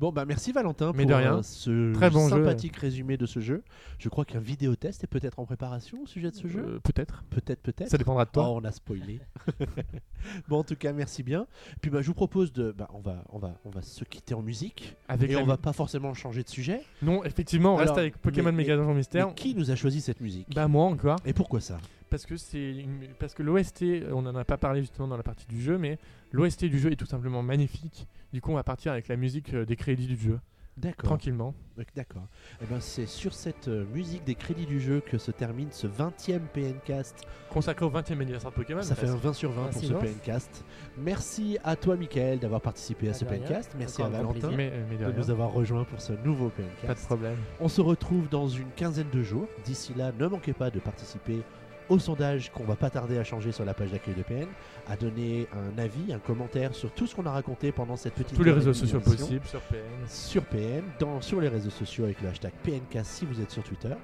Bon bah merci Valentin Mais pour de rien. euh, ce Très bon jeu. sympathique résumé de ce jeu. Je crois qu'un vidéo test est peut-être en préparation au sujet de ce jeu. Euh, peut-être. Peut-être, peut-être. Ça dépendra de toi. Oh, on a spoilé. bon, en tout cas, merci bien. Puis bah, je vous propose de, bah, on va, on va, on va se quitter en musique Avec et on va pas forcément changer de sujet. Non, effectivement, on reste avec Pokémon Donjon Mystère. Mais qui nous a choisi cette musique? Bah moi encore. Et pourquoi ça? Parce que c'est une- parce que l'OST, on n'en a pas parlé justement dans la partie du jeu, mais l'OST du jeu est tout simplement magnifique. Du coup, on va partir avec la musique euh, des crédits du jeu, D'accord. tranquillement. Donc, D'accord. Et ben c'est sur cette euh, musique des crédits du jeu que se termine ce 20e PNcast. Consacré au 20e anniversaire de Pokémon. Ça fait un presque. 20 sur 20 Merci, pour ce. PNcast. Merci à toi Michael d'avoir participé à ce. PNcast. Merci Encore à Valentin plaisir. Mais, euh, mais de nous avoir rejoints pour ce nouveau Pas de PNcast. problème. On se retrouve dans une quinzaine de jours. D'ici là, ne manquez pas de participer au sondage qu'on va pas tarder à changer sur la page d'accueil de PN, à donner un avis, un commentaire sur tout ce qu'on a raconté pendant cette petite Tous les réseaux sociaux possibles sur PN. sur PN, dans, sur les réseaux sociaux avec le hashtag PNcast si vous êtes sur Twitter.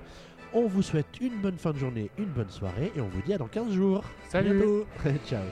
On vous souhaite une bonne fin de journée, une bonne soirée et on vous dit à dans 15 jours. Salut. Ciao